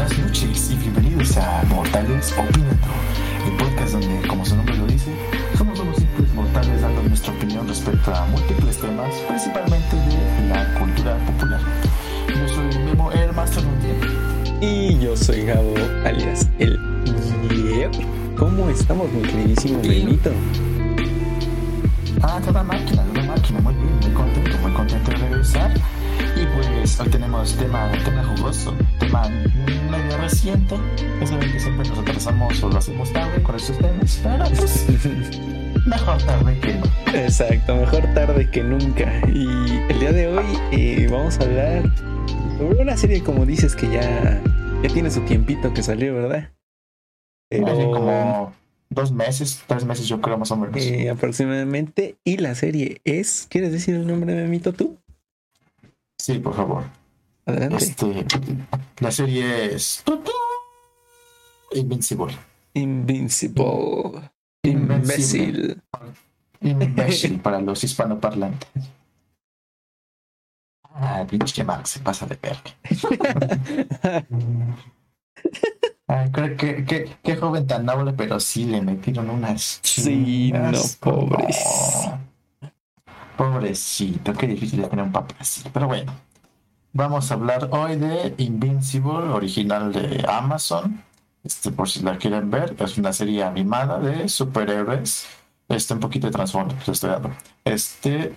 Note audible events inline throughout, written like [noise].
buenas noches y bienvenidos a Mortales Opinando, el podcast donde, como su nombre lo dice, somos unos simples mortales dando nuestra opinión respecto a múltiples temas, principalmente de la cultura popular. Yo soy Memo, el Master Mundial. Y yo soy Gabo, alias el Yep. ¿Cómo estamos, mi queridísimo Benito? Ah, toda máquina, toda máquina, muy bien, muy contento, muy contento de regresar. Pues hoy tenemos tema, tema jugoso, tema medio reciente. Ya saben que siempre nos atrasamos o lo hacemos tarde con estos temas, pero pues [laughs] mejor tarde que no. Exacto, mejor tarde que nunca. Y el día de hoy eh, vamos a hablar sobre una serie, como dices, que ya, ya tiene su tiempito que salió, ¿verdad? Pero... como dos meses, tres meses yo creo más o menos. Eh, aproximadamente. Y la serie es, ¿quieres decir el nombre de Mito tú? Sí, por favor. Adelante. Este, la serie es Invincible. Invincible. Imbécil. Imbécil para los hispanoparlantes. Ah, pinche Max se pasa de verga. [laughs] Ay, creo que, que, qué joven tan noble, pero sí le metieron unas Sí, no, pobres. No. Pobrecito, qué difícil es tener un papá así. Pero bueno, vamos a hablar hoy de Invincible, original de Amazon. Este, por si la quieren ver, es una serie animada de superhéroes. Este, un poquito de trasfondo, pues estoy dando. Este,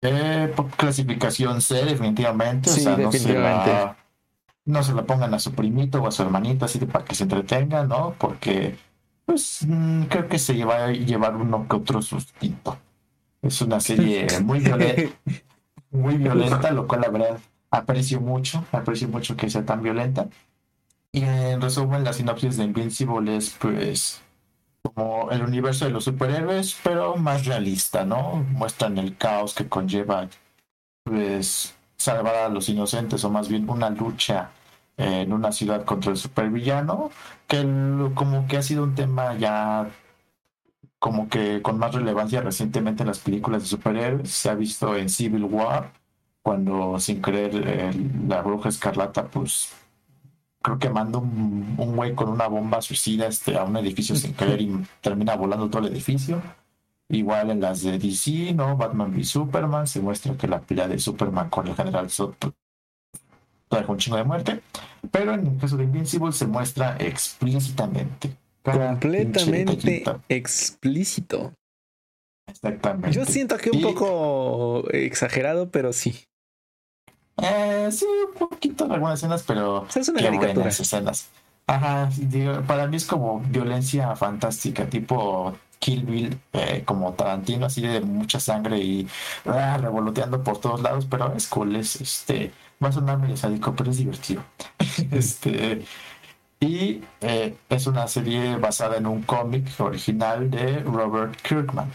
eh, clasificación C, definitivamente. Sí, o sea, no se definitivamente. la, no se la pongan a su primito o a su hermanito así para que se entretenga, ¿no? Porque, pues, mm, creo que se va a llevar uno que otro sustito. Es una serie [laughs] muy violenta, [laughs] muy violenta, lo cual la verdad aprecio mucho, aprecio mucho que sea tan violenta. Y en resumen, la sinopsis de Invincible es pues como el universo de los superhéroes, pero más realista, ¿no? Muestran el caos que conlleva pues salvar a los inocentes o más bien una lucha en una ciudad contra el supervillano, que como que ha sido un tema ya como que con más relevancia recientemente en las películas de superhéroes. Se ha visto en Civil War, cuando sin eh, la bruja escarlata, pues creo que manda un, un güey con una bomba suicida este, a un edificio sin querer y termina volando todo el edificio. Igual en las de DC, ¿no? Batman v Superman, se muestra que la pelea de Superman con el general Zod trae un chingo de muerte. Pero en el caso de Invincible se muestra explícitamente. Completamente explícito. Exactamente. Yo siento que un Y- poco exagerado, pero sí. Eh, sí, un poquito en algunas escenas, pero es una qué buenas escenas. Ajá, digo, para mí es como violencia fantástica, tipo Kill Bill, eh, como Tarantino, así de mucha sangre y ah, revoloteando por todos lados, pero es cool, es este, va a sonar medio sádico, pero es divertido. [laughs] este, y eh, es una serie basada en un cómic original de Robert Kirkman.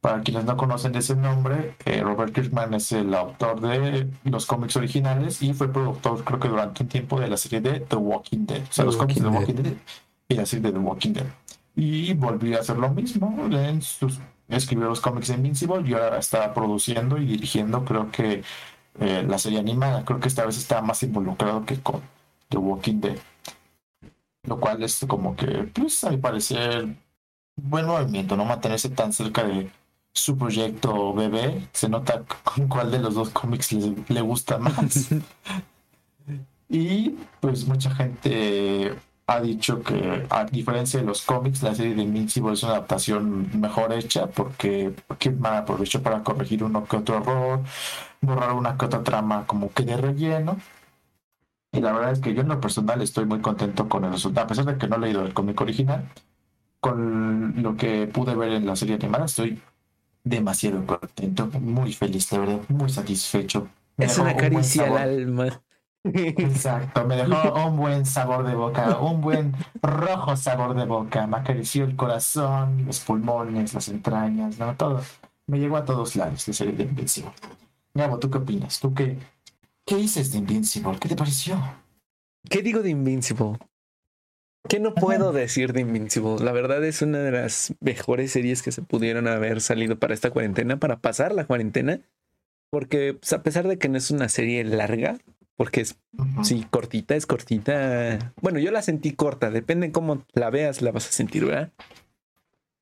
Para quienes no conocen ese nombre, eh, Robert Kirkman es el autor de los cómics originales y fue productor, creo que durante un tiempo, de la serie de The Walking Dead. O sea, The los cómics de The Walking Dead y la serie de The Walking Dead. Y volvió a hacer lo mismo. En sus, escribió los cómics de Invincible y ahora está produciendo y dirigiendo, creo que eh, la serie animada. Creo que esta vez está más involucrado que con The Walking Dead. Lo cual es como que, pues, a mi parecer, buen movimiento, ¿no? Mantenerse tan cerca de su proyecto bebé. Se nota con cuál de los dos cómics le, le gusta más. [laughs] Y pues mucha gente ha dicho que a diferencia de los cómics, la serie de Invincible es una adaptación mejor hecha porque Kidman aprovechó para corregir uno que otro error, borrar una que otra trama como que de relleno. Y la verdad es que yo en lo personal estoy muy contento con el resultado, a pesar de que no he leído el cómic original, con lo que pude ver en la serie animada, estoy demasiado contento, muy feliz, de verdad, muy satisfecho. Me Es una un caricia al sabor. alma. Exacto, me dejó [laughs] un buen sabor de boca, un buen rojo sabor de boca. Me acarició el corazón, los pulmones, las entrañas, no, todo. Me llegó a todos lados de serie de Invincible. Gabo, ¿tú qué opinas? ¿Tú qué, qué dices de Invincible? ¿Qué te pareció? ¿Qué digo de Invincible? ¿Qué no puedo decir de Invincible? La verdad es una de las mejores series que se pudieron haber salido para esta cuarentena, para pasar la cuarentena. Porque pues, a pesar de que no es una serie larga, porque es, sí, cortita, es cortita. Bueno, yo la sentí corta, depende de cómo la veas, la vas a sentir, ¿verdad?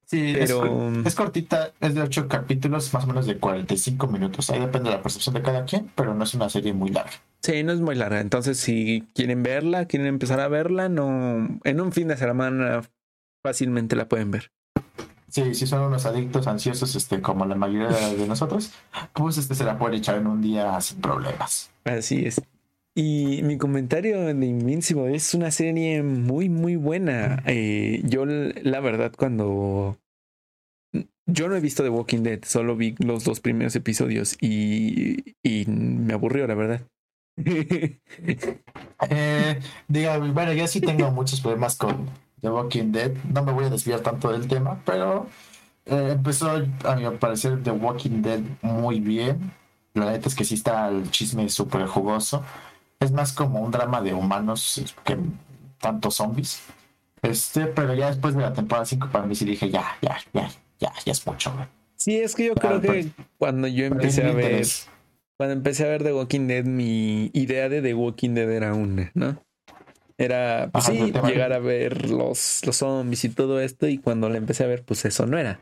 Sí, pero... es, cortita, es de ocho capítulos, más o menos de 45 minutos. Ahí depende de la percepción de cada quien, pero no es una serie muy larga. Sí, no es muy larga. Entonces, si quieren verla, quieren empezar a verla, no, en un fin de semana fácilmente la pueden ver. Sí, si son unos adictos ansiosos, este, como la mayoría de nosotros, pues este se la pueden echar en un día sin problemas. Así es. Y mi comentario de Invincible es una serie muy, muy buena. Eh, yo, la verdad, cuando. Yo no he visto The Walking Dead, solo vi los dos primeros episodios y, y me aburrió, la verdad. [laughs] eh, diga, bueno, yo sí tengo muchos problemas con The Walking Dead. No me voy a desviar tanto del tema, pero eh, empezó, a mi parecer, The Walking Dead muy bien. La neta es que sí está el chisme súper jugoso es más como un drama de humanos que tantos zombies. Este, pero ya después de la temporada 5 para mí sí dije, ya, ya, ya, ya, ya es mucho. Sí, es que yo creo que cuando yo empecé a ver, cuando empecé a ver The Walking Dead, mi idea de The Walking Dead era una, ¿no? Era, pues sí, llegar a ver los, los zombies y todo esto, y cuando la empecé a ver, pues eso no era.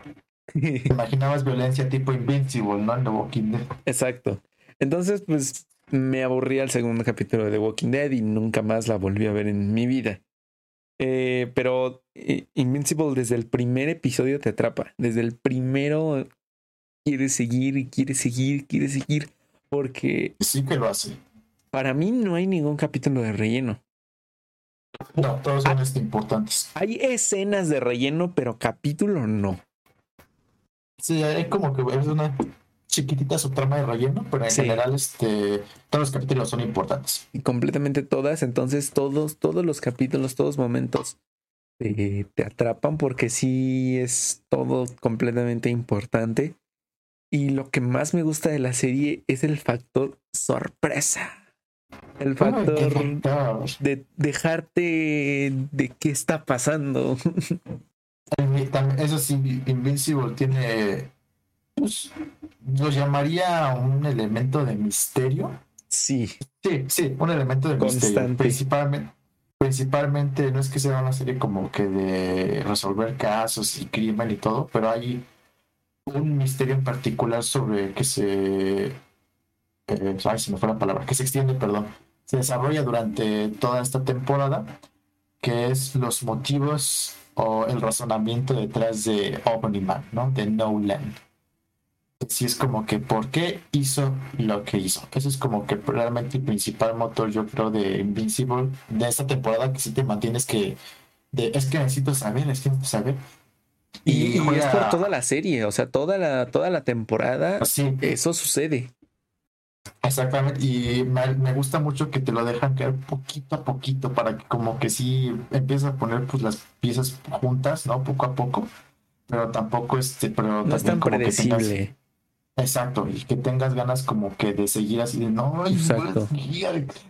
imaginabas violencia tipo Invincible, ¿no? En The Walking Dead. [laughs] Exacto. Entonces, pues me aburrí al segundo capítulo de The Walking Dead y nunca más la volví a ver en mi vida. Eh, pero eh, Invincible desde el primer episodio te atrapa. Desde el primero quieres seguir y quieres seguir, quieres seguir. Porque. Sí que lo hace. Para mí no hay ningún capítulo de relleno. No, todos son este, importantes. Hay escenas de relleno, pero capítulo no. Sí, hay como que es una chiquitita su trama de relleno, pero en general este, todos los capítulos son importantes. Y completamente todas, entonces todos, todos los capítulos, todos momentos te atrapan porque sí es todo completamente importante. Y lo que más me gusta de la serie es el factor sorpresa. El factor de dejarte de qué está pasando. [laughs] Eso sí, Invincible tiene pues, lo llamaría un elemento de misterio. Sí. Sí, sí, un elemento de misterio. Principalmente, principalmente, no es que sea una serie como que de resolver casos y crimen y todo, pero hay un misterio en particular sobre que se. Eh, ay, se me fue la palabra, que se extiende, perdón. Se desarrolla durante toda esta temporada, que es los motivos o el razonamiento detrás de Omni-Man, ¿no? De No Land sí es como que por qué hizo lo que hizo. Eso es como que realmente el principal motor, yo creo, de Invincible, de esta temporada que sí te mantienes que de, es que necesito saber, es que necesito saber. Y, es por toda la serie, o sea, toda la, toda la temporada, eso sucede. Exactamente, y me, gusta mucho que te lo dejan caer poquito a poquito para que como que sí empieces a poner pues las piezas juntas, ¿no? Poco a poco, pero tampoco este, pero no es tan predecible. Exacto, y que tengas ganas como que de seguir así de no, Exacto.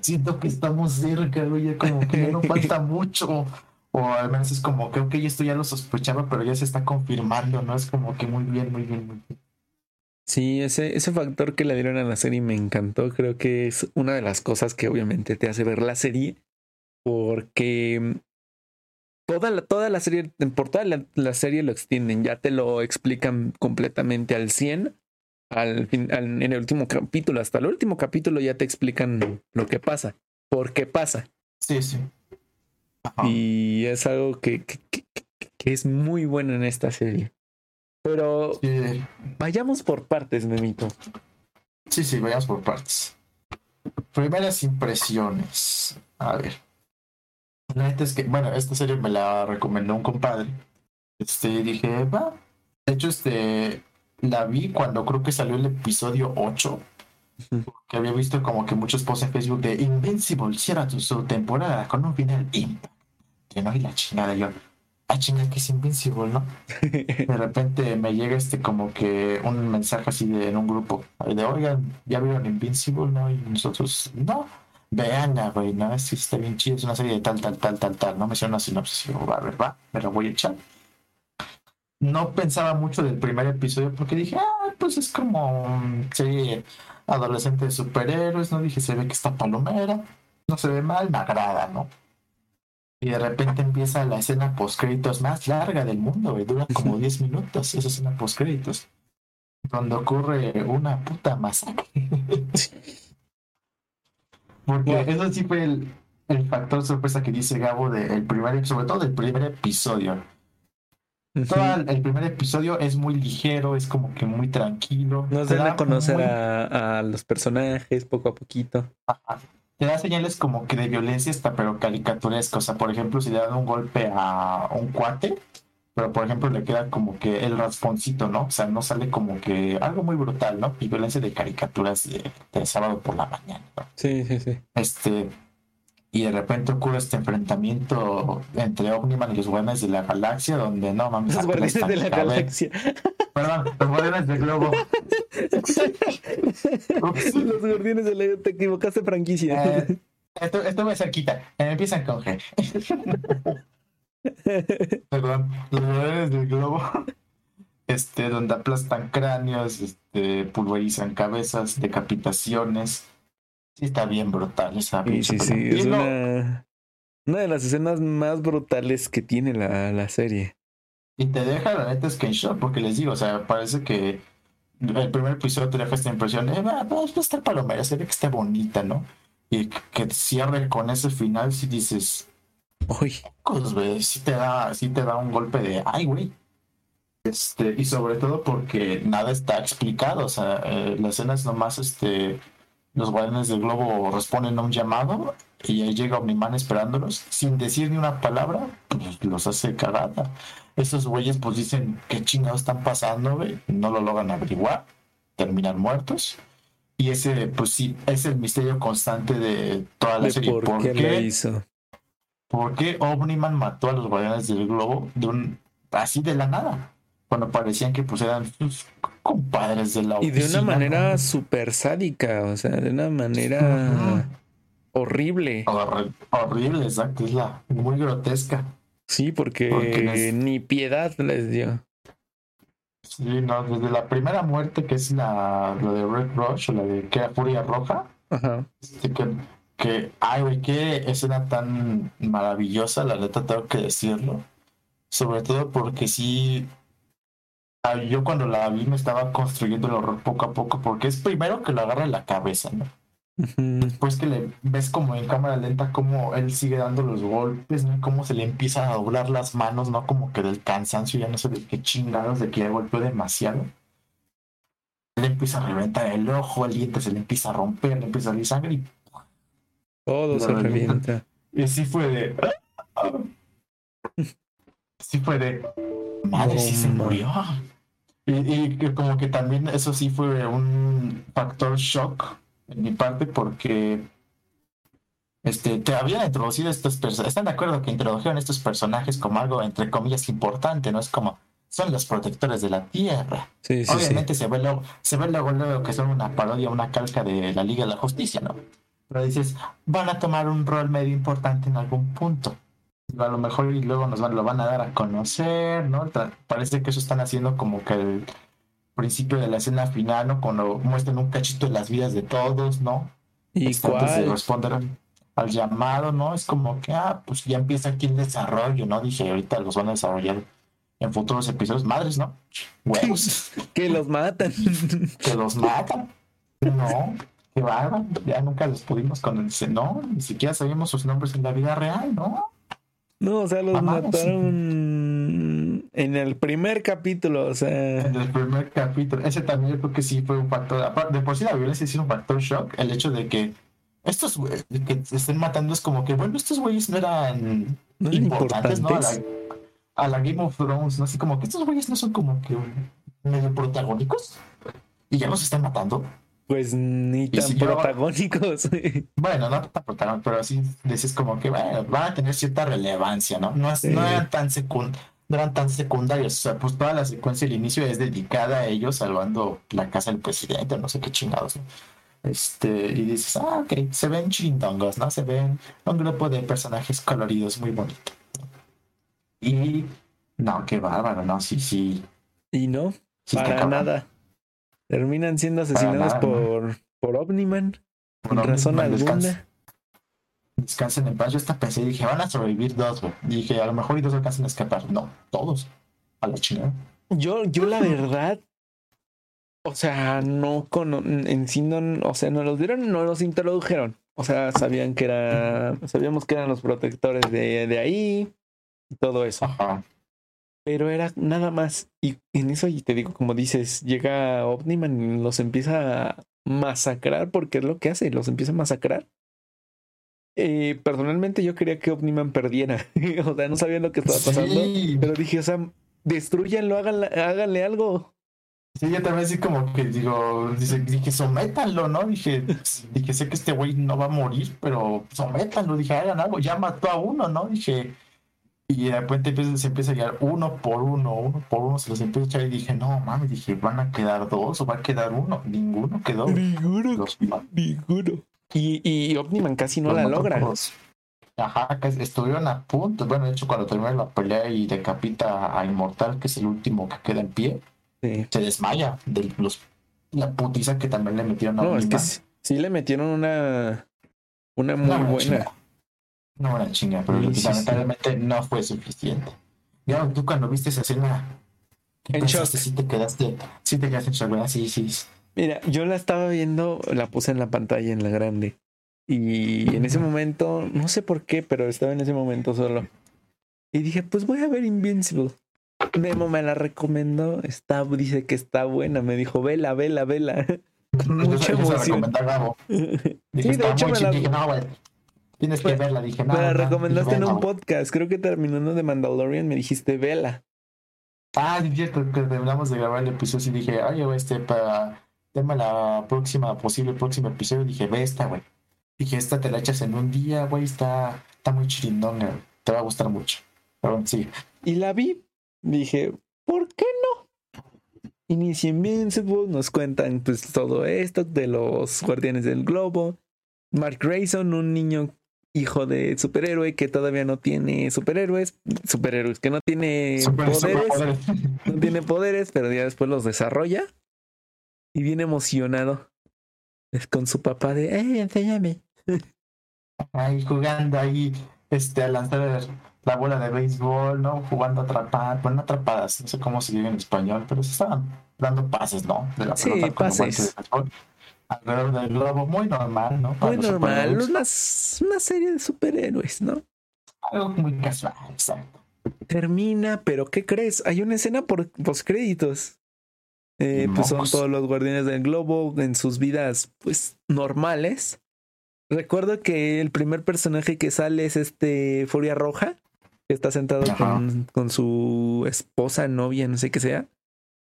siento que estamos cerca, güey, como que ya no [laughs] falta mucho. O al menos es como que, ok, esto ya lo sospechaba, pero ya se está confirmando, ¿no? Es como que muy bien, muy bien, muy bien. Sí, ese, ese factor que le dieron a la serie me encantó. Creo que es una de las cosas que obviamente te hace ver la serie. Porque toda la, toda la serie, por toda la, la serie lo extienden, ya te lo explican completamente al 100 al, en el último capítulo, hasta el último capítulo ya te explican lo que pasa, por qué pasa. Sí, sí. Y es algo que, que, que, es muy bueno en esta serie. Pero vayamos por partes, Memito. Sí, sí, vayamos por partes. Primeras impresiones. A ver. La neta es que, bueno, esta serie me la recomendó un compadre. Este, dije, va. De hecho, este, la vi cuando creo que salió el episodio 8. Que había visto como que muchos posts en Facebook de Invincible cierra su temporada con un final Que no, y la chingada yo. Ah, chinga, que es Invincible, ¿no? [laughs] De repente me llega este como que un mensaje así de, en un grupo. De, oigan, ¿ya vieron Invincible, no? Y nosotros, no. Vean, güey, no, es está bien chido, es una serie de tal, tal, tal, tal, tal. No me hicieron una sinopsis. Va, a va, me la voy a echar no pensaba mucho del primer episodio porque dije, ah, pues es como serie adolescente de superhéroes, ¿no? Dije, se ve que está palomera, no se ve mal, me agrada, ¿no? Y de repente empieza la escena post créditos más larga del mundo, güey. Dura como 10 minutos esa escena post créditos. Donde ocurre una puta masacre. [laughs] Porque eso sí fue el, el, factor sorpresa que dice Gabo del primer, sobre todo del primer episodio. Todo el primer episodio es muy ligero, es como que muy tranquilo. Nos dan a conocer a, a, los personajes poco a poquito. Ajá te da señales como que de violencia está pero caricaturesca. O sea, por ejemplo, si le dan un golpe a un cuate, pero por ejemplo le queda como que el rasponcito, ¿no? O sea, no sale como que algo muy brutal, ¿no? Y violencia de caricaturas de, de sábado por la mañana, ¿no? Sí, sí, sí. Este, y de repente ocurre este enfrentamiento entre Omniman y los Guardianes de la Galaxia, donde no mames. Los Guardianes de la Galaxia. Perdón, los Guardianes del Globo. [laughs] los Guardianes de la Te equivocaste, franquicia. Eh, [laughs] esto, esto me cerquita. Eh, empiezan con G. [laughs] Perdón, los Guardianes del Globo. Este, donde aplastan cráneos, este, pulverizan cabezas, decapitaciones Sí, está bien brutal esa Sí, sí, sí. Es una, una de las escenas más brutales que tiene la, la serie. Y te deja la neta screenshot, porque les digo, o sea, parece que el primer episodio te deja esta impresión, eh, va, va, a estar palomera, se ve que está bonita, ¿no? Y que cierre con ese final, si dices, uy, pues, sí te da, sí te da un golpe de, ay, güey. Este, y sobre todo porque nada está explicado, o sea, eh, la escena es nomás, este, los guardianes del globo responden a un llamado y ahí llega Omniman esperándolos sin decir ni una palabra, pues los hace cagada. Esos güeyes pues dicen qué chingados están pasando, güey, no lo logran averiguar, terminan muertos. Y ese, pues sí, es el misterio constante de toda la serie. ¿Por, qué, lo hizo? ¿Por qué Omniman mató a los guardianes del globo de un, así de la nada? Cuando parecían que pues eran sus compadres de la Y de una manera súper sádica, o sea, de una manera horrible. horrible, exacto, es la muy grotesca. Sí, porque, ni piedad les dio. Sí, no, desde la primera muerte, que es la, la de Red Rush, o la de que Furia Roja, Ajá. Este, que, que, ay, güey, qué escena tan maravillosa, la neta tengo que decirlo. Sobre todo porque sí, yo cuando la vi me estaba construyendo el horror poco a poco, porque es primero que lo agarra en la cabeza, ¿no? Después que le ves como en cámara lenta cómo él sigue dando los golpes, ¿no? Cómo se le empieza a doblar las manos, ¿no? Como que del cansancio, ya no sé de qué chingados, de que le golpeó demasiado. Le empieza a reventar el ojo, el diente se le empieza a romper, le empieza a salir sangre y... Todo se revienta. Y así fue de... [laughs] Sí fue de... Madre, sí se murió. Y, como que también eso sí fue un factor shock en mi parte porque este, te habían introducido estos personajes. ¿Están de acuerdo que introdujeron estos personajes como algo, entre comillas, importante? ¿No? Es como, son los protectores de la Tierra. Sí, sí, Obviamente Se, ve luego, se ve luego, luego que son una parodia, una calca de la Liga de la Justicia, ¿no? Pero dices, van a tomar un rol medio importante en algún punto a lo mejor y luego nos van, lo van a dar a conocer, ¿no? Parece que eso están haciendo como que el principio de la escena final, ¿no? Cuando muestran un cachito de las vidas de todos, ¿no? ¿Y este, Antes de responder al llamado, ¿no? Es como que, ah, pues ya empieza aquí el desarrollo, ¿no? Dije, ahorita los van a desarrollar en futuros episodios. Madres, ¿no? Huevos. [laughs] que los matan. [laughs] que los matan. No, qué bárbaro. Ya nunca los pudimos conocer, no, ni siquiera sabíamos sus nombres en la vida real, ¿no? No, o sea, los mataron en el primer capítulo, o sea. En el primer capítulo. Ese también creo que sí fue un factor. De por sí la violencia sí es un factor shock. El hecho de que estos que se estén matando es como que, bueno, estos güeyes no eran importantes, ¿no? A la, Game of Thrones, ¿no? Así como que estos güeyes no son como que medio protagónicos y ya los están matando. Pues ni tan protagónicos. [laughs] bueno, no tan protagónicos, pero sí dices como que bueno, van a tener cierta relevancia, ¿no? No, no eran tan secund no eran tan secundarios. O sea, pues toda la secuencia del inicio es dedicada a ellos salvando la casa del presidente, no sé qué chingados. Este, y dices, ah, ok, se ven chindongos, ¿no? Se ven un grupo de personajes coloridos muy bonito. Y no, qué bárbaro, ¿no? Sí, sí. Y no, para nada. Terminan siendo asesinados por, por Omniman. Por razón alguna. descansa. Descansen en paz. Yo hasta pensé, dije, van a sobrevivir dos, güey. Dije, a lo mejor y dos alcanzan a escapar. No, todos. A la chingada. Yo, yo la verdad, o sea, no con en sí no, o sea, no los dieron, no los introdujeron. O sea, sabían que era, sabíamos que eran los protectores de, de ahí y todo eso. Ajá. Pero era nada más. Y en eso, y te digo, como dices, llega Omniman y los empieza a masacrar porque es lo que hace, los empieza a masacrar. Eh, personalmente yo quería que Omniman perdiera. [laughs] o sea, no sabía lo que estaba pasando. Sí. Pero dije, o sea, destruyanlo, háganle, háganle algo. Sí, yo también así como que digo, dice, dije, sométanlo, ¿no? Dije, dije, sé que este güey no va a morir, pero sométanlo, dije, hagan algo, ya mató a uno, ¿no? Dije, y de repente empieza- se empieza a llegar uno por uno, uno por uno, se los empieza a echar y dije, no mames, dije, ¿van a quedar dos o va a quedar uno? Ninguno quedó. Ninguno, Los ninguno. Y, y Omniman casi no la logra. todos. Ajá, que estuvieron a punto. Bueno, de hecho, cuando termina la pelea y decapita a Inmortal, que es el último que queda en pie, Sí. se desmaya de los, la putiza que también le metieron a No, es que sí, sí le metieron una, una muy buena. Chinga. Una chinga, pero Sí, sí, sí. lamentablemente no fue suficiente. Ya, tú cuando viste esa escena, ¿qué En shock. Sí te quedaste, sí te quedaste en shock, ¿verdad? Sí, sí. Mira, yo la estaba viendo, la puse en la pantalla, en la grande. Y en ese momento, no sé por qué, pero estaba en ese momento solo. Y dije, pues voy a ver Invincible. Memo me la recomendó, está, dice que está buena, me dijo, vela, vela, vela. [laughs] Mucha emoción. [laughs] Dije, Sí, de hecho me la- Dije, no, tienes que verla. Dije, no, Me la recomendaste en un podcast, creo que terminando de Mandalorian me dijiste, vela. Ah, es cierto, que terminamos de grabar el episodio y dije, oye, güey, este, para tema la próxima, posible próximo episodio, dije, ve esta, güey. Dije, esta te la echas en un día, güey, está, está muy chirindonga, güey. Te va a gustar mucho. Pero sí, Y la vi, dije, ¿por qué no? Inicia Invincible, nos cuentan pues todo esto de los guardianes del globo. Mark Grayson, un niño hijo de superhéroe que todavía no tiene superhéroes, superhéroes que no tiene super, poderes, no tiene poderes, pero ya después los desarrolla y viene emocionado es con su papá de, ¡eh, enséñame! Ahí jugando ahí, este, a lanzar la bola de béisbol, ¿no? Jugando atrapadas, bueno, no atrapadas, no sé cómo se dice en español, pero se estaban dando pases, ¿no? De la Sí, pelota con pases. de béisbol alrededor del globo, muy normal, ¿no? Para Muy normal, una, una serie de superhéroes, ¿no? Algo muy casual, exacto. Termina, pero ¿qué crees? Hay una escena por postcréditos. Eh, pues son todos los guardianes del globo en sus vidas, pues, normales. Recuerdo que el primer personaje que sale es este Furia Roja, que está sentado con, con su esposa, novia, no sé qué sea.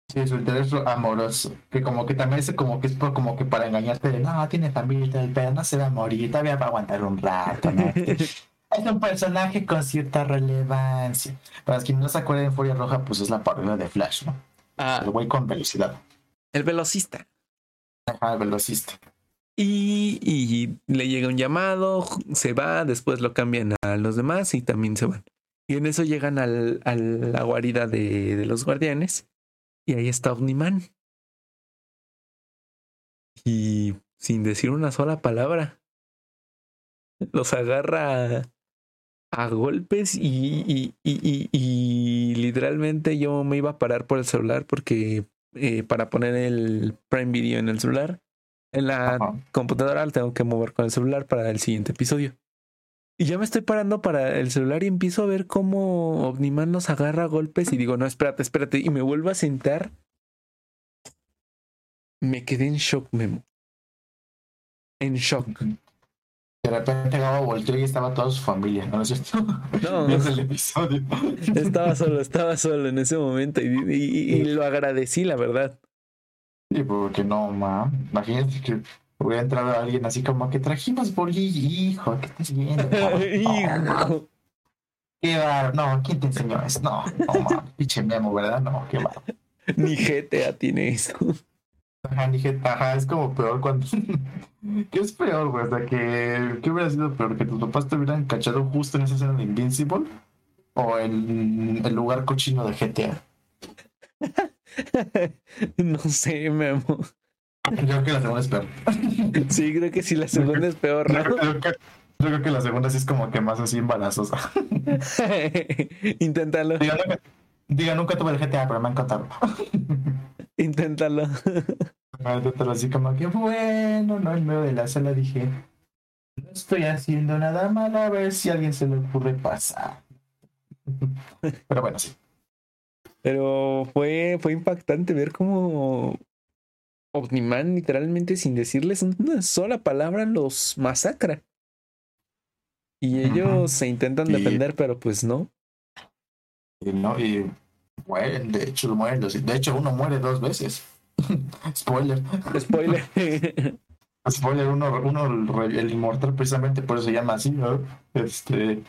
Sí, interés amoroso, que como que también es como que es por, como que para engañarte de, no, tiene familia, pero no se va a morir, todavía va a aguantar un rato, ¿no? [laughs] Es un personaje con cierta relevancia. Para quienes no se acuerdan de Furia Roja, pues es la parodia de Flash, ¿no? Ah, El güey con velocidad. el velocista. Ajá, el velocista. Y, y le llega un llamado, se va, después lo cambian a los demás y también se van. Y en eso llegan al, a la guarida de, de los guardianes y ahí está Omniman. Y sin decir una sola palabra, los agarra a, golpes y, y, y, y- literalmente yo me iba a parar por el celular porque eh, para poner el Prime Video en el celular, en la Ajá. computadora la tengo que mover con el celular para el siguiente episodio. Y ya me estoy parando para el celular y empiezo a ver cómo Omniman nos agarra a golpes y digo, no, espérate, espérate. Y me vuelvo a sentar. Me quedé en shock, Memo. En shock. De repente Gabo volteó y estaba toda su familia, ¿no es cierto? No. [laughs] Viendo el episodio. Estaba solo, estaba solo en ese momento y, y- y lo agradecí, la verdad. Sí, porque no, ma. Imagínate que hubiera entrado alguien así como que trajimos bolillo, hijo, ¿qué estás viendo? [laughs] Hijo. Qué bar, no, ¿quién te enseñó eso? No, no, pinche memo, ¿verdad? No, qué bar. [laughs] Ni GTA tiene eso. Ajá, dije, ajá, es como peor cuando. [laughs] ¿Qué es peor, güey? O sea, que. ¿Qué hubiera sido peor? ¿Que tus papás te hubieran cachado justo en esa escena de Invincible? ¿O en el lugar cochino de GTA? no sé, Memo. Yo creo que la segunda es peor. Sí, creo que sí, la segunda es peor, Yo ¿no? creo que, yo creo que la segunda sí es como que más así embarazosa. [laughs] Inténtalo, Diga, nunca, diga, nunca tuve el GTA, pero me ha encantado. [laughs] inténtalo. [laughs] Entonces, así como que bueno, no en medio de la sala dije, no estoy haciendo nada malo, a ver si a alguien se le ocurre pasar. Pero bueno, sí. Pero fue, fue impactante ver cómo Omniman, literalmente sin decirles una sola palabra, los masacra. Y ellos se intentan Y- defender, pero pues no. Y, no, y mueren, de hecho, mueren De hecho, uno muere dos veces. [laughs] Spoiler. Spoiler. [laughs] Spoiler, uno, uno el inmortal precisamente por eso se llama así, ¿no? Este,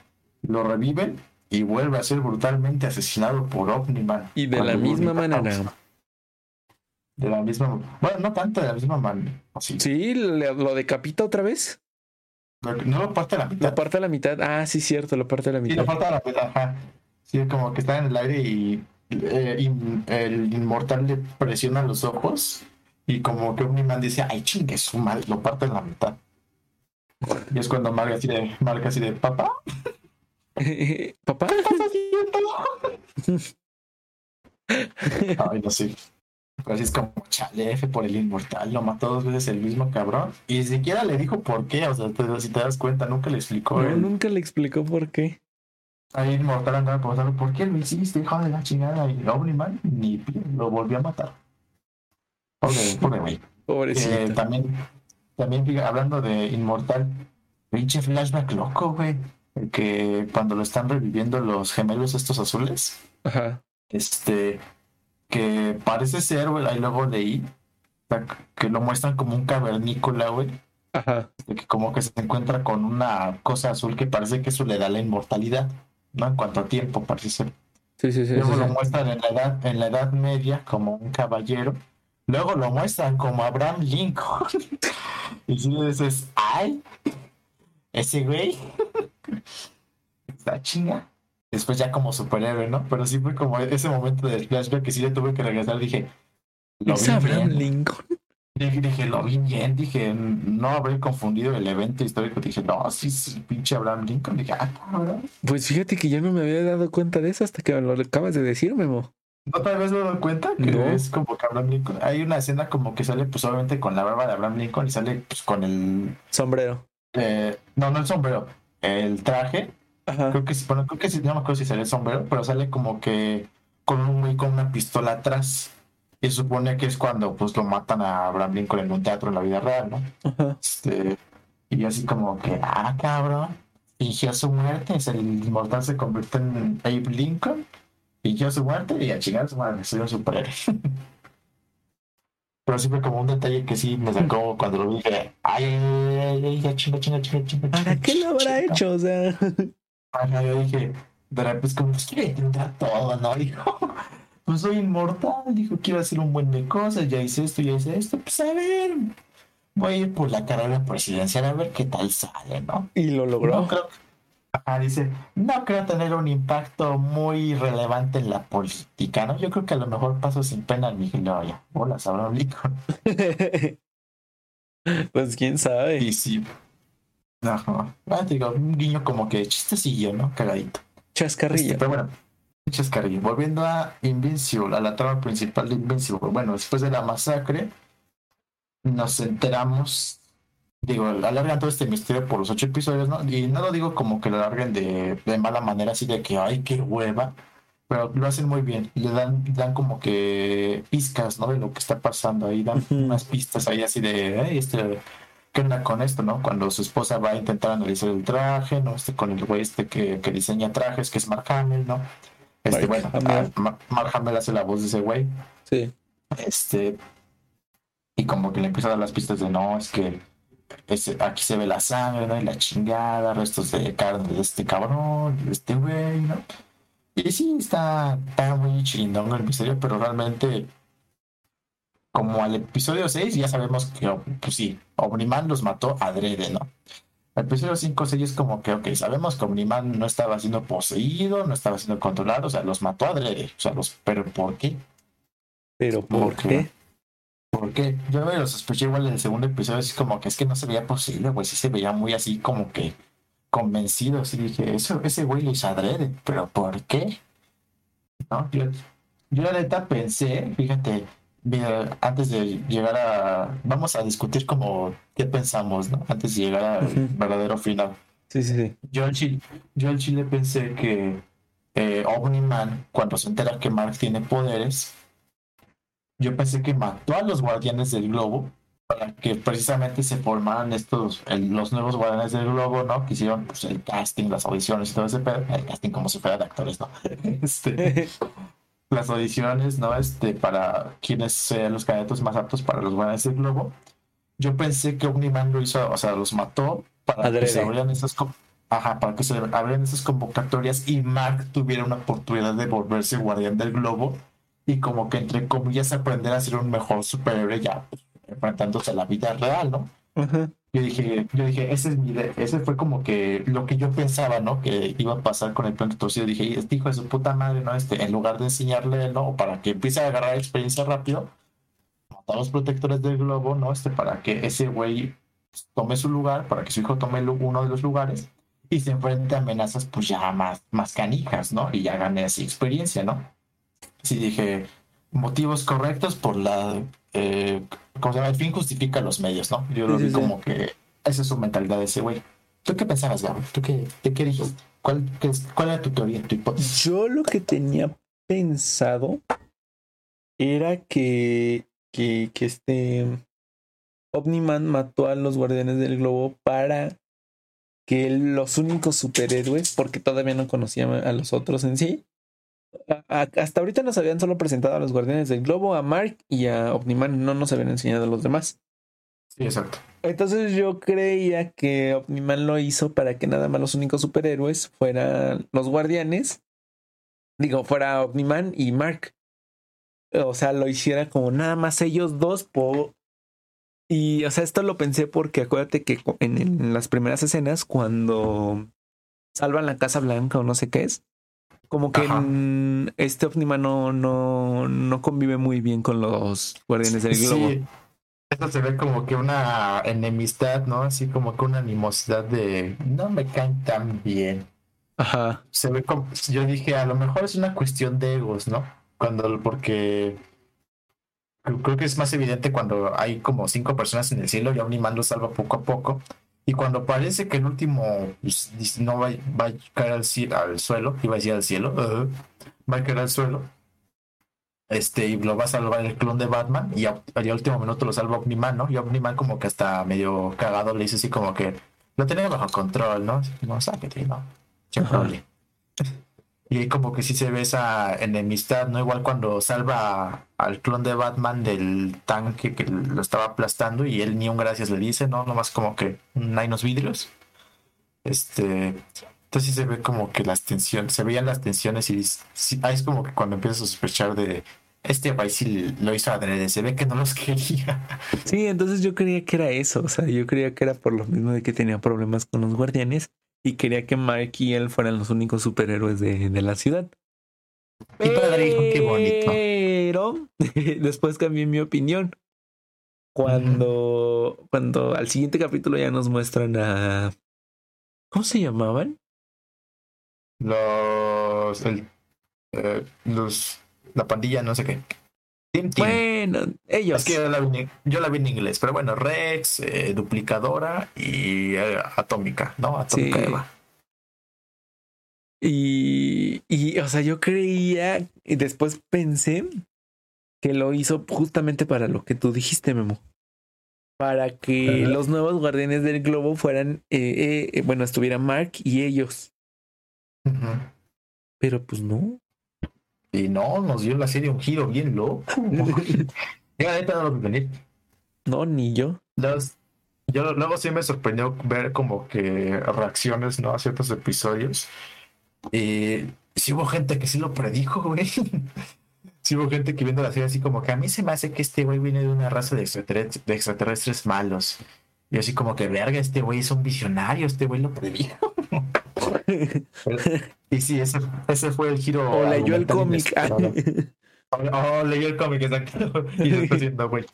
lo reviven y vuelve a ser brutalmente asesinado por Omniman. y de la misma manera. De la misma, bueno, no tanto de la misma manera. Sí. Sí, le- lo decapita otra vez. No lo parte a la mitad. Lo parte a la mitad. Ah, sí, cierto, lo parte a la Sí, mitad. lo parte a la mitad, ajá. Sí, como que está en el aire y eh, in- el inmortal le presiona los ojos y como que Omniman dice, ay, chingue su madre, lo parte a la mitad. Y es cuando marca así de, marca así de, papá, [laughs] Papá. ¿qué estás haciendo? [laughs] Ay, no sé. Pero así es como, chale, F por el inmortal, lo mató dos veces el mismo cabrón. Y ni siquiera le dijo por qué, o sea, te- si te das cuenta, nunca le explicó. No, el- nunca le explicó por qué. Ahí inmortal andaba preguntando, ¿por qué lo hiciste, hijo de la chingada? Y Omniman ni lo volvió a matar. Pobre, pobre güey. Pobrecito. Eh, también, también hablando de inmortal, pinche flashback loco, güey. Que cuando lo están reviviendo los gemelos estos azules, Ajá. este, que parece ser, güey, ahí luego leí, que lo muestran como un cavernícola, güey, Ajá. que como que se encuentra con una cosa azul que parece que eso le da la inmortalidad, ¿no? En cuanto a tiempo, parece ser. Sí, sí, sí. Luego sí, lo sí. muestran en la edad, en la edad media como un caballero. Luego lo muestran como Abraham Lincoln. [laughs] y si le dices, ay, ese güey [laughs] está chinga. Después ya como superhéroe, ¿no? Pero sí fue como ese momento del flashback que sí le tuve que regresar. Dije, lo ¿Es vi Abraham bien. Lincoln? Dije, dije, lo vi bien. Dije, no habré confundido el evento histórico. Dije, no, sí es el pinche Abraham Lincoln. Dije, ah, cabrón. Pues fíjate que yo no me había dado cuenta de eso hasta que me lo acabas de decir, Memo. ¿No te habías dado cuenta que No. es como que Abraham Lincoln? Hay una escena como que sale pues obviamente con la barba de Abraham Lincoln y sale pues con el... Sombrero. eh, no, no el sombrero, el traje. Ajá. Creo que bueno, creo que sí, no me acuerdo si sale el sombrero, pero sale como que con un güey con una pistola atrás. Y se supone que es cuando pues lo matan a Abraham Lincoln en un teatro en la vida real, ¿no? Ajá. Este, y así como que, ah, cabrón, fingió su muerte, es el inmortal se convierte en Abe Lincoln, fingió su muerte y a chingar su madre, soy un superhéroe. [laughs] Pero sí fue como un detalle que sí me sacó cuando lo dije, ay, ay, ay, ay, chinga, chinga, chinga, chinga. ¿Para qué lo habrá chinga". hecho? O sea, [laughs] yo dije, de repente es como, pues quiere intentar todo, ¿no? [laughs] Dijo, pues soy inmortal, dijo, quiero hacer un buen de cosas, ya hice esto, ya hice esto, pues a ver, voy a ir por la carrera presidencial a ver qué tal sale, ¿no? y lo logró. No creo, ajá, dice, no creo tener un impacto muy relevante en la política, ¿no? Yo creo que a lo mejor paso sin pena en mi gloria. Hola, Abraham Lincoln. [laughs] pues quién sabe. Y sí. Ajá. Ah, te digo, un guiño como que chistecillo, ¿no? Cagadito. Chascarrillo. Este, pero bueno, chascarrillo. Volviendo a Invincible, a la trama principal de Invincible. Bueno, después de la masacre, nos enteramos. Digo, alargan todo este misterio por los ocho episodios, ¿no? Y no lo digo como que lo alarguen de, de mala manera, así de que, ay, qué hueva. Pero lo hacen muy bien. Le dan, dan como que pizcas, ¿no? De lo que está pasando ahí. Dan unas pistas ahí así de, ay, este, ¿qué onda con esto, no? Cuando su esposa va a intentar analizar el traje, ¿no? Este con el güey este que, que diseña trajes, que es Mark Hamill, ¿no? Este, Mark bueno, Hamill. ah, Ma- Mark Hamill hace la voz de ese güey. Sí. Este, y como que le empieza a dar las pistas de no, es que ese- aquí se ve la sangre, ¿no? Y la chingada, restos de carne de este cabrón, de este güey, ¿no? Y sí, está, está muy chirindón el misterio, pero realmente, como al episodio 6, ya sabemos que, pues sí, Omniman los mató adrede, ¿no? El episodio 5 6 es como que, ok, sabemos que Omniman no estaba siendo poseído, no estaba siendo controlado, o sea, los mató adrede, o sea, los, pero ¿por qué? Pero ¿por, qué? ¿Por qué? Yo me lo sospeché igual en el segundo episodio, es como que es que no se veía posible, güey, sí se veía muy así como que convencido, así dije, eso, ese güey lo hizo adrede, pero ¿por qué? ¿No? Yo, yo la neta pensé, fíjate, mira, antes de llegar a, vamos a discutir como qué pensamos, ¿no? Antes de llegar al verdadero final. Sí, sí, sí. Yo en Chile, yo en Chile pensé que eh, Omni-Man, cuando se entera que Mark tiene poderes, yo pensé que mató a los guardianes del globo para que precisamente se formaran estos, los nuevos guardianes del globo, ¿no? Que hicieron pues, el casting, las audiciones y todo ese pedo. El casting como si fuera de actores, ¿no? [laughs] Este, [laughs] las audiciones, ¿no? Este, para quienes sean los candidatos más aptos para los guardianes del globo. Yo pensé que Omni-Man lo hizo, o sea, los mató para que se abrieran esas Ajá, para que se abrieran esas convocatorias y Mark tuviera una oportunidad de volverse guardián del globo y como que entre comillas aprender a ser un mejor superhéroe ya pues, enfrentándose a la vida real, ¿no? Yo dije, yo dije, ese es mi ese fue como que lo que yo pensaba, ¿no? Que iba a pasar con el plan torcido. Dije, este hijo de su puta madre, ¿no? Este, en lugar de enseñarle, ¿no? Para que empiece a agarrar experiencia rápido, los protectores del globo, ¿no? Este, para que ese güey tome su lugar, para que su hijo tome uno de los lugares y se enfrente a amenazas, pues ya más, más canijas, ¿no? Y ya gane así experiencia, ¿no? Sí dije, motivos correctos por la... Eh, ¿Cómo se llama? El fin justifica los medios, ¿no? Yo lo vi como que esa es su mentalidad de ese güey. ¿Tú qué pensabas, Gabo? ¿Tú qué, qué dijiste? ¿Cuál, ¿Cuál era tu teoría, tu hipótesis? Yo lo que tenía pensado era que, que, que este Omniman mató a los guardianes del globo para que los únicos superhéroes, porque todavía no conocía a los otros en sí, hasta ahorita nos habían solo presentado a los Guardianes del Globo, a Mark y a Omniman, no nos habían enseñado a los demás. Sí, exacto. Entonces yo creía que Omniman lo hizo para que nada más los únicos superhéroes fueran los Guardianes. Digo, fuera Omniman y Mark. O sea, lo hiciera como nada más ellos dos. Po y, o sea, esto lo pensé porque acuérdate que en las primeras escenas, cuando salvan la Casa Blanca o no sé qué es, como que este Optima no, no, no convive muy bien con los guardianes del globo. Sí. Eso se ve como que una enemistad, ¿no? Así como que una animosidad de no me caen tan bien. Ajá. Se ve como, yo dije, a lo mejor es una cuestión de egos, ¿no? Cuando, porque creo que es más evidente cuando hay como cinco personas en el cielo y Omniman lo salva poco a poco. Y cuando parece que el último pues, no va, va, a caer al, al, suelo, iba a decir al cielo, va a caer al suelo, este, y lo va a salvar el clon de Batman, y al último minuto lo salva Omniman, ¿no? Y Omniman como que está medio cagado, le dice así como que lo tenía bajo control, ¿no? No, sáquete, ¿no? Sin y ahí como que sí se ve esa enemistad, ¿no? Igual cuando salva al clon de Batman del tanque que lo estaba aplastando y él ni un gracias le dice, ¿no? Nomás como que no hay unos vidrios. Este. Entonces sí se ve como que las tensiones, se veían las tensiones y ahí es como que cuando empiezas a sospechar de este país sí lo hizo adrede, se ve que no los [laughs] quería. Sí, entonces yo creía que era eso, o sea, yo creía que era por lo mismo de que tenía problemas con los guardianes y quería que Mike y él fueran los únicos superhéroes de, de la ciudad. Y padre qué bonito. Pero [laughs] después cambié mi opinión. Cuando, cuando al siguiente capítulo ya nos muestran a. ¿Cómo se llamaban? Los. Eh, los. La pandilla, no sé qué. Bueno, ellos. Es que yo la, vi, en inglés, pero bueno, Rex, eh, Duplicadora y eh, Atómica, ¿no? Atómica Eva. Y, y, o sea, yo creía y después pensé que lo hizo justamente para lo que tú dijiste, Memo. Para que los nuevos guardianes del globo fueran, eh, bueno, estuvieran Mark y ellos. Pero pues no. Y no, nos dio la serie un giro bien loco. [laughs] no lo venir. No, ni yo. yo luego sí me sorprendió ver como que reacciones, ¿no? A ciertos episodios. Y sí hubo gente que sí lo predijo, güey. [laughs] sí hubo gente que viendo la serie así como que a mí se me hace que este güey viene de una raza de extraterrestres, de extraterrestres malos. Y así como que, verga, este güey es un visionario, este güey lo predijo. [laughs] y sí, ese, ese fue el giro. O leyó el cómic. [laughs] Oh, leí el cómic, exacto. Y se está haciendo, güey.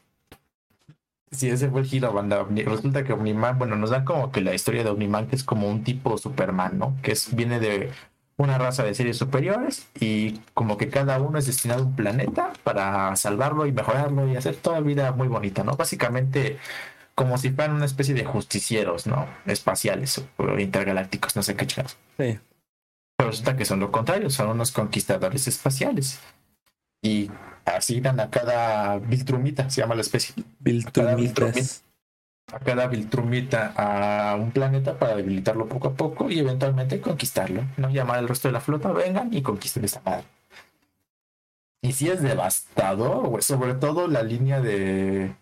Sí, ese fue el giro, banda. Resulta que Omniman, bueno, nos dan como que la historia de Omniman, que es como un tipo Superman, ¿no? Que es, viene de una raza de series superiores y como que cada uno es destinado a un planeta para salvarlo y mejorarlo y hacer toda la vida muy bonita, ¿no? Básicamente como si fueran una especie de justicieros, ¿no? Espaciales o intergalácticos, no sé qué chingados. Sí. Pero resulta que son lo contrario, son unos conquistadores espaciales. Y asignan a cada Viltrumita, se llama la especie. Viltrumitas. A cada Viltrumita a un planeta para debilitarlo poco a poco y eventualmente conquistarlo. No llamar al resto de la flota, vengan y conquisten esta madre. Y si es devastador, sobre todo la línea de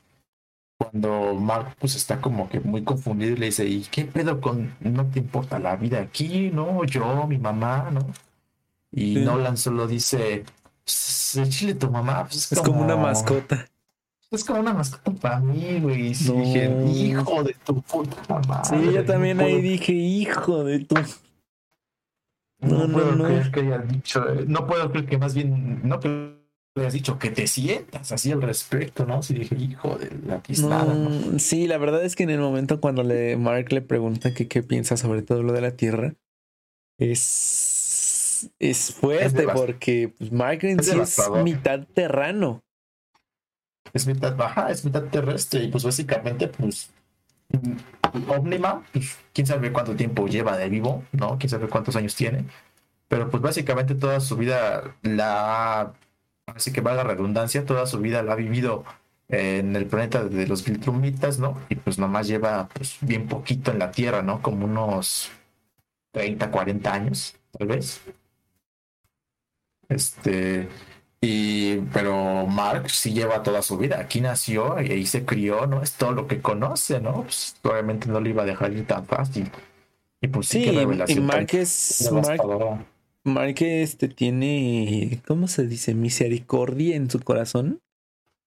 cuando Mark pues está como que muy confundido y le dice, ¿y qué pedo con no te importa la vida aquí? No, yo, mi mamá, ¿no? Y Nolan solo dice, el chile tu mamá, pues es, como, una mascota. Es como una mascota para mí, güey. Y dije, hijo de tu puta madre. Sí, yo también ahí dije, hijo de tu. No, no, puedo no. creer que haya dicho, eh, no puedo creer que más bien, no has dicho que te sientas así al respecto, ¿no? Si dije, hijo de la pistada. ¿no? Sí, la verdad es que en el momento cuando le, Mark le pregunta que qué piensa sobre todo lo de la Tierra, es es, fuerte porque pues, sí es mitad terrano. Es mitad baja, es mitad terrestre y pues básicamente pues Omnima, pues quién sabe cuánto tiempo lleva de vivo, ¿no? Quién sabe cuántos años tiene. Pero pues básicamente toda su vida la así que valga redundancia, toda su vida la ha vivido en el planeta de los Viltrumitas, ¿no? Y pues nomás lleva pues bien poquito en la Tierra, ¿no? Como unos 30, 40 años, tal vez. Este, y, pero Mark sí lleva toda su vida. Aquí nació y ahí se crió, ¿no? Es todo lo que conoce, ¿no? Pues, obviamente no le iba a dejar ir tan fácil. Y pues sí, y Mark es. Mark, este tiene, ¿cómo se dice? Misericordia en su corazón.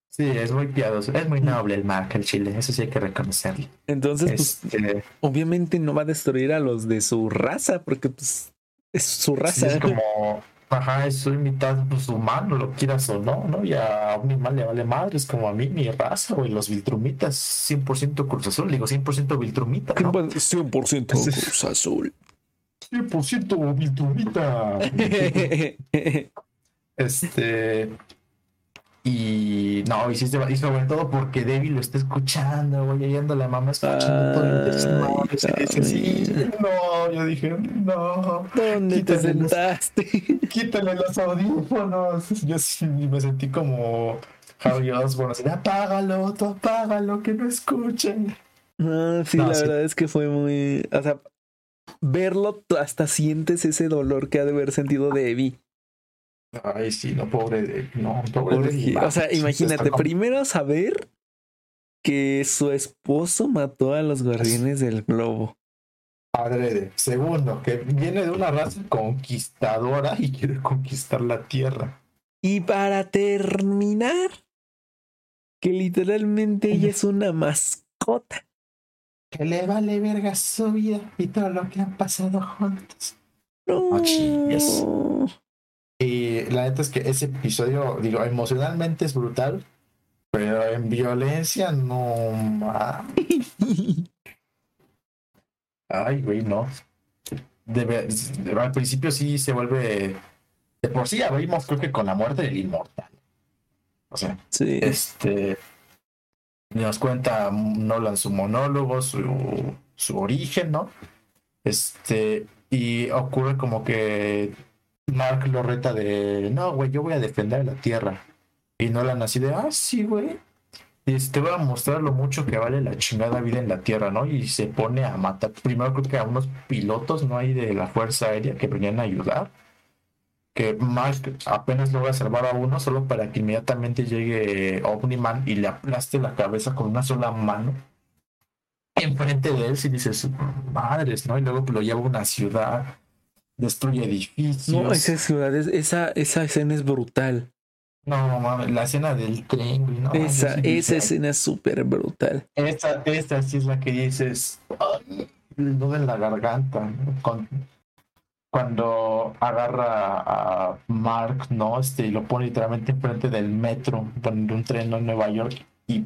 Sí, es muy piadoso, es muy noble el Mark, el chile, eso sí hay que reconocerlo. Entonces, pues, este, obviamente no va a destruir a los de su raza, porque pues es su raza. es como, Ajá, soy mitad pues, humano, lo quieras o no, ¿no? Y a un animal le vale madres como a mí, mi raza, güey, los Viltrumitas, 100% Cruz Azul, digo 100% Viltrumita, ¿no? 100% Cruz Azul. 100% Viltrumita. [laughs] este, y no, y, sí, y sobre todo porque Debbie lo está escuchando, güey, ahí anda la mamá escuchando todo el desmadre. no, yo dije, no. ¿Dónde te sentaste? [laughs] quítale los audífonos. Yo sí me sentí como Harry Osborn, así, apágalo, tú apágalo, que no escuchen. No, sí, la verdad es que fue muy, o sea, verlo hasta sientes ese dolor que ha de haber sentido Debbie. Ay, sí, no, pobre de. No, pobre de. O sea, imagínate, primero saber que su esposo mató a los guardianes del globo. Padre Segundo, que viene de una raza conquistadora y quiere conquistar la tierra. Y para terminar, que literalmente ella es una mascota. Que le vale verga su vida y todo lo que han pasado juntos. No. Y la neta es que ese episodio, digo, emocionalmente es brutal, pero en violencia no. [laughs] Ay, güey, no. Debe, al principio sí se vuelve. De por sí abrimos, creo que con la muerte del inmortal. O sea, sí. este. Nos cuenta Nolan su monólogo, su, su origen, ¿no? Este. Y ocurre como que Mark lo reta de, no, güey, yo voy a defender la Tierra. Y Nolan así de, ah, sí, güey. Y te voy a mostrar lo mucho que vale la chingada vida en la Tierra, ¿no? Y se pone a matar, primero creo que a unos pilotos, ¿no? Hay de la Fuerza Aérea que venían a ayudar. Que Mark apenas logra salvar a uno solo para que inmediatamente llegue Omniman y le aplaste la cabeza con una sola mano enfrente de él si dices, madres, ¿no? Y luego lo lleva a una ciudad destruye edificios. No, esa ciudad, esa, esa escena es brutal. No, mames, la escena del tren, no, Esa, esa escena es súper brutal. Esta, esta sí es la que dices, no en la garganta, con, cuando agarra a Mark, ¿no? Este, y lo pone literalmente enfrente del metro, de un tren en Nueva York y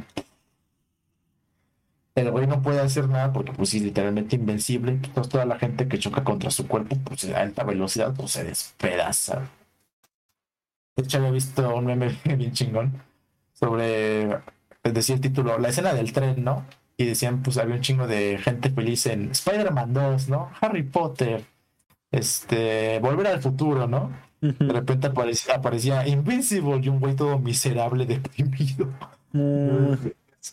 el güey no puede hacer nada porque pues es literalmente invencible. Entonces toda la gente que choca contra su cuerpo, pues a alta velocidad, pues se despedaza. De hecho había visto un meme [laughs] bien chingón sobre, decía el título, la escena del tren, ¿no? Y decían, pues había un chingo de gente feliz en Spider-Man 2, ¿no? Harry Potter, este, Volver al Futuro, ¿no? De repente aparecía, aparecía Invincible y un güey todo miserable, [laughs] deprimido. Mm.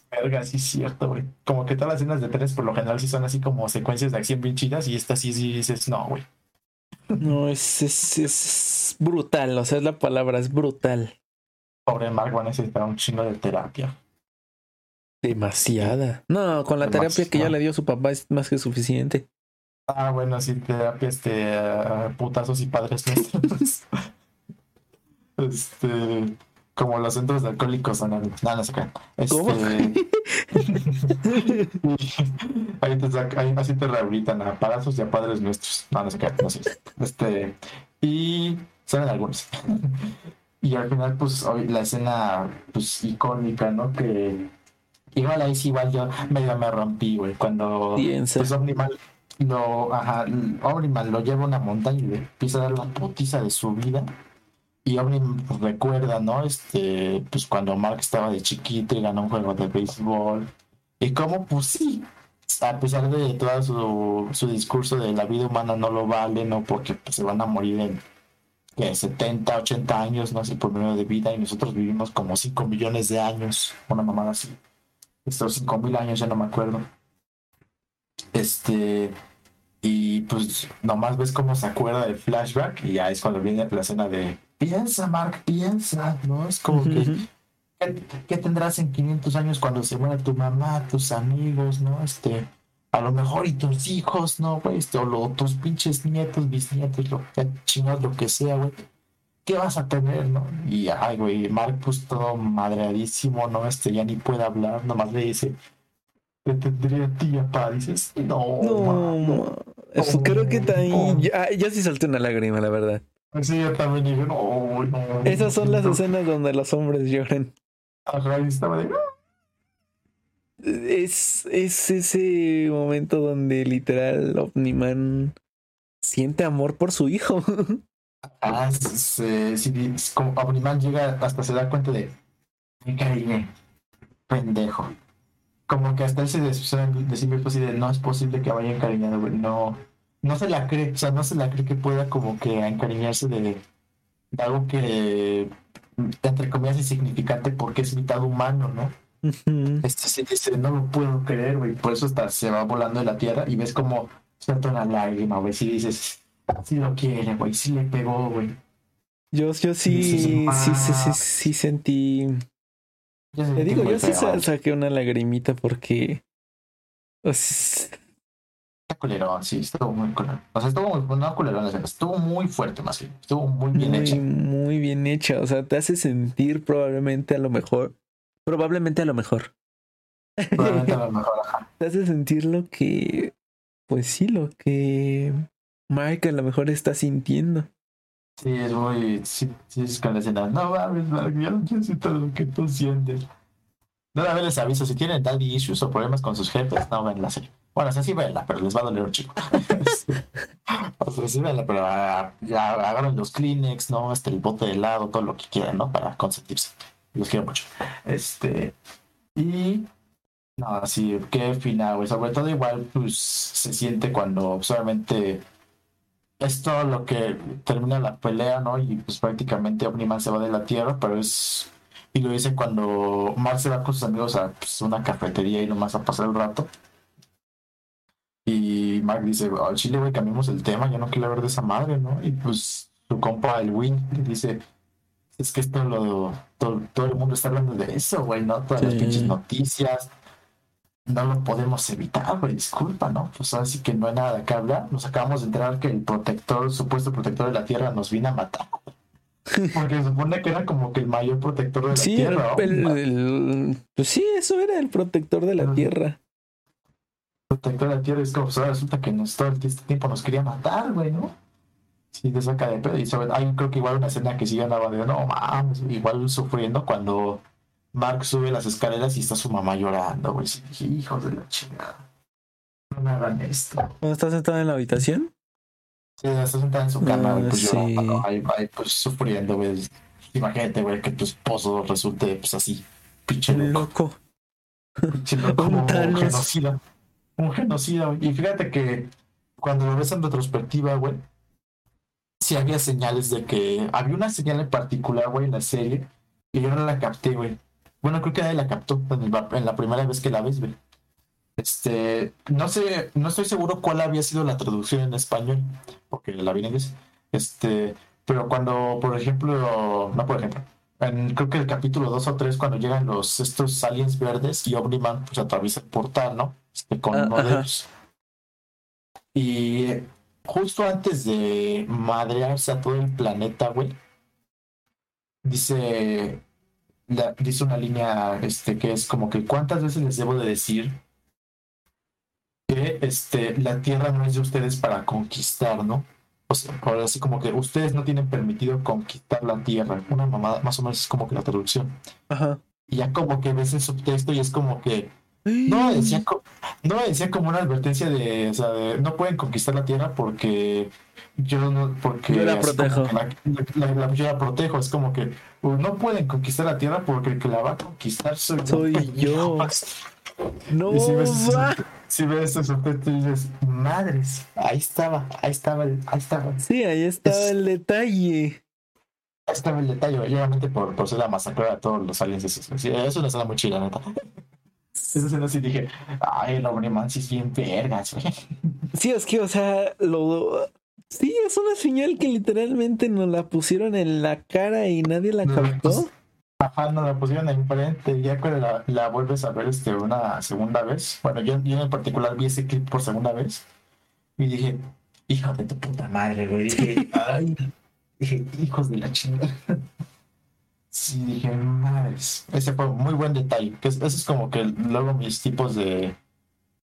Verga, sí es cierto, güey. Como que todas las escenas de trenes por lo general sí son así como secuencias de acción bien chidas y esta sí, sí dices, no, güey. No, es, es, es brutal, o sea, es la palabra, es brutal. Pobre Mark va a necesitar un chingo de terapia. Demasiada. No, con la terapia que ya le dio su papá es más que suficiente. Ah, bueno, sí, terapia, este, putazos y padres nuestros. [laughs] este como los centros de alcohólicos anónimos. No, no se crean. Este... [laughs] ahí te ahí así te rehabilitan a parazos y a padres nuestros. No, no se crean, no sé. Este, y salen algunos. [laughs] y al final, pues, hoy la escena pues icónica, ¿no? Que igual ahí sí, igual yo medio me rompí, güey, cuando pues Omniman lo, ajá, Omniman lo lleva a una montaña y le empieza a dar la putiza de su vida y Omni recuerda, ¿no? Este, pues cuando Mark estaba de chiquito y ganó un juego de béisbol. Y cómo, pues sí, a pesar de todo su, su discurso de la vida humana no lo vale, ¿no? Porque pues, se van a morir en 70, 80 años, no sé, por medio de vida, y nosotros vivimos como 5 millones de años, una mamada así. Estos 5 mil años ya no me acuerdo. Este, y pues nomás ves cómo se acuerda del flashback, y ya es cuando viene la escena de piensa, Mark, piensa, ¿no? Es como que, ¿qué, tendrás en 500 años cuando se muera tu mamá, tus amigos, ¿no? Este, a lo mejor y tus hijos, ¿no, güey? Este, o tus pinches nietos, bisnietos, lo que chingados, lo que sea, güey. ¿Qué vas a tener, no? Y, ay, güey, Mark, pues todo madreadísimo, ¿no? Este, ya ni puede hablar, nomás le dice, te tendría a ti, papá. Dices, no, no, no. creo que también, ya, ya sí salté una lágrima, la verdad. Sí, yo también dije, no, no. Esas son las escenas donde los hombres lloran. Ajá, y estaba de... Es, es ese momento donde literal Omniman siente amor por su hijo. [laughs] Ah, sí, como Omniman llega hasta se da cuenta de me cariñé, pendejo. Como que hasta él se de sí mismo así de no es posible que vaya encariñado, güey. No, no se la cree, o sea, no se la cree que pueda como que encariñarse de, algo que, entre comillas, es significante porque es mitad humano, ¿no? Este sí dice, no lo puedo creer, güey, por eso hasta se va volando de la tierra y ves como suelta una lágrima, güey, si dices, sí lo quiere, güey, sí le pegó, güey. Yo, yo sí, sí, sí, sí, sí, sentí... Te digo, yo sí saqué una lagrimita porque... Pues, culero, sí, estuvo muy culero. O sea, estuvo muy, no culero, estuvo muy fuerte más bien, estuvo muy bien hecha. Muy bien hecha, o sea, te hace sentir probablemente a lo mejor, probablemente a lo mejor. Probablemente a lo [laughs] mejor, ajá. Te hace sentir lo que, pues sí, lo que Mike a lo mejor está sintiendo. Sí, es muy, sí, sí es con la escena, no mames, Mark, yo siento lo que tú sientes. No, a ver, les aviso, si tienen daddy issues o problemas con sus jefes, no ven la serie. Bueno, o sea, sí venla, pero les va a doler un chico. [laughs] o sea, sí venla, pero ah, agarren los Kleenex, ¿no? Este, el bote de helado, todo lo que quieran, ¿no? Para consentirse. Los quiero mucho. Este. Y. No, así, qué final, güey. Sobre todo, igual, pues se siente cuando solamente es todo lo que termina la pelea, ¿no? Y pues prácticamente Omniman se va de la tierra, pero es. Y lo dice cuando Mark se va con sus amigos a pues, una cafetería y nomás a pasar el rato y Mark dice, al chile, güey, cambiemos el tema, yo no quiero hablar de esa madre, ¿no? Y pues su compa, el Win, le dice, es que esto lo, todo, todo el mundo está hablando de eso, güey, ¿no? Todas las pinches noticias, no lo podemos evitar, güey, disculpa, ¿no? Pues así que no hay nada qué hablar. Nos acabamos de enterar que el protector, el supuesto protector de la Tierra, nos vino a matar. [laughs] Porque se supone que era como que el mayor protector de la Tierra. pues sí, eso era el protector de la Tierra protector de la tierra es como, pues, resulta que nos, todo este tiempo nos quería matar, güey, ¿no? Sí, te saca de pedo. Y sobre, hay creo que igual una escena que sigue andaba de no mames, igual sufriendo cuando Mark sube las escaleras y está su mamá llorando, güey. Hijos de la chingada. No me hagan esto. ¿Cuando estás sentado en la habitación? Sí, está sentada en su cama, güey, Ah, pues sí. llorando, ahí, ahí, pues sufriendo, güey. Imagínate, güey, que tu esposo resulte, pues así, pinche loco. Loco. pinche loco, [laughs] Un un genocida. Un genocida, güey. Y fíjate que cuando lo ves en retrospectiva, güey, sí había señales de que había una señal en particular, güey, en la serie, y yo no la capté, güey. Bueno, creo que nadie la captó en, el- en la primera vez que la ves, güey. Este, no sé, no estoy seguro cuál había sido la traducción en español, porque la vi en inglés. Este, pero cuando, por ejemplo, no por ejemplo, en, creo que el capítulo 2 o 3, cuando llegan los estos aliens verdes y Omniman pues atraviesa el portal, ¿no? Este, con Ah, uno de ellos. Y justo antes de madrearse a todo el planeta, güey, dice, la- dice una línea este, que es como que cuántas veces les debo de decir que este, la tierra no es de ustedes para conquistar, ¿no? O sea, ahora sí como que ustedes no tienen permitido conquistar la tierra. Una mamada, más o menos es como que la traducción. Ajá. Y ya como que ves el subtexto y es como que no, decía, no, decía como una advertencia de, o sea, de, no pueden conquistar la tierra porque yo no, porque Yo la protejo. que La, la- la- yo la protejo, es como que no pueden conquistar la tierra porque el que la va a conquistar soy, Soy [laughs] yo. No, Y si ves, subte- si ves dices, madres, ahí estaba, ahí estaba, el, ahí estaba, ahí Sí, ahí estaba Es- el detalle. estaba el detalle, obviamente por, por ser la masacre a todos los aliens. Eso, sí, es una escena muy chida, neta. Esa escena sí dije, ay, el Omniman sí es bien vergas, güey. Sí, es que, o sea, lo. Sí, es una señal que literalmente nos la pusieron en la cara y nadie la No, captó. pues, Ajá, nos la pusieron enfrente. Ya cuando la, la vuelves a ver este, una segunda vez. Bueno, yo, yo en particular vi ese clip por segunda vez. Y dije, hijo de tu puta madre, güey. Dije, [laughs] ay, dije, hijos de la chingada. Sí, dije, madres. Ese fue un muy buen detalle. Que es- eso es como que luego mis tipos de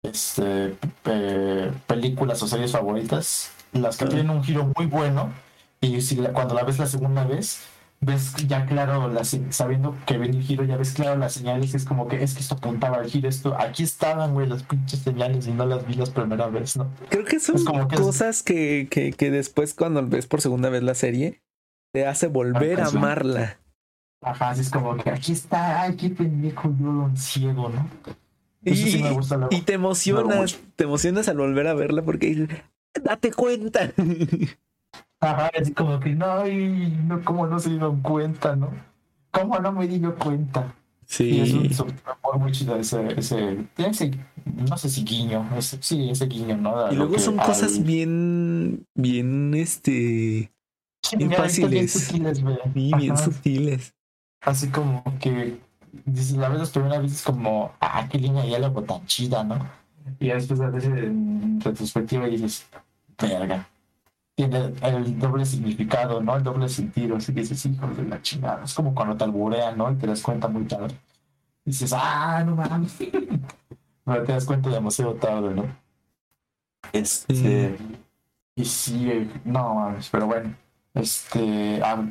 este, pe- películas o series favoritas. Las que tienen un giro muy bueno. Y si la- cuando la ves la segunda vez, ves ya claro, la sabiendo que viene el giro, ya ves claro las señales. Es como que es que esto apuntaba al giro. Esto, aquí estaban, güey, las pinches señales y no las vi la primera vez, ¿no? Creo que son Es como que es- cosas que, que, que después, cuando ves por segunda vez la serie, te hace volver a amarla. Ajá, así es como que aquí está, qué pendejo yo, don ciego, ¿no? Eso sí me gusta luego. y te emocionas, te emocionas al volver a verla porque date cuenta. Ajá, así como que no, ay, no, cómo no se dieron cuenta, ¿no? ¿Cómo no me di yo cuenta? Y es un Sí. subtexto muy chido ese, ese, ese, no sé si guiño, ese- sí, ese guiño, ¿no? A Y luego son al- cosas bien, bien, este, Sí, bien bien fáciles. sutiles, güey. sí, bien sutiles. Así como que dices, la ves las primeras veces como, ah, qué línea diálogo tan chida, ¿no? Y después a veces en retrospectiva y dices, verga. Tiene el doble significado, ¿no? El doble sentido. Así que dices, hijo de la chingada. Es como cuando te alburean, ¿no? Y te das cuenta muy tarde. Dices, ah, no mames. [laughs] Pero te das cuenta demasiado tarde, ¿no? Este. Y sí, no mames, pero bueno. Este. ah,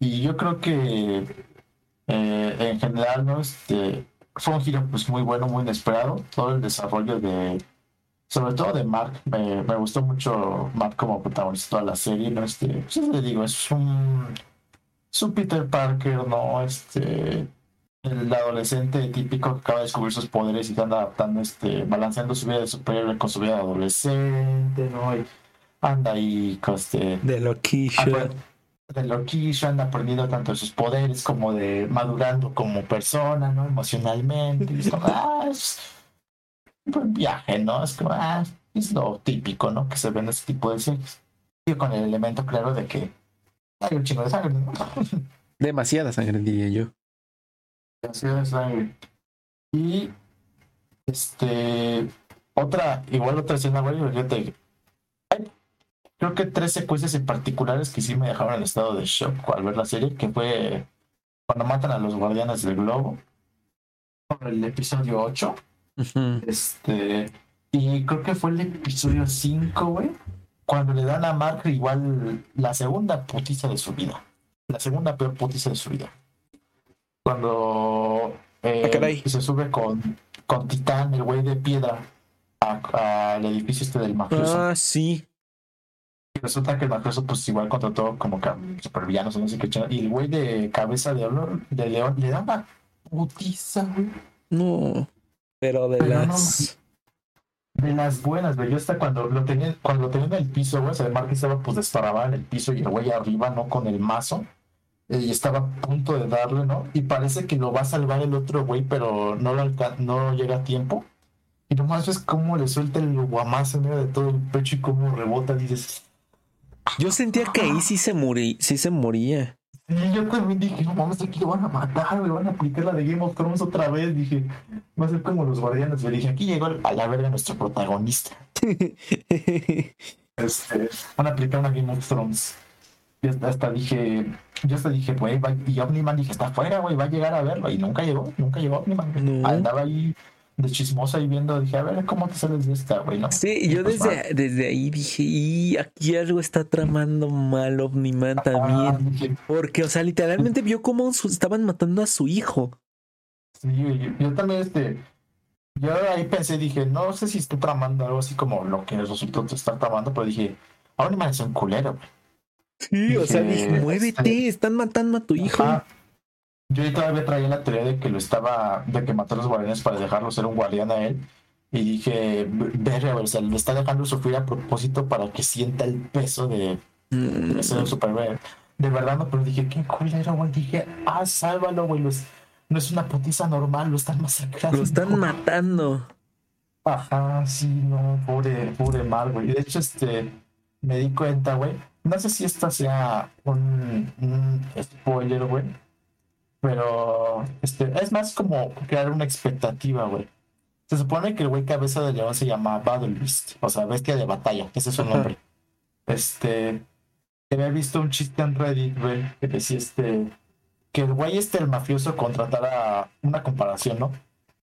y yo creo que eh, en general, ¿no? Este, fue un giro pues muy bueno, muy inesperado. Todo el desarrollo de, sobre todo de Mark, me, me gustó mucho Mark como protagonista de toda la serie, ¿no? Este, pues le digo, es un, es un Peter Parker, ¿no? Este, el adolescente típico que acaba de descubrir sus poderes y que anda adaptando, este, balanceando su vida de superhéroe con su vida de adolescente, ¿no? Y anda ahí, con este, De loquillo. De loquillo, anda aprendiendo tanto de sus poderes como de madurando como persona, ¿no? Emocionalmente. Y es como, [laughs] ah, es un buen viaje, ¿no? Es como, ah, es lo típico, ¿no? Que se ve en ese tipo de series. Y con el elemento claro de que hay un chingo de sangre, ¿no? [laughs] Demasiada sangre, diría yo. Así de sangre. Y este otra, igual otra escena, güey, fíjate. hay, Creo que tres secuencias en particulares que sí me dejaron en estado de shock al ver la serie, que fue cuando matan a los guardianes del globo, por el episodio 8, Ujú. este, y creo que fue el episodio 5, güey, cuando le dan a Mark igual la segunda putiza de su vida. La segunda peor putiza de su vida. Cuando eh, se sube con, con Titán, el güey de piedra, al edificio este del mafioso. Ah, sí. Y resulta que el mafioso, pues igual contrató como que supervillanos o no sé qué. Y el güey de cabeza de, olor, de león le da una putiza, güey. No. Pero de las. de las buenas, güey. Yo hasta cuando lo tenía, cuando lo tenía en el piso, güey, o sea, Mark estaba pues desparaba en el piso y el güey arriba, ¿no? Con el mazo. Eh, y estaba a punto de darle, ¿no? Y parece que lo va a salvar el otro güey, pero no, lo no llega a tiempo. Y nomás ves cómo le suelta el guamazo en medio de todo el pecho y cómo rebota. Dices. Yo sentía que ahí sí se, morí, sí se moría. Y yo también dije, no mames, aquí lo van a matar, me van a aplicar la de Game of Thrones otra vez. Dije, va a ser como los guardianes. Me dije, aquí llegó a la verga nuestro protagonista. [laughs] este, van a aplicar una Game of Thrones. Y hasta, dije, yo hasta dije, güey, y Omniman dije, está afuera, güey, va a llegar a verlo. Y nunca llegó, nunca llegó Omniman. Andaba ahí de chismosa y viendo, dije, a ver, ¿cómo te sales de esta, güey? ¿no? Sí, yo pues, desde, desde ahí dije, y aquí algo está tramando mal Omniman también. porque, o sea, literalmente vio cómo estaban matando a su hijo. Sí, yo, también, este, yo ahí pensé, dije, no sé si estoy tramando algo así como lo que resultó estar tramando, pero dije, Omniman es un culero, güey. Sí, o sea, dije, muévete, este, están matando a tu hijo. Yo todavía traía la teoría de que lo estaba, de que mató a los guardianes para dejarlo ser un guardián a él. Y dije, verga, o sea, le está dejando sufrir a propósito para que sienta el peso de, de ser un superhéroe. De verdad, no, pero dije, qué culero, güey. Dije, ah, sálvalo, güey. No es una putiza normal, lo están masacrando. Lo están matando. Ajá, sí, no, pobre, pobre mal, güey. De hecho, este, me di cuenta, güey. No sé si esto sea un, un spoiler, güey pero este, es más como crear una expectativa, güey. Se supone que el güey cabeza de león se llama Battle Beast, o sea, bestia de batalla, ese es su nombre. Este, había visto un chiste en Reddit, güey, que decía este, que el güey este, el mafioso, contratara una comparación, ¿no?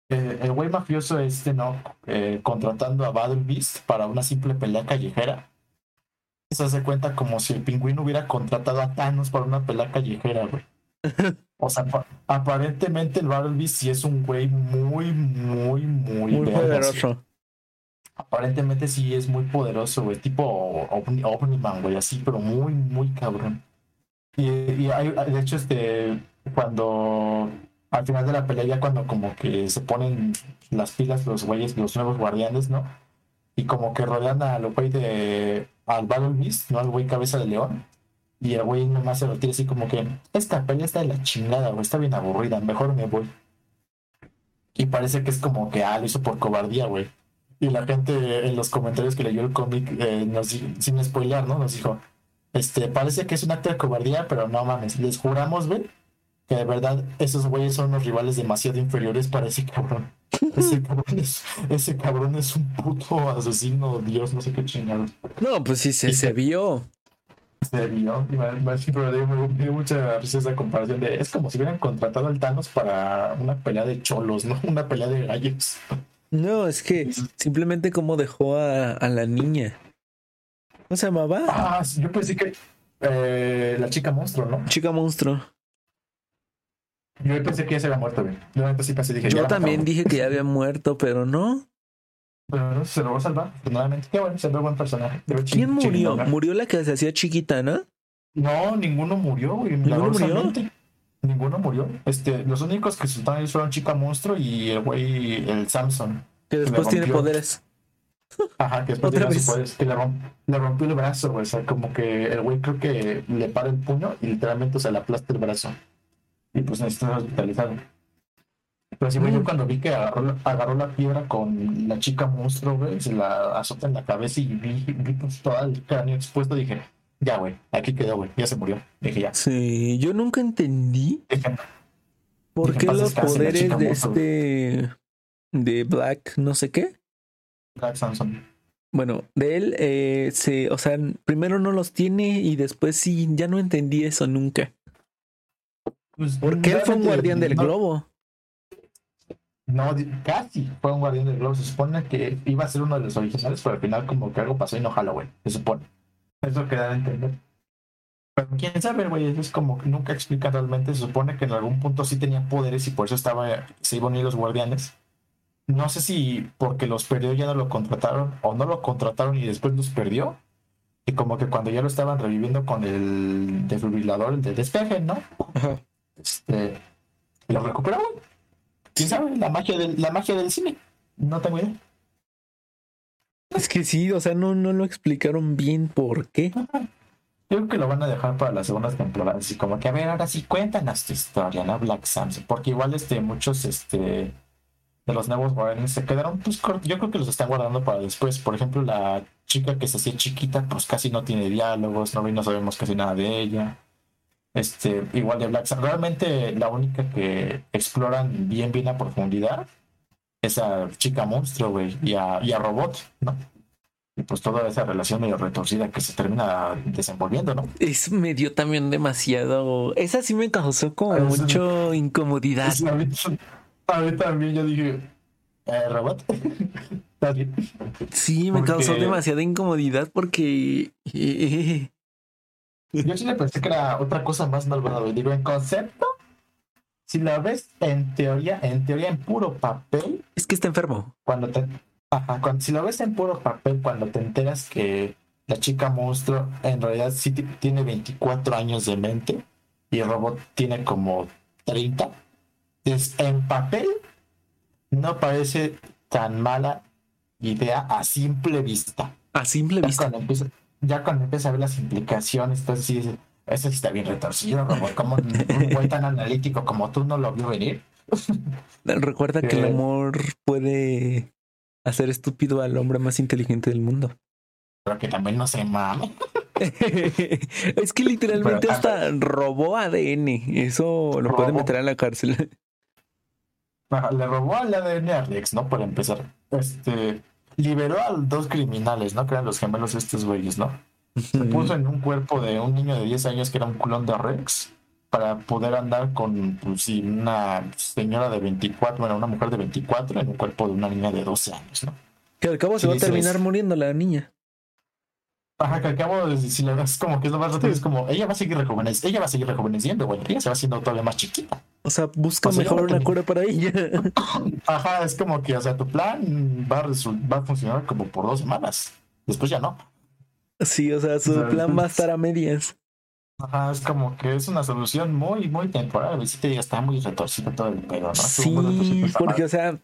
Eh, el güey mafioso este, ¿no? Eh, contratando a Battle Beast para una simple pelea callejera. Se hace cuenta como si el pingüino hubiera contratado a Thanos para una pelea callejera, güey. O sea, aparentemente el Battle Beast sí es un güey muy, muy, muy, muy poderoso. Aparentemente sí es muy poderoso, güey. Tipo Omniman, güey, así, pero muy, muy cabrón. Y, hay, de hecho, este, cuando al final de la pelea, ya cuando como que se ponen las pilas los güeyes, los nuevos guardianes, ¿no? Y como que rodean al güey de. al Battle Beast, ¿no? Al güey cabeza de león y el güey nomás se lo tira así como que, esta pelea está de la chingada, güey, está bien aburrida, mejor me voy. Y parece que es como que, ah, lo hizo por cobardía, güey. Y la gente en los comentarios que leyó el cómic, eh, sin spoiler, ¿no? Nos dijo, este, parece que es un acto de cobardía, pero no mames, les juramos, güey, que de verdad esos güeyes son unos rivales demasiado inferiores para ese cabrón. [laughs] Ese cabrón es, ese cabrón es un puto asesino, Dios, no sé qué chingado. No, pues sí, se, se vio serio, pero me dio mucha risa esa comparación de es como si hubieran contratado al Thanos para una pelea de cholos, ¿no? [laughs] Una pelea de gallos. No, es que simplemente como dejó a, a la niña. ¿Cómo se llamaba? Ah, yo pensé que eh, la chica monstruo, ¿no? Chica monstruo. Yo pensé que ya se había muerto, güey. Yo, también dije que ya había muerto, pero no. Pero se lo va a salvar, afortunadamente. Qué bueno, se ve buen personaje. ¿Quién murió? ¿Murió la que se hacía chiquita, no? No, ninguno murió, güey. ¿Ninguno murió? Ninguno murió. Este, los únicos que estaban ahí fueron Chica Monstruo y el güey, el Samson. Que después tiene poderes. Ajá, que después tiene poderes. Que le, le, rompió el brazo, güey. O sea, como que el güey creo que le para el puño y literalmente se le aplasta el brazo. Y pues necesita hospitalizado. Pero sí, güey, yo mm. cuando vi que agarró, la piedra con la chica monstruo, güey, se la azota en la cabeza y vi, pues, todo el cráneo expuesto, dije, ya, güey, aquí quedó, güey, ya se murió. Dije, ya. Sí, yo nunca entendí por qué los poderes de este, de Black, no sé qué. Black Samson. Bueno, de él, eh, se, o sea, primero no los tiene y después sí, ya no entendí eso nunca. Pues, Porque él fue un guardián del globo No, casi fue un guardián del globo. Se supone que iba a ser uno de los originales, pero al final como que algo pasó y no Halloween, se supone. Eso queda de entender. Pero quién sabe, güey, es como que nunca explica realmente. Se supone que en algún punto sí tenía poderes y por eso estaba, se iban a ir los guardianes. No sé si porque los perdió ya no lo contrataron o no lo contrataron y después los perdió. Y como que cuando ya lo estaban reviviendo con el desfibrilador, el de despeje, ¿no? Este, lo recuperaron. ¿Quién sabe? La magia del, la magia del cine. No tengo idea. Es que sí, o sea, no, no lo explicaron bien por qué. Yo creo que lo van a dejar para las segundas temporadas. Y como que, a ver, ahora sí cuéntanos tu historia, ¿no? Black Samson. Porque igual este, muchos este, de los nuevos Guardianes se quedaron, pues yo creo que los están guardando para después. Por ejemplo, la chica que se hacía chiquita, pues casi no tiene diálogos, no, no sabemos casi nada de ella. Este, igual de Black Samson. Realmente la única que exploran bien, bien a profundidad es a chica monstruo, güey, y a, y a robot, ¿no? y pues toda esa relación medio retorcida que se termina desenvolviendo, ¿no? Es me dio también demasiado. Esa sí me causó como mucho incomodidad. a, mí, también yo dije, eh, robot. [laughs] Sí, me causó demasiada incomodidad porque. Yo sí le pensé que era otra cosa más malvada. Digo, en concepto, si la ves en teoría, en teoría en puro papel. Es que está enfermo. Cuando te cuando, si lo ves en puro papel, cuando te enteras que la chica monstruo en realidad sí tiene 24 años de mente y el robot tiene como 30, es, en papel no parece tan mala idea a simple vista. A simple vista. Ya cuando empieza a ver las implicaciones, entonces sí eso sí está bien retorcido, robot, como un güey tan analítico como tú no lo vio venir. [laughs] Recuerda que el amor puede hacer estúpido al hombre más inteligente del mundo. Pero que también no se mame. [laughs] es que literalmente hasta robó ADN. Eso lo puede meter a la cárcel. Le robó el ADN a Rex, ¿no? Por empezar. Este liberó a dos criminales, ¿no? Que eran los gemelos estos güeyes, ¿no? Se puso en un cuerpo de un niño de 10 años que era un culón de Rex para poder andar con pues, una señora de 24, bueno, una mujer de 24 en un cuerpo de una niña de 12 años, ¿no? Que al cabo se va a terminar muriendo la niña. Ajá, que al cabo, si das como que es lo más es como, ella va a seguir rejuveneciendo, ella va a seguir rejuveneciendo, güey, ella se va haciendo todavía más chiquita. O sea, busca mejor una cura para ella. [coughs] Ajá, es como que, o sea, tu plan va a, va a funcionar como por dos semanas. Después ya no. Sí, o sea, su plan va a estar a medias. Ajá, es como que es una solución muy, muy temporal. Si te diga, está muy retorcido todo el pedo, ¿no? Sí, porque, o sea,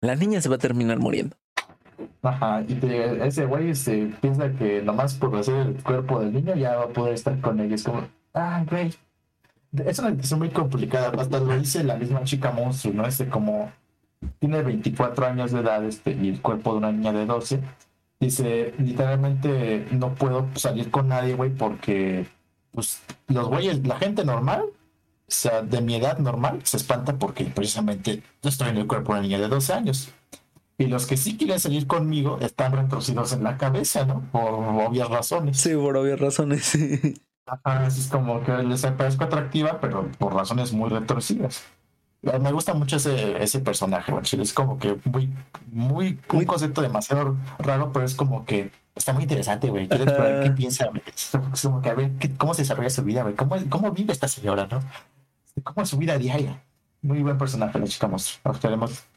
la niña se va a terminar muriendo. Ajá, y ese güey se piensa que nomás por hacer el cuerpo del niño ya va a poder estar con ella. Es como, ah, güey. Es una situación muy complicada. Hasta lo dice la misma chica monstruo, ¿no? Este como tiene 24 años de edad este, y el cuerpo de una niña de 12. Dice, literalmente no puedo salir con nadie, güey, porque pues los güeyes, la gente normal, o sea, de mi edad normal, se espanta porque precisamente yo estoy en el cuerpo de una niña de 12 años. Y los que sí quieren salir conmigo están retorcidos en la cabeza, ¿no? Por obvias razones. Sí, por obvias razones. [laughs] Ajá, es como que les parezco atractiva, pero por razones muy retorcidas. Me gusta mucho ese, ese personaje, es como que muy, muy, un concepto demasiado raro, pero es como que está muy interesante, güey. Quiero explorar qué piensa, Como que a ver cómo se desarrolla su vida, güey. ¿Cómo, ¿Cómo, vive esta señora, no? ¿Cómo es su vida diaria? Muy buen personaje, la chica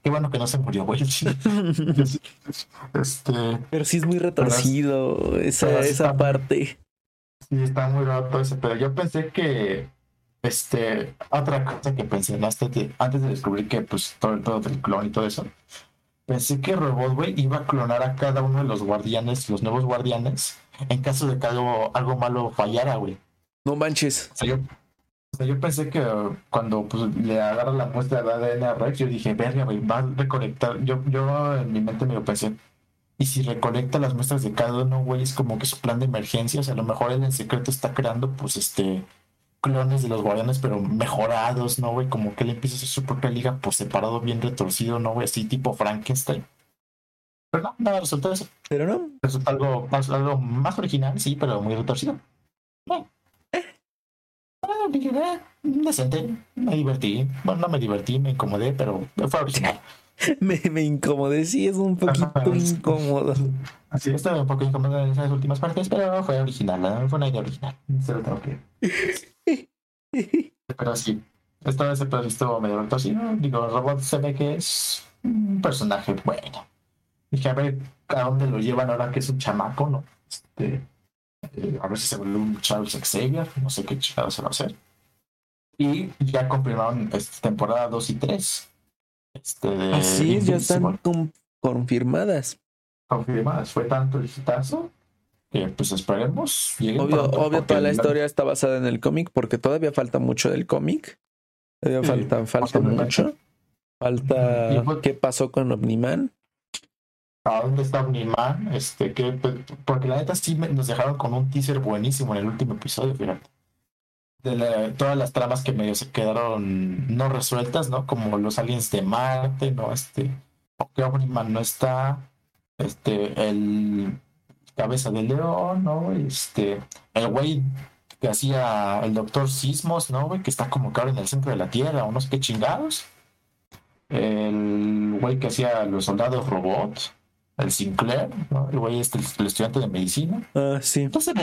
Qué bueno que no se murió, güey. [laughs] este, pero sí es muy retorcido esa, esa parte. Sí, está muy roto ese, pero yo pensé que este, otra cosa que pensé antes de, antes de descubrir que pues todo el todo del clon y todo eso, pensé que Robot, güey, iba a clonar a cada uno de los guardianes, los nuevos guardianes, en caso de que algo, algo malo fallara, güey. No manches. O sea, yo, yo pensé que cuando pues, le agarra la muestra de ADN a Rex, yo dije, verga, güey, va a recolectar. Yo, yo en mi mente me lo pensé. Y si recolecta las muestras de cada uno, güey, es como que su plan de emergencia. O sea, a lo mejor él en secreto está creando, pues, este, clones de los guardianes, pero mejorados, ¿no, güey? Como que él empieza a hacer su propia liga por separado, bien retorcido, ¿no, güey? Así tipo Frankenstein. Pero no, nada, resultó eso. Pero no. Resulta algo algo más original, sí, pero muy retorcido. No. Dije, eh, decente, me divertí. Bueno, no me divertí, me incomodé, pero fue original. [laughs] me, me incomodé, sí, es un poquito incómodo. Así estaba un poco incómodo en esas últimas partes, pero fue original, fue una idea original. Se lo tengo que. [laughs] pero sí, esta vez visto medio torcido. Digo, el robot se ve que es un personaje bueno. Dije, a ver a dónde lo llevan ahora que es un chamaco, ¿no? Este, eh, a ver si se vuelve un Charles Xavier, no sé qué chingado se va a hacer. Y ya confirmaron esta temporada 2 y 3. Este, Así ya están confirmadas. Confirmadas. Fue tanto el hitazo pues esperemos. Obvio, obvio toda la historia está basada en el cómic porque todavía falta mucho del cómic. Todavía falta, falta mucho. Falta qué pasó con Omniman. ¿A dónde está Omniman? Este, que, pues, porque la neta sí nos dejaron con un teaser buenísimo en el último episodio, fíjate. De todas las tramas que medio se quedaron no resueltas, ¿no? Como los aliens de Marte, ¿no? Este, que Omniman no está, este, el cabeza de león, ¿no? Este, el güey que hacía el doctor Sismos, ¿no? Que está como que ahora en el centro de la Tierra, o no sé qué chingados. El güey que hacía los soldados robots, el Sinclair, ¿no? El güey este, el estudiante de medicina. Ah, sí. Entonces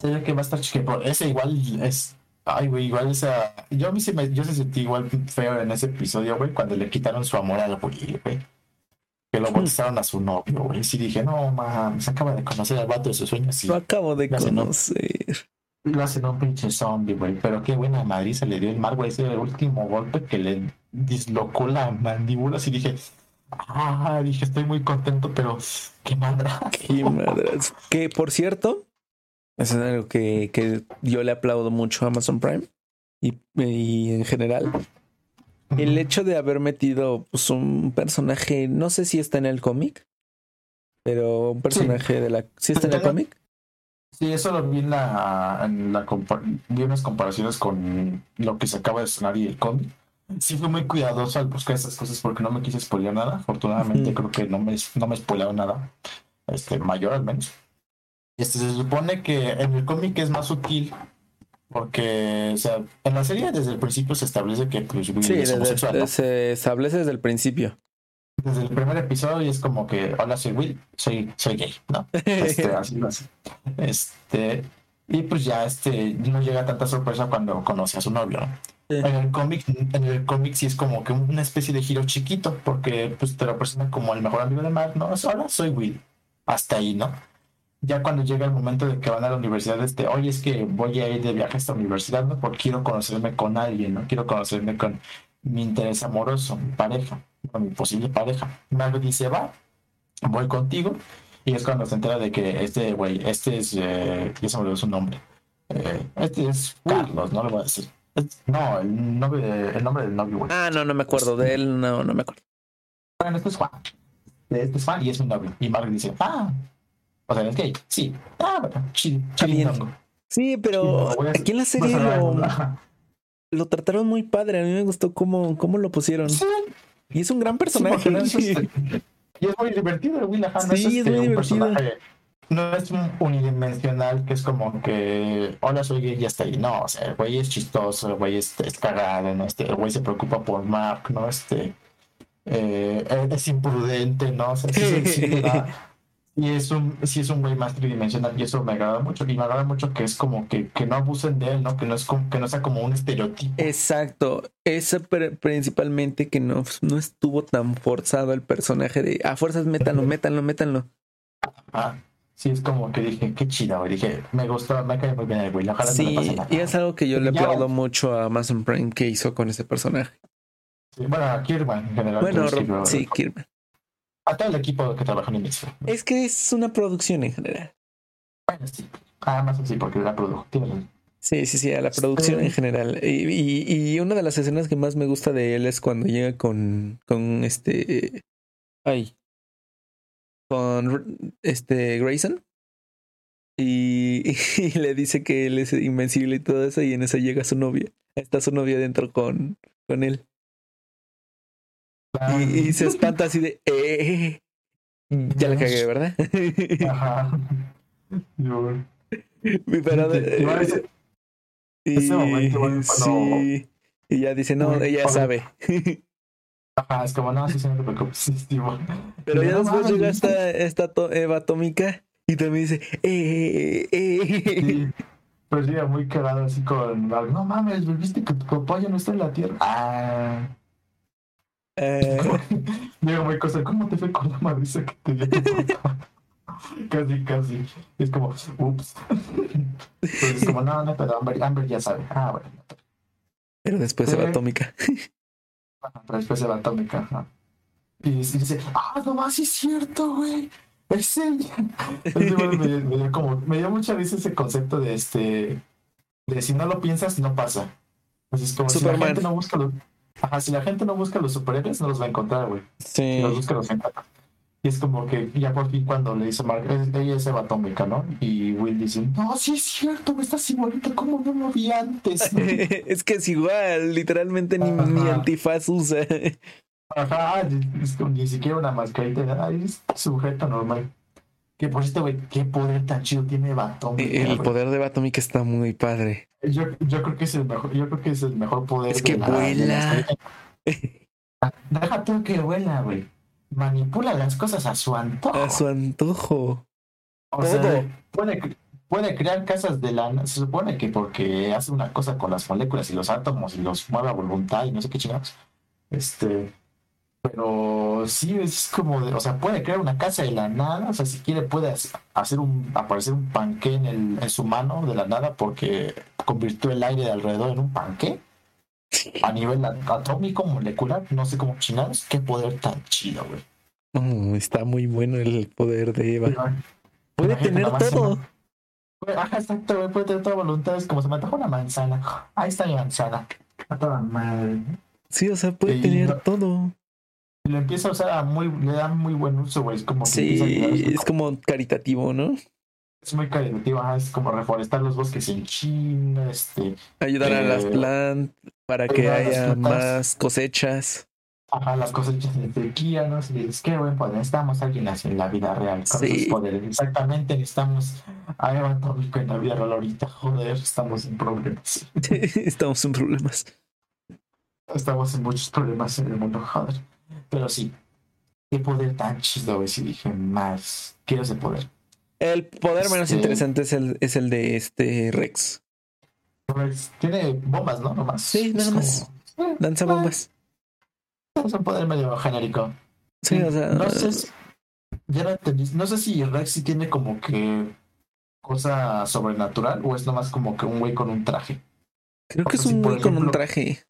se ve que va a estar chiquito. Ese igual es. Ay, güey, igual esa. Yo a mí se me, yo se sentí igual feo en ese episodio, güey, cuando le quitaron su amor al güey, güey que lo bautizaron a su novio, güey. Sí dije, no, mames, se acaba de conocer al vato de sus sueños. Lo acabo de conocer. Lo hacen un pinche zombie, güey. Pero qué buena Madrid se le dio el mar, güey. Ese el último golpe que le dislocó la mandíbula. Así dije, ah, dije, estoy muy contento, pero qué madre. Qué. Que por cierto, es algo que, que yo le aplaudo mucho a Amazon Prime y, y en general el hecho de haber metido pues, un personaje, no sé si está en el cómic, pero un personaje de la... ¿Sí está en el cómic? Sí, eso lo vi en la, en la vi unas comparaciones con lo que se acaba de sonar y el cómic. Sí fui muy cuidadoso al buscar esas cosas porque no me quise spoiler nada. Afortunadamente creo que no me, no me spoilearon nada. Este, mayor al menos. Este, se supone que en el cómic es más sutil porque, o sea, en la serie desde el principio se establece que pues, sí, es homosexual. Se establece desde el principio. Desde el primer episodio y es como que, hola, soy Will, soy, soy gay, ¿no? [laughs] Este, así, así. Este, y pues ya este, no llega tanta sorpresa cuando conoce a su novio, ¿no? En el cómic, en el cómic sí es como que una especie de giro chiquito, porque pues te lo presentan como el mejor amigo de Mark, ¿no? Hola, soy Will. Hasta ahí, ¿no? ya cuando llega el momento de que van a la universidad, este, oye, es que voy a ir de viaje a esta universidad, ¿no? Porque quiero conocerme con alguien, ¿no? Quiero conocerme con mi interés amoroso, mi pareja, con mi posible pareja. Marvel dice, va, voy contigo. Y es cuando se entera de que este güey, este es, eh, ya se me olvidó su nombre. Eh, este es Carlos, no le voy a decir. No, el nombre, el nombre del novio, güey. Ah, no, no me acuerdo de él, no, no me acuerdo. Bueno, este es Juan. Este es Juan y es mi novio. Y Marvel dice, ah, o sea, es gay. Sí. Ah, bueno, chido. Sí, pero aquí en la serie lo, trataron muy padre. A mí me gustó cómo, cómo lo pusieron. Sí. Y es un gran personaje. Este, [laughs] y es muy divertido Will Sí, es, este, muy divertido. No es un unidimensional que es como que hola soy gay y hasta ahí. No, o sea, el güey es chistoso, el güey es, cagado, ¿no? Este, el güey se preocupa por Mark, ¿no? Este eh, es imprudente, ¿no? O sea, sí, sí, y es un, sí es un güey más tridimensional y eso me agrada mucho. Y me agrada mucho que es como que, que no abusen de él, ¿no? Que no es como, que no sea como un estereotipo. Exacto. Eso principalmente que no, no estuvo tan forzado el personaje de a fuerzas métanlo, métanlo, métanlo. Ah, sí, es como que dije, qué chida, güey. Dije, me gustó, me cae muy bien el güey. sí, y es algo que yo le aplaudo mucho a Amazon Prime que hizo con ese personaje. Sí, bueno, a Kirman en general. Bueno, sí, Kirman a todo el equipo que trabaja en Invincible. Es que es una producción en general. Bueno, sí. Además, sí, porque la produjo. Sí, sí, sí, a la producción en general. Y, y, una de las escenas que más me gusta de él es cuando llega con, con este. Ay. Con este Grayson. Y, [laughs] y, le dice que él es invencible y todo eso. Y en eso llega su novia. Está su novia dentro con, con él. Y, se espanta así de, eh, ya la cagué, ¿verdad? Ajá. [laughs] Pero, Ese momento, bueno, sí. Y ya dice, no, ella sabe. [laughs] Ajá, es como, no, sí, sí, no te preocupes. [laughs] Pero ya después llega esta, esta Eva atómica y también dice, eh, eh, eh. Sí, pero llega muy cagado así con, no mames, ¿viste que tu papá ya no está en la Tierra? Ah. Eh, [laughs] Llega muy cosa, ¿cómo te fue con la madriza que te dio tu papá? [laughs] casi, casi. Es como, ups. Entonces es como, no, no, pero Amber, Amber ya sabe. Ah, bueno. pero después Eva Eh. atómica. Pero después se va atómica. ajá. Y dice, ah, no más, sí es cierto, güey. Es ella. [laughs] Entonces, bueno, me, me dio como, me dio mucha risa ese concepto de este, de si no lo piensas, no pasa. Entonces, como si la gente no busca los, ajá, si la gente no busca los superhéroes, no los va a encontrar, güey. Si Sí. los busca, los encuentra. Y es como que ya por fin cuando le dice Mark, "Es- ella es Atómica, ¿no? Y Will dice, no, sí es cierto, me estás igualito como no lo vi antes. [laughs] es que es igual, literalmente ni, ni antifaz usa. Ajá, es como ni siquiera una mascarita, ay, es sujeto normal. Que por cierto, güey, qué poder tan chido tiene Eva Atómica, El poder de Eva atómica está muy padre. Yo, yo creo que es el mejor, yo creo que es el mejor poder. Es que de la- de vuela. [laughs] Deja tú que vuela, güey. Manipula las cosas a su antojo. A su antojo. O todo. sea, puede, puede crear casas de la... Se supone que porque hace una cosa con las moléculas y los átomos y los mueve a voluntad y no sé qué chingados. Este... Pero sí, es como... de- o sea, puede crear una casa de la nada. O sea, si quiere puede hac- hacer un... Aparecer un panqué en, el, en su mano de la nada porque convirtió el aire de alrededor en un panqué. A nivel atómico, molecular, no sé cómo chingados. Qué poder tan chido, güey. Oh, está muy bueno el poder de Eva. Puede tener todo. Ajá, exacto, güey, puede tener toda voluntad. Es como se me antoja una manzana. Ahí está mi manzana. A toda madre. Sí, o sea, puede Y tener todo. Lo empieza a usar a muy, le da muy buen uso, güey. Es como que Sí, es como caritativo, ¿no? Es muy caritativo, ajá, es como reforestar los bosques en China, este, Ayudar a las Eh, plantas para que a haya más cosechas. ajá, las cosechas de sequía, ¿no? Y dices, qué buen poder, necesitamos a alguien así en la vida real con Sí. esos poderes. Exactamente, necesitamos a Eva Atómico en la vida real ahorita, joder, estamos en problemas. [laughs] Estamos en problemas. Estamos en muchos problemas en el mundo, joder. Pero sí, qué poder tan chido, güey. Si dije más, quiero ese poder. El poder menos Este- interesante es el, es el de este Rex. Pues, tiene bombas, ¿no? Nomás. Sí, nada más. como, eh, Lanza bombas. Es un poder medio genérico. Sí, o sea. No sé si, ya no entendí. No sé si Rex sí tiene como que cosa sobrenatural o es nomás como que un güey con un traje. Creo que es un güey con un traje.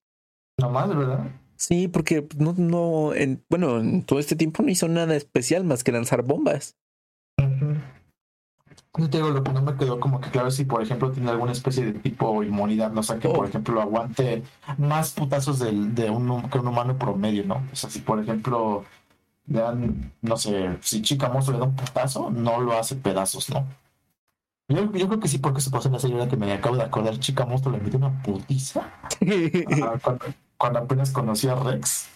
Nomás, ¿verdad? Sí, porque no, no, en, bueno, en todo este tiempo no hizo nada especial más que lanzar bombas. Yo te digo, lo que no me quedó como que claro si, por ejemplo, tiene alguna especie de tipo inmunidad, no sé, que Oh. por ejemplo aguante más putazos del, de un, que un humano promedio, ¿no? O sea, si por ejemplo le dan, no sé, si Chica Monstruo le da un putazo, no lo hace pedazos, ¿no? Yo, yo creo que sí, porque se pasó en la serie que me acabo de acordar, Chica Monstruo le metió una putiza ah, cuando, cuando apenas conocí a Rex.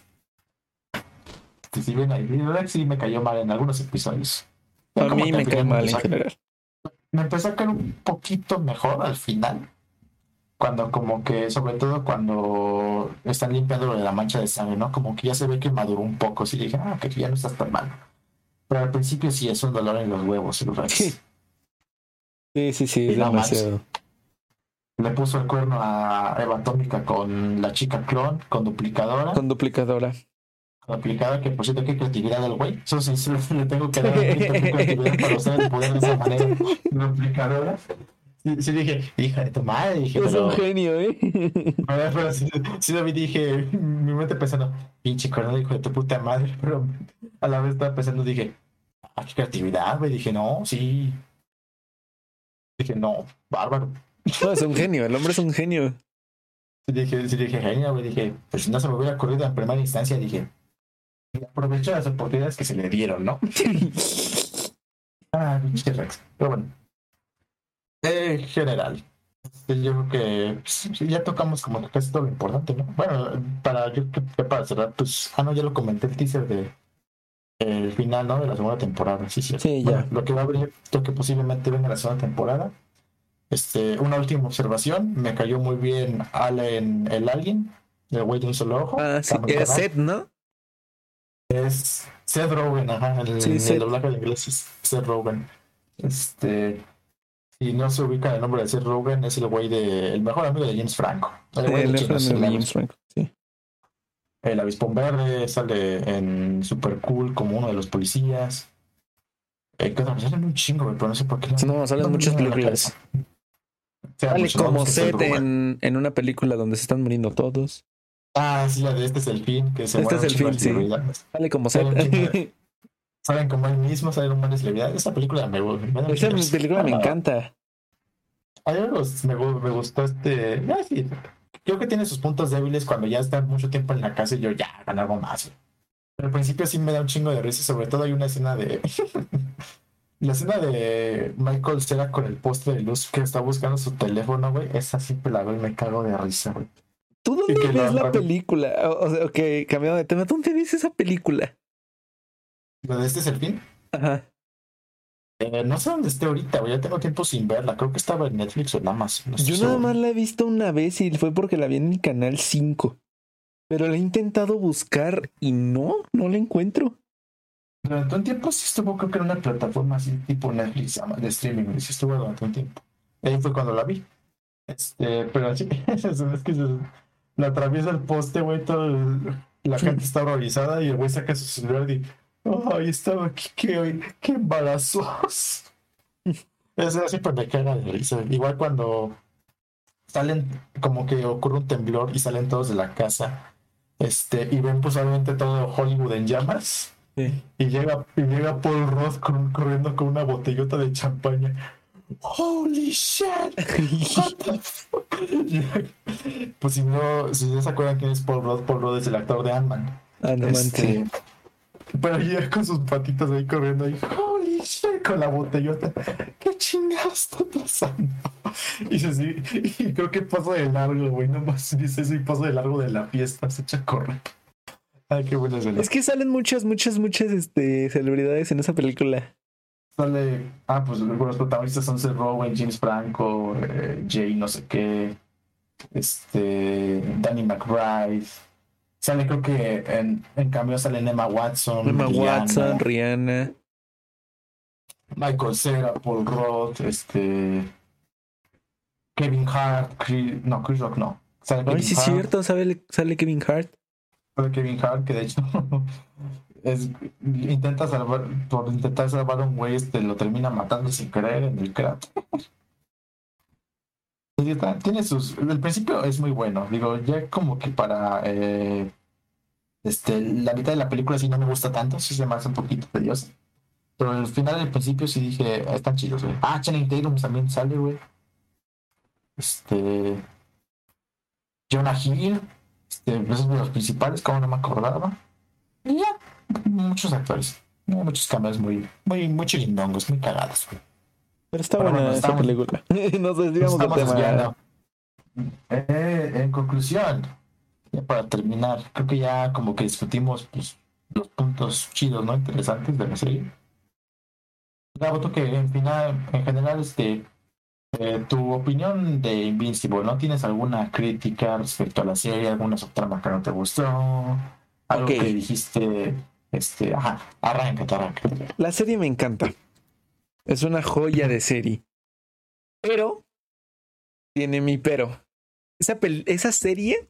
Que si ven ahí, Rex sí me cayó mal en algunos episodios. Ya A mí que me cae final mal en general. Me empezó a caer un poquito mejor al final. Cuando como que, sobre todo cuando están limpiando lo de la mancha de sangre, ¿no? Como que ya se ve que maduró un poco. Sí dije, ah, que ya no estás tan mal. Pero al principio sí es un dolor en los huevos. el. Sí. Sí, sí, sí, es no más. demasiado. Le puso el cuerno a Eva Atómica con la chica clon, con duplicadora. Con duplicadora. Con duplicadora, que por cierto, qué creatividad del güey. Eso sí, sí, [laughs] le tengo que dar creatividad para usar el poder de esa manera. [laughs] Duplicadora. Sí, sí dije, hija de tu madre, dije, Es pero... un genio, ¿eh? [laughs] A ver, pero sí, sí lo vi, dije, mi mente pensando, pinche cuerno, hijo de tu puta madre, pero a la vez estaba pensando, dije, ah, qué creatividad, güey, dije, no, sí. Dije, no, bárbaro. No, es un genio, el hombre es un genio. Sí dije, sí dije, genio, güey, dije, pues si no se me hubiera ocurrido en primera instancia, dije, aprovecho las oportunidades que se le dieron, ¿no? [laughs] Ah, pinche Rex. Pero bueno. En general. este, Yo creo que pues, ya tocamos como que casi todo lo importante, ¿no? Bueno, para yo para cerrar, pues, ah, no, ya lo comenté el teaser de el final, ¿no? De la segunda temporada, sí, sí. Sí, Bueno, ya. lo que va a venir, lo que posiblemente venga la segunda temporada Este, una última observación, me cayó muy bien Allen, el Alien, el güey de un solo ojo. Ah, sí, cagado. Seth, ¿no? Es Seth Rogen, ajá, el, Sí, el Seth. doblaje en inglés es Seth Rogen. Este, si no se ubica el nombre de Seth Rogen, es el güey de, el mejor amigo de James Franco. El güey El de mejor Chinos, amigo de James Franco, sí. el avispón verde, sale en Super Cool como uno de los policías. Eh, que salen un chingo, güey, pero no sé por qué. No, salen viene a la películas. cabeza. Sí, Sale muchos, ¿no? como Seth en una película donde se están muriendo todos. Ah, sí, la de este es el fin, que se Este es el fin, sí. Sale como Sale [laughs] Saben como él mismo, salen de celebridades. Esta película me, mucha risa. película me Ah, encanta. A mí me gust- me, gu- me gustó este. ah, sí, Creo que tiene sus puntos débiles cuando ya está mucho tiempo en la casa y yo ya hagan algo más. güey. Pero al principio sí me da un chingo de risa. Sobre todo hay una escena de. [laughs] la escena de Michael Cera con el poste de luz que está buscando su teléfono, güey. Esa siempre la veo y me cago de risa, güey. ¿Tú dónde ves la- la película? O, sea, ok, cambiando de tema, ¿dónde ves esa película? Lo de este es el fin. Ajá. Eh, no sé dónde esté ahorita, güey. Ya tengo tiempo sin verla. Creo que estaba en Netflix o en Amazon. no estoy Yo nada más la he visto una vez y fue porque la vi en el canal 5. Pero la he intentado buscar y no, no la encuentro. Durante un tiempo sí estuvo, creo que en una plataforma así tipo Netflix ama- de streaming, sí estuvo durante un tiempo. Ahí fue cuando la vi. Este, pero así, [laughs] es que la atraviesa el poste, güey, todo el- la gente está horrorizada y el güey saca su celular y ay, estaba aquí, qué, qué embarazos. [laughs] Eso siempre me caga de risa. Igual cuando salen, como que ocurre un temblor y salen todos de la casa, este, y ven pues obviamente todo Hollywood en llamas. Sí. Y llega, y llega Paul Roth con- corriendo con una botellota de champaña. Holy shit! What the fuck? pues si no, si no se acuerdan quién es Paul Roth, Paul Roth es el actor de Ant-Man. Ah, no Este, pero llega con sus patitas ahí corriendo ahí. Holy shit, con la botellota. ¿Qué chingados está pasando? Y, se sigue- y creo que paso de largo, güey. Nomás dice eso y paso de largo de la fiesta. Se echa a correr. Ay, qué buena. Es que salen muchas, muchas, muchas este, celebridades en esa película. Sale, ah, pues los protagonistas son Seth Rogen, James Franco, eh, Jay no sé qué, este, Danny McBride. Sale creo que en, en cambio sale Emma Watson, Emma Rihanna, Watson, Rihanna. Michael Cera, Paul Roth, este, Kevin Hart, Chris- no, Chris Rock no. Sale Ay, Kevin sí es cierto, sale, sale Kevin Hart. sale Kevin Hart, que de hecho [laughs] intenta salvar, por intentar salvar a un güey, este, lo termina matando sin querer en el cráter. [laughs] Está- Tiene sus. El principio es muy bueno. Digo, ya como que para. eh, este, la mitad de la película sí no me gusta tanto. Sí se me hace un poquito tediosa. Pero al final, al principio sí dije, "Ah, están chidos. Ah, Channing Tatum también sale, güey. Este. Jonah Hill. Este, pues, es de los principales, como no me acordaba. Y ya, muchos actores. Muchos cambios muy, muy, muy chirindongos, muy cagados, güey. Pero está Pero buena bueno, estamos- película. [laughs] Nos desviamos del tema. Eh, en conclusión, ya para terminar, creo que ya como que discutimos pues, los puntos chidos, ¿no? Interesantes de la serie. Gabo, tú que en final, en general, este, eh, tu opinión de Invincible, ¿no? ¿Tienes alguna crítica respecto a la serie? ¿Alguna subtrama que no te gustó? Algo que dijiste, este, ajá, arráncate, arráncate. La serie me encanta. Es una joya de serie. Pero tiene mi pero. Esa, esa serie,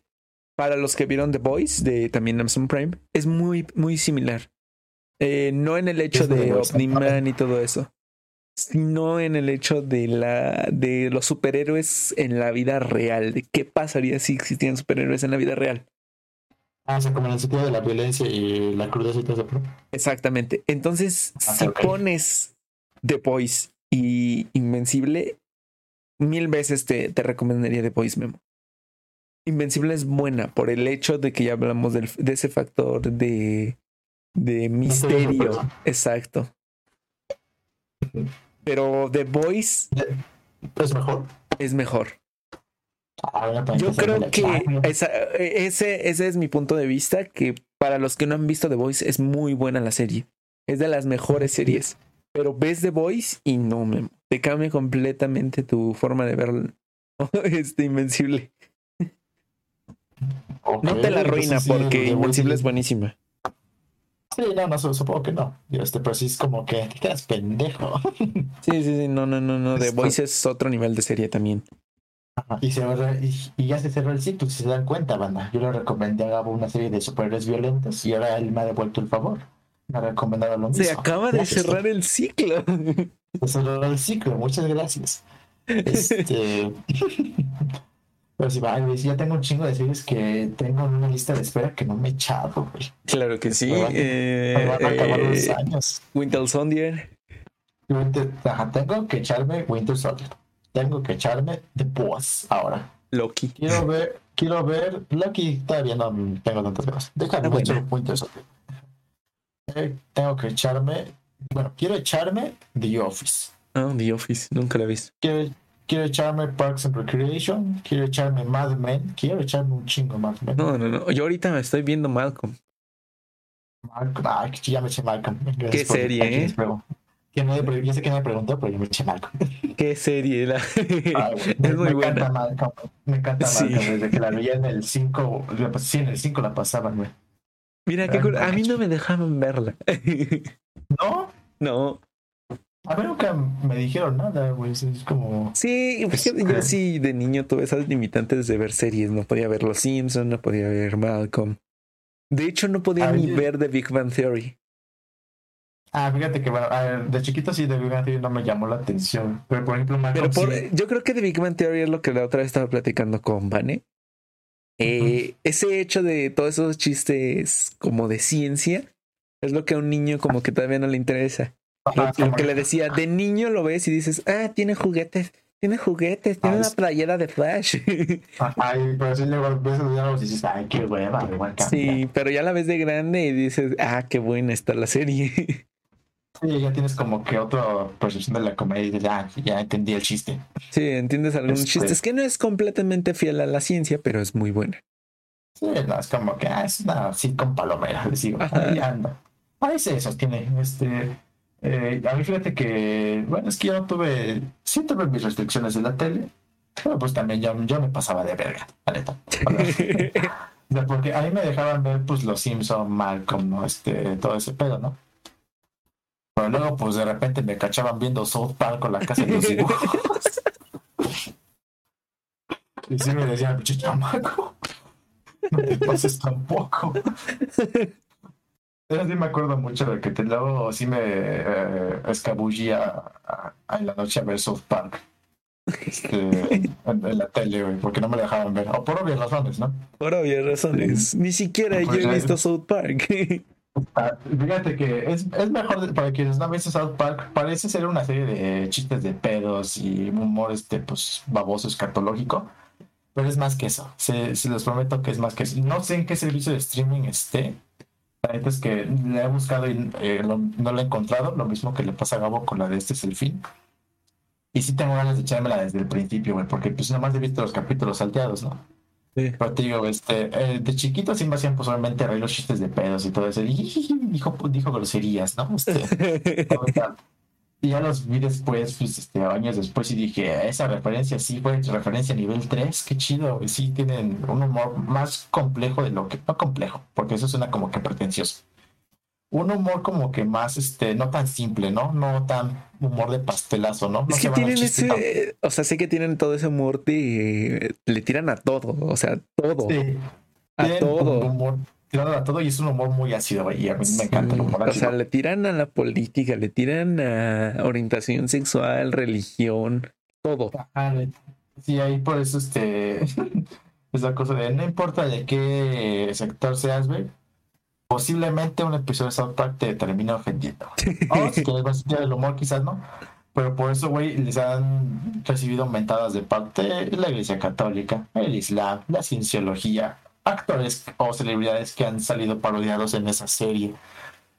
para los que vieron The Voice de también Amazon Prime, es muy, muy similar. Eh, no en el hecho Es de. Omni-Man y todo eso, sino en el hecho de la de los superhéroes en la vida real. De qué pasaría si existieran superhéroes en la vida real. Ah, o sea, como en el sentido de la violencia y la crudeza y todo eso. Exactamente. Entonces, Ah, si pones The Voice y Invencible, mil veces te, te recomendaría The Voice Memo. Invencible es buena por el hecho de que ya hablamos del- de ese factor de, de misterio. Exacto. Pero The Voice Es mejor. es mejor. Yo creo que esa- ese, ese es mi punto de vista, que para los que no han visto The Voice es muy buena la serie. Es de las mejores series. Pero ves The Voice y no, me te cambia completamente tu forma de ver [laughs] este Invencible. no te la arruina porque Invencible es buenísima. Sí, no, no, supongo que no. Este, pero sí es como que [laughs] te quedas pendejo. sí, sí, sí, no, no, no, no. [laughs] The Voice es otro nivel de serie también. Y, se, y, ya se cerró el ciclo, si se dan cuenta, banda. Yo le recomendé a Gabo una serie de superhéroes violentos y ahora él me ha devuelto el favor. Me ha recomendado lo mismo. Se acaba de cerrar el ciclo. Se cerró el ciclo, muchas gracias. Este. [laughs] Pero si va, ya tengo un chingo de series que tengo en una lista de espera que no me he echado, güey. Claro que sí. Me van, eh, a acabar los eh, años. Winter Soldier. tengo que echarme Winter Soldier tengo que echarme The Boss ahora. Loki. Quiero ver, quiero ver. Loki todavía no tengo tantas ganas. Déjame ah, echar eh, tengo que echarme. Bueno, quiero echarme The Office. Ah, The Office, nunca la he visto. Quiero, quiero echarme Parks and Recreation. Quiero echarme Mad Men. Quiero echarme un chingo Mad Men. No, no, no. Yo ahorita me estoy viendo Malcolm. Malcolm. Ay, ya me eché Malcolm. Qué serie, ¿eh? Que no, yo sé que me preguntó, pero yo me eché Malcolm. [laughs] Qué serie la. [laughs] [laughs] Me, es muy me buena. Encanta Malcolm, me encanta Malcolm. Desde que la veía en el 5. Sí, en el 5 la pasaban, güey. Mira, qué cool. A mí no me dejaban verla. ¿No? No. A mí nunca me dijeron nada, güey. Es como. Sí, pues, yo sí de niño tuve esas limitantes de ver series. No podía ver Los Simpsons, no podía ver Malcolm. De hecho, no podía ni ver The Big Bang Theory. Ah, fíjate que bueno, de chiquito sí The Big Bang Theory no me llamó la atención. Pero por ejemplo, Pero yo creo que The Big Bang Theory es lo que la otra vez estaba platicando con Vane. Eh, ese hecho de todos esos chistes como de ciencia es lo que a un niño como que todavía no le interesa. lo, que le decía, de niño lo ves y dices, ah, tiene juguetes, tiene juguetes, tiene una playera de Flash. Ay, pero si luego ves y dices, ay, qué hueva, igual Sí, pero ya la ves de grande y dices, ah, qué buena está la serie. Sí, ya tienes como que otra percepción de la comedia y dices, ah, ya entendí el chiste. Sí, entiendes algún este... chiste. Es que no es completamente fiel a la ciencia, pero es muy buena. Sí, no, es como que ah, es una así con palomera, les digo, ahí anda. Ahí se sostiene. Este, eh, a mí fíjate que, bueno, es que yo tuve, sí tuve mis restricciones de la tele, pero pues también yo, yo me pasaba de verga, la neta. [laughs] Porque a mí me dejaban ver pues los Simpson, Malcolm, ¿no? Este, todo ese pedo, ¿no? Pero luego, pues de repente me cachaban viendo South Park con la casa de los dibujos. y sí me decían, pinche chamaco, no te pases tampoco. Pero sí me acuerdo mucho de que te, luego sí me eh, escabullía en la noche a ver South Park. Este, en, la tele, güey, porque no me dejaban ver. O por obvias razones, ¿no? Por obvias razones. Ni siquiera yo he visto South Park. Ah, fíjate que es, es, mejor para quienes no han visto South Park, parece ser una serie de chistes de pedos y humor este pues baboso escatológico, pero es más que eso. Se, se les prometo que es más que eso. No sé en qué servicio de streaming esté. La neta es que le he buscado y eh, no lo he encontrado, lo mismo que le pasa a Gabo con la de Este es el fin. Y sí tengo ganas de echármela desde el principio, güey, porque pues nomás he visto los capítulos salteados, ¿no? Pero te digo, este, eh, de chiquito sí me hacían pues obviamente reír los chistes de pedos y todo eso. dijo, dijo groserías, ¿no? Este, [laughs] y ya los vi después, pues, este, años después, y dije, esa referencia sí fue referencia a nivel 3, qué chido. Sí tienen un humor más complejo de lo que, no complejo, porque eso suena como que pretencioso un humor como que más, este, no tan simple, ¿no? No tan humor de pastelazo, ¿no? es que tienen ese, o sea, sé que tienen todo ese humor de, le tiran a todo, o sea, todo. Sí. A todo. Humor, tiran a todo y es un humor muy ácido, y a mí me encanta el humor ácido. O sea, le tiran a la política, le tiran a orientación sexual, religión, todo. sí, ahí por eso, este, [laughs] esa cosa de no importa de qué sector seas, güey posiblemente un episodio de South Park te termina ofendiendo. Si quieres más del humor, quizás no. Pero por eso, güey, les han recibido mentadas de parte de la Iglesia Católica, el Islam, la cienciología, actores o celebridades que han salido parodiados en esa serie.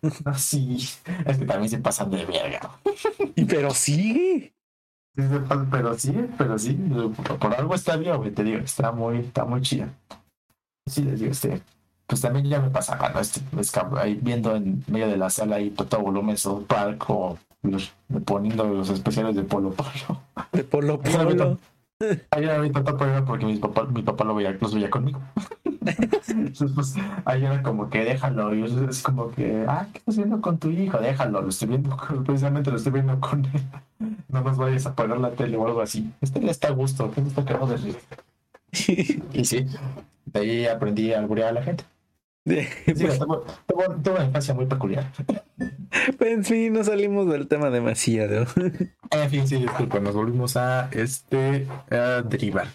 [laughs] Así, es que también se pasan de verga. Y pero sí. Pero sí, pero sí, por algo está bien, güey, te digo, está muy, está muy chida. Sí, les digo, este, pues también ya me pasaba, ¿no? Este, pues, ahí viendo en medio de la sala ahí todo volumen South Park o poniendo los especiales de Polo Polo. De Polo [laughs] Polo. Ahí era tanto problema porque mi papá, mi papá lo veía, los veía conmigo. [laughs] Entonces, pues, ahí era como que déjalo. Y es como que, ah, ¿qué estás viendo con tu hijo? Déjalo, lo estoy viendo, precisamente lo estoy viendo con él. [laughs] No nos vayas a poner la tele o algo así. Este le está a gusto, que no está de risa. y sí, de ahí aprendí a alburear a la gente. Sí, pues, una infancia muy peculiar. En fin, no salimos del tema demasiado. En fin, sí, disculpa, nos volvimos a este a derivar.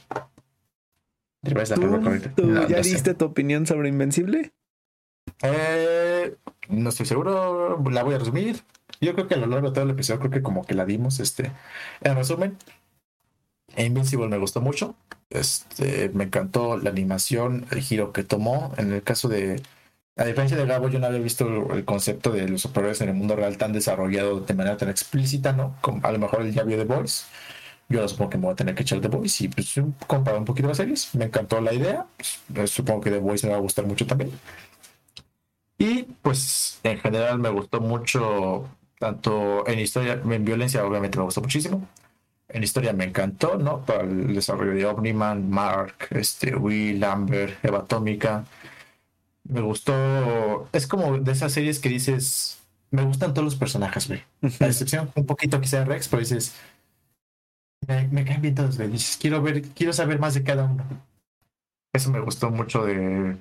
Derivar es la ¿Tú, correcta. ¿Tú ya diste tu opinión sobre Invencible? Eh, no estoy seguro, la voy a resumir. Yo creo que a lo largo de todo el episodio creo que como que la dimos, este, en resumen, Invincible me gustó mucho. Este, me encantó la animación, el giro que tomó. En el caso de, a diferencia de Gabo, yo no había visto el concepto de los superhéroes en el mundo real tan desarrollado de manera tan explícita, ¿no? A lo mejor él ya vio The Voice. Yo supongo que me voy a tener que echar The Voice y pues comparar un poquito las series. Me encantó la idea. Pues, supongo que The Voice me va a gustar mucho también. Y pues en general me gustó mucho, tanto en historia, en violencia obviamente me gustó muchísimo en historia me encantó, ¿no? Para el desarrollo de Omniman, Mark, este, Will, Amber, Eva Atómica. Me gustó. Es como de esas series que dices. Me gustan todos los personajes, güey. La excepción, un poquito quizá Rex, pero dices. Me, caen bien todos, güey. Dices, quiero ver, quiero saber más de cada uno. Eso me gustó mucho de,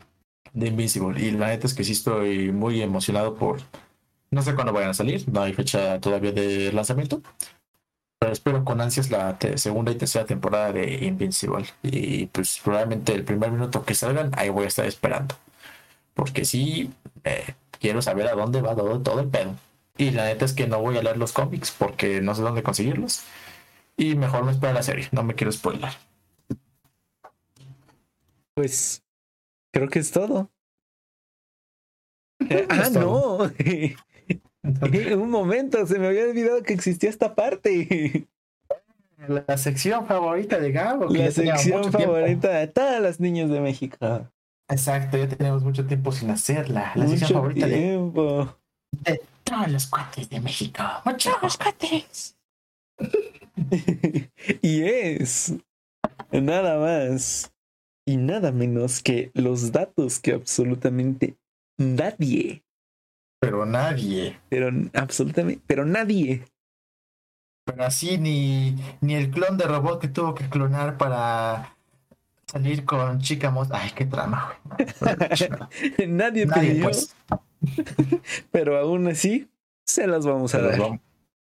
de Invincible. Y la neta es que sí estoy muy emocionado por. No sé cuándo vayan a salir, no hay fecha todavía de lanzamiento pero espero con ansias la segunda y tercera temporada de Invincible. Y pues probablemente el primer minuto que salgan, ahí voy a estar esperando. Porque sí, eh, quiero saber a dónde va todo, todo el pedo. Y la neta es que no voy a leer los cómics porque no sé dónde conseguirlos. Y mejor me espero la serie, no me quiero spoiler. Pues creo que es todo. ah, no. [laughs] [laughs] Un momento, se me había olvidado que existía esta parte. [laughs] La sección favorita de Gabo. La sección favorita de todas las niñas de México. Exacto, ya tenemos mucho tiempo sin hacerla. La sección favorita de, de todos los cuates de México. Muchos cuates. [laughs] y es nada más y nada menos que los datos que absolutamente nadie pero nadie. Pero absolutamente, pero nadie. Pero así ni, ni el clon de robot que tuvo que clonar para salir con chica Ay, qué trama, güey. [laughs] nadie, nadie pues. [laughs] pero aún así, se las vamos a dar.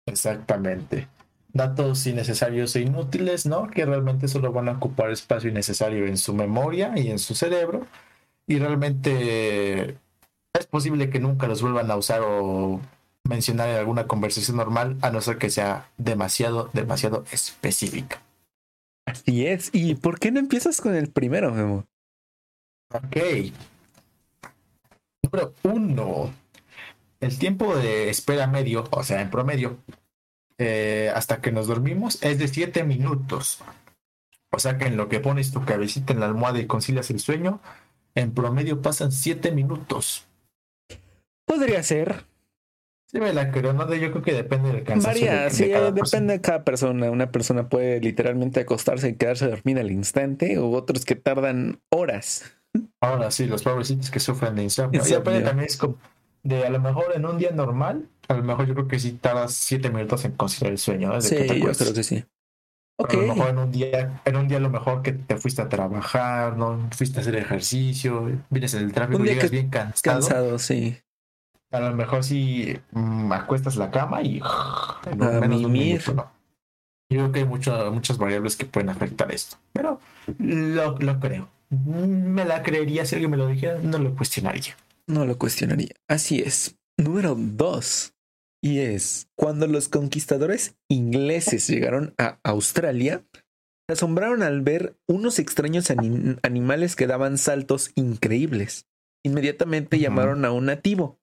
Exactamente. Datos innecesarios e inútiles, ¿no? Que realmente solo van a ocupar espacio innecesario en su memoria y en su cerebro. Y realmente es posible que nunca los vuelvan a usar o mencionar en alguna conversación normal, a no ser que sea demasiado, demasiado específica. Así es. ¿Y por qué no empiezas con el primero, Memo? Ok. Número uno. El tiempo de espera medio, o sea, en promedio, eh, hasta que nos dormimos, es de 7 minutos. O sea que en lo que pones tu cabecita en la almohada y concilias el sueño, en promedio pasan 7 minutos. Podría ser. Sí, me la creo, ¿no? Yo creo que depende del cansancio. Varía, sí, depende de cada persona. Una persona puede literalmente acostarse y quedarse dormida al instante, o otros que tardan horas. Ahora sí, los pobrecitos que sufren de insomnio. Y depende también es como de a lo mejor en un día normal, a lo mejor yo creo que sí tardas siete minutos en conciliar el sueño. sí, yo creo que sí. Okay. A lo mejor en un día, en un día a lo mejor que te fuiste a trabajar, no fuiste a hacer ejercicio, vienes en el tráfico, llegas bien cansado. Cansado, sí. A lo mejor si mm, acuestas la cama y no, menos Yo creo que hay muchas variables que pueden afectar esto, pero lo, lo creo. Me la creería si alguien me lo dijera, no lo cuestionaría. No lo cuestionaría. Así es. Número dos. Y es cuando los conquistadores ingleses llegaron a Australia, se asombraron al ver unos extraños animales que daban saltos increíbles. Inmediatamente llamaron a un nativo,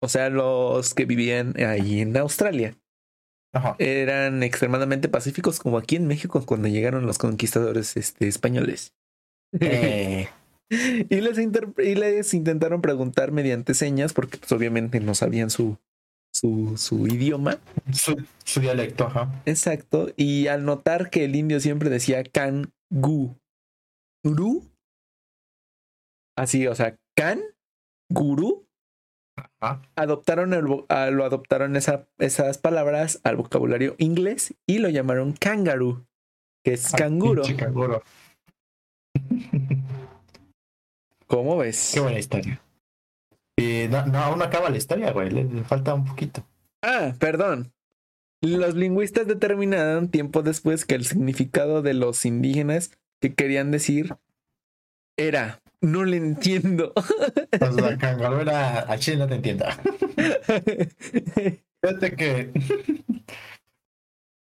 o sea, los que vivían ahí en Australia. Eran extremadamente pacíficos como aquí en México cuando llegaron los conquistadores este, españoles. Eh, [laughs] y, les y les intentaron preguntar mediante señas, porque pues, obviamente no sabían su, su, su idioma. Su, dialecto, ajá. Exacto. Y al notar que el indio siempre decía can, gu, uru. Así, o sea, can, guru. Adoptaron el, lo adoptaron esa, esas palabras al vocabulario inglés y lo llamaron kangaroo, que es canguro. ¿Cómo ves? Qué buena historia. No, no, aún acaba la historia, güey. Le, falta un poquito. Ah, perdón. Los lingüistas determinaron tiempo después que el significado de los indígenas que querían decir era no le entiendo. Pues la a Chile no te entienda. [laughs] Fíjate que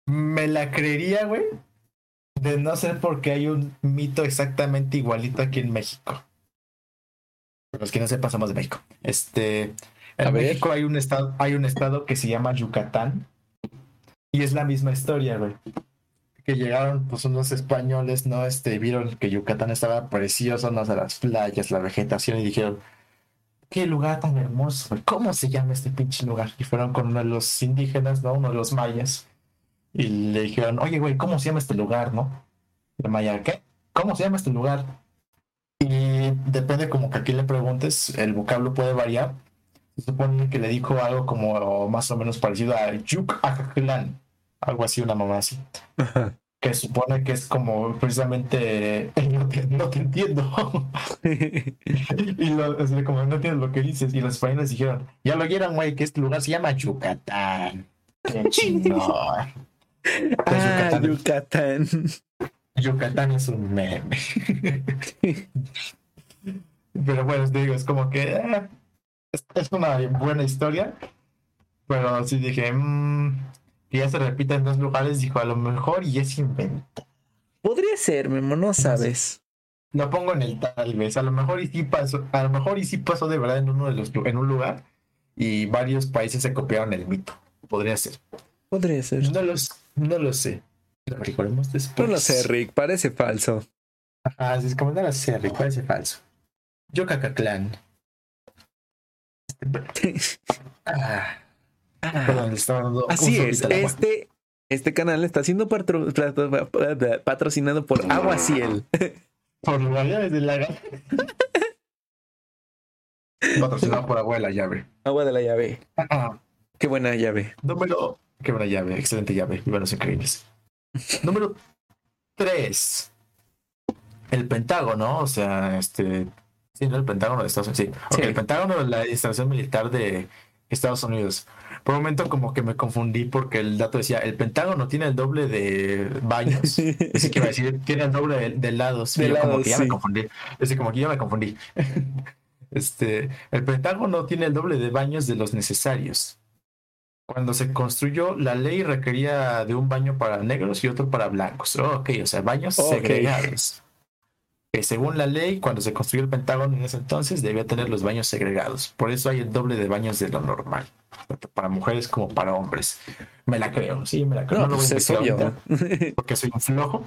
me la creería, güey, de no ser porque hay un mito exactamente igualito aquí en México los que no sepan, somos de México. Este, en México hay un estado, hay un estado que se llama Yucatán y es la misma historia, güey. Que llegaron pues unos españoles, ¿no? Este, vieron que Yucatán estaba precioso, no sé, las playas, la vegetación y dijeron, qué lugar tan hermoso. ¿cómo se llama este pinche lugar? Y fueron con uno de los indígenas, ¿no? Uno de los mayas. Y le dijeron, oye, güey, ¿cómo se llama este lugar, no? El maya, ¿qué? ¿Cómo se llama este lugar? Y depende como que aquí le preguntes, el vocablo puede variar. Se supone que le dijo algo como más o menos parecido a Yuk algo así, una mamá así. Que supone que es como precisamente no te, entiendo. y lo, como no entiendo lo que dices. Y los españoles dijeron, ya lo oyeron, güey, que este lugar se llama Yucatán. Qué [laughs] chingón. Ah, Yucatán. Yucatán es un meme. pero bueno, te digo, es como que eh, es, una buena historia. Pero sí dije, mmm, que ya se repite en dos lugares, dijo, a lo mejor y es invento. Podría ser, Memo, no sabes. Lo pongo en el tal vez. A lo mejor y sí pasó, a lo mejor y sí pasó de verdad en uno de los en un lugar y varios países se copiaron el mito. Podría ser. Podría ser. No, los, no lo sé. Lo después. No lo sé, Rick, parece falso. Ajá, es como no lo sé, Rick, parece falso. Yo Clan. [laughs] ah, ah. Así es, este, este canal está siendo patrocinado por Agua Ciel. por la llave de la [laughs] Patrocinado por Agua de la Llave. Agua de la Llave. Qué buena llave. Número. Qué buena llave, excelente llave. Los increíbles. [laughs] Número 3. El Pentágono, o sea, este. Sí, no el Pentágono de Estados Unidos. Sí. el Pentágono es la instalación militar de Estados Unidos. Por un momento, como que me confundí porque el dato decía: el Pentágono tiene el doble de baños. [laughs] Así que iba a decir: tiene el doble de, de lados. De lados como que ya me confundí. Es como que ya me confundí. este, el Pentágono tiene el doble de baños de los necesarios. Cuando se construyó, la ley requería de un baño para negros y otro para blancos. ok, o sea, baños segregados. Que según la ley, cuando se construyó el Pentágono en ese entonces, debía tener los baños segregados. Por eso hay el doble de baños de lo normal, tanto para mujeres como para hombres. Me la creo, sí, me la creo. No, lo voy a pues porque soy un flojo,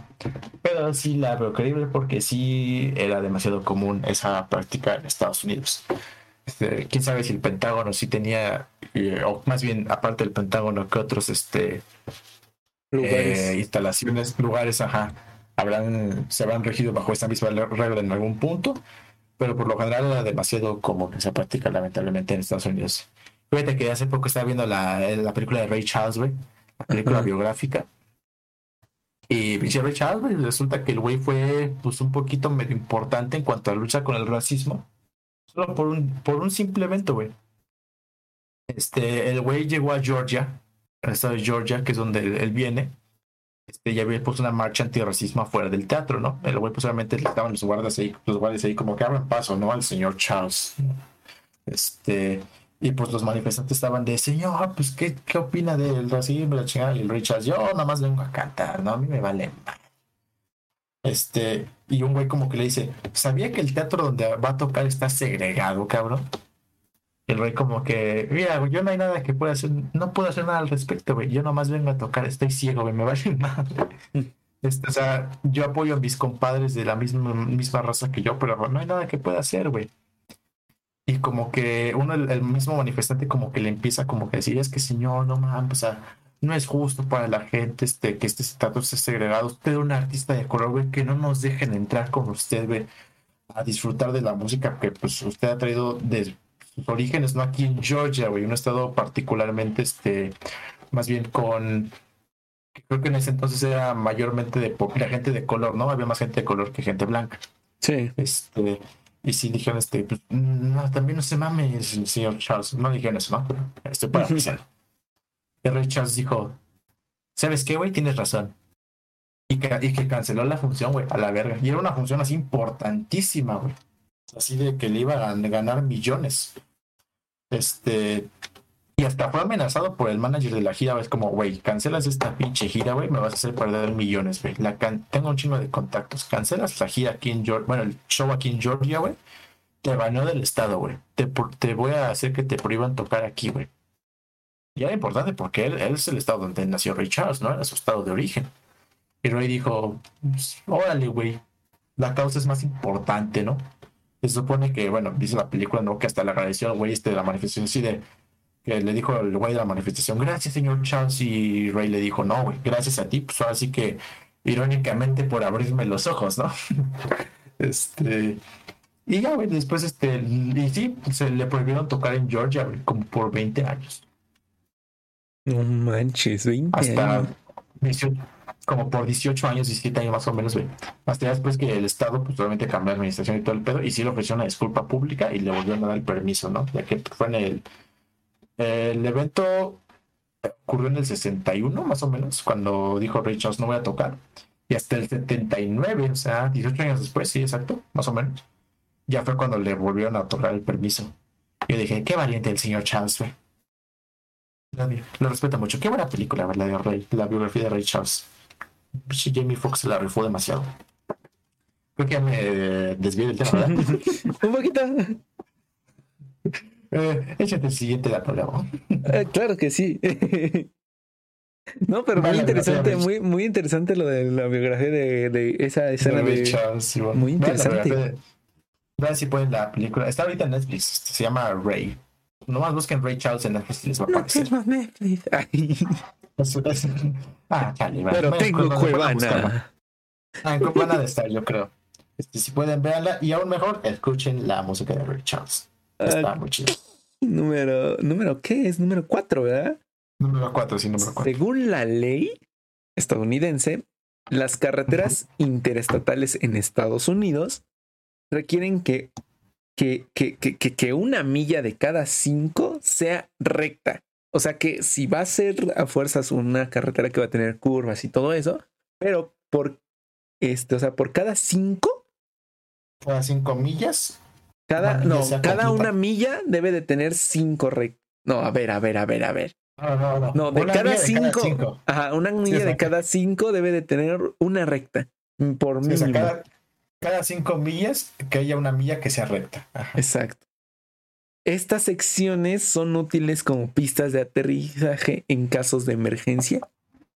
pero sí la veo creíble porque sí era demasiado común esa práctica en Estados Unidos. Este, quién sabe si el Pentágono sí tenía, eh, o más bien aparte del Pentágono, que otros este, eh, instalaciones, lugares, ajá, habrán, se habrán regido bajo esta misma regla en algún punto, pero por lo general era demasiado común esa práctica, lamentablemente, en Estados Unidos. Fíjate que hace poco estaba viendo la, la película de Ray Charles, güey, la película biográfica. Y pinche Ray Charles, resulta que el güey fue pues un poquito medio importante en cuanto a lucha con el racismo Solo por un, por un simple evento, güey. Este, el güey llegó a Georgia, al estado de Georgia, que es donde él, viene. Este, ya había puesto una marcha antirracismo afuera del teatro, ¿no? El güey, pues obviamente estaban los guardias ahí, los guardias ahí como que abran paso, ¿no? Al señor Charles. Este, y pues los manifestantes estaban de, señor, pues, ¿qué, qué opina del racismo, la chingada? Y el Richard, yo nada más vengo a cantar, ¿no? A mí me vale este, y un güey como que le dice, ¿sabía que el teatro donde va a tocar está segregado, cabrón? El güey como que, mira, yo no hay nada que pueda hacer, no puedo hacer nada al respecto, güey. Yo nomás vengo a tocar, estoy ciego, güey, me vale [laughs] madre. Este, o sea, yo apoyo a mis compadres de la misma, misma raza que yo, pero no hay nada que pueda hacer, güey. Y como que uno, el, mismo manifestante, como que le empieza como que decir, es que señor, no mames, o sea, no es justo para la gente este, que este estatus esté segregado. Usted es un artista de color, güey, que no nos dejen entrar con usted, güey, a disfrutar de la música que pues usted ha traído de orígenes, ¿no? Aquí en Georgia, güey, un estado particularmente, este, más bien con creo que en ese entonces era mayormente de la gente de color, ¿no? Había más gente de color que gente blanca. Sí. Este, y sí dijeron, este, pues, no, también no se mame el señor Charles. No dijeron eso, ¿no? estoy para oficial. Y Ray Charles dijo, ¿sabes qué, güey? Tienes razón. Y que, y que canceló la función, güey, a la verga. Y era una función así importantísima, güey. Así de que le iba a ganar millones. Este, y hasta fue amenazado por el manager de la gira, es como, güey, cancelas esta pinche gira, güey, me vas a hacer perder millones, güey. tengo un chingo de contactos. Cancelas la gira aquí en Georgia, bueno, el show aquí en Georgia, güey. Te baneó del estado, güey. Te, te, voy a hacer que te prohíban tocar aquí, güey. Y era importante porque él, es el estado donde nació Ray Charles, ¿no? Era su estado de origen. Y Ray dijo, pues, órale, güey, la causa es más importante, ¿no? Se supone que, bueno, dice la película, ¿no? Que hasta le agradeció al güey este de la manifestación así de que le dijo el güey de la manifestación, gracias señor Charles, y Ray le dijo, no, güey, gracias a ti, pues así que irónicamente por abrirme los ojos, ¿no? [laughs] este, y ya, güey, después, este, y sí, se le prohibieron tocar en Georgia, güey, como por 20 años. No manches, 20 Hasta años. 18, como por 18 años, 17 años más o menos, güey. Hasta después que el Estado, pues obviamente cambió la administración y todo el pedo, y sí le ofreció una disculpa pública y le volvieron a dar el permiso, ¿no? Ya que fue en el el evento ocurrió en el 61, más o menos, cuando dijo Ray Charles no voy a tocar. Y hasta el 79, o sea, 18 años después, sí, exacto, más o menos. Ya fue cuando le volvieron a otorgar el permiso. Yo dije, qué valiente el señor Charles, güey. Lo respeto mucho. Qué buena película, ¿verdad? La biografía de Ray Charles. Jamie Foxx la rifó demasiado. Creo que ya me desvié del tema, ¿verdad? [laughs] Un poquito. [laughs] Eh, échate el siguiente la palabra. Eh, claro que sí. [laughs] No, pero muy interesante, muy, muy interesante lo de la biografía de, de esa escena de... Charles, Muy interesante. Vean si pueden la película. Está ahorita en Netflix. Se llama Ray. Nomás busquen Ray Charles en Netflix les va a aparecer. No Netflix. [laughs] [laughs] ah, chale, Pero tengo Cuevana. Ah, en Cuevana de estar, yo creo. Este, si pueden, verla. Y aún mejor, escuchen la música de Ray Charles. Está muy chido. Número, número, ¿qué es? Número 4, ¿verdad? Número 4, sí, número 4. Según la ley estadounidense, las carreteras interestatales en Estados Unidos requieren que, que, que, que, que una milla de cada cinco sea recta. O sea que si va a ser a fuerzas una carretera que va a tener curvas y todo eso, pero por este, o sea, por cada cinco. Cada cinco millas cada, no, cada una milla debe de tener cinco rectas. No, a ver, a ver, a ver, a ver. No, no, no. No, de, cada, cinco, Ajá, una milla de cada cinco debe de tener una recta. Por mínimo. Cada, cinco millas que haya una milla que sea recta. Exacto. Estas secciones son útiles como pistas de aterrizaje en casos de emergencia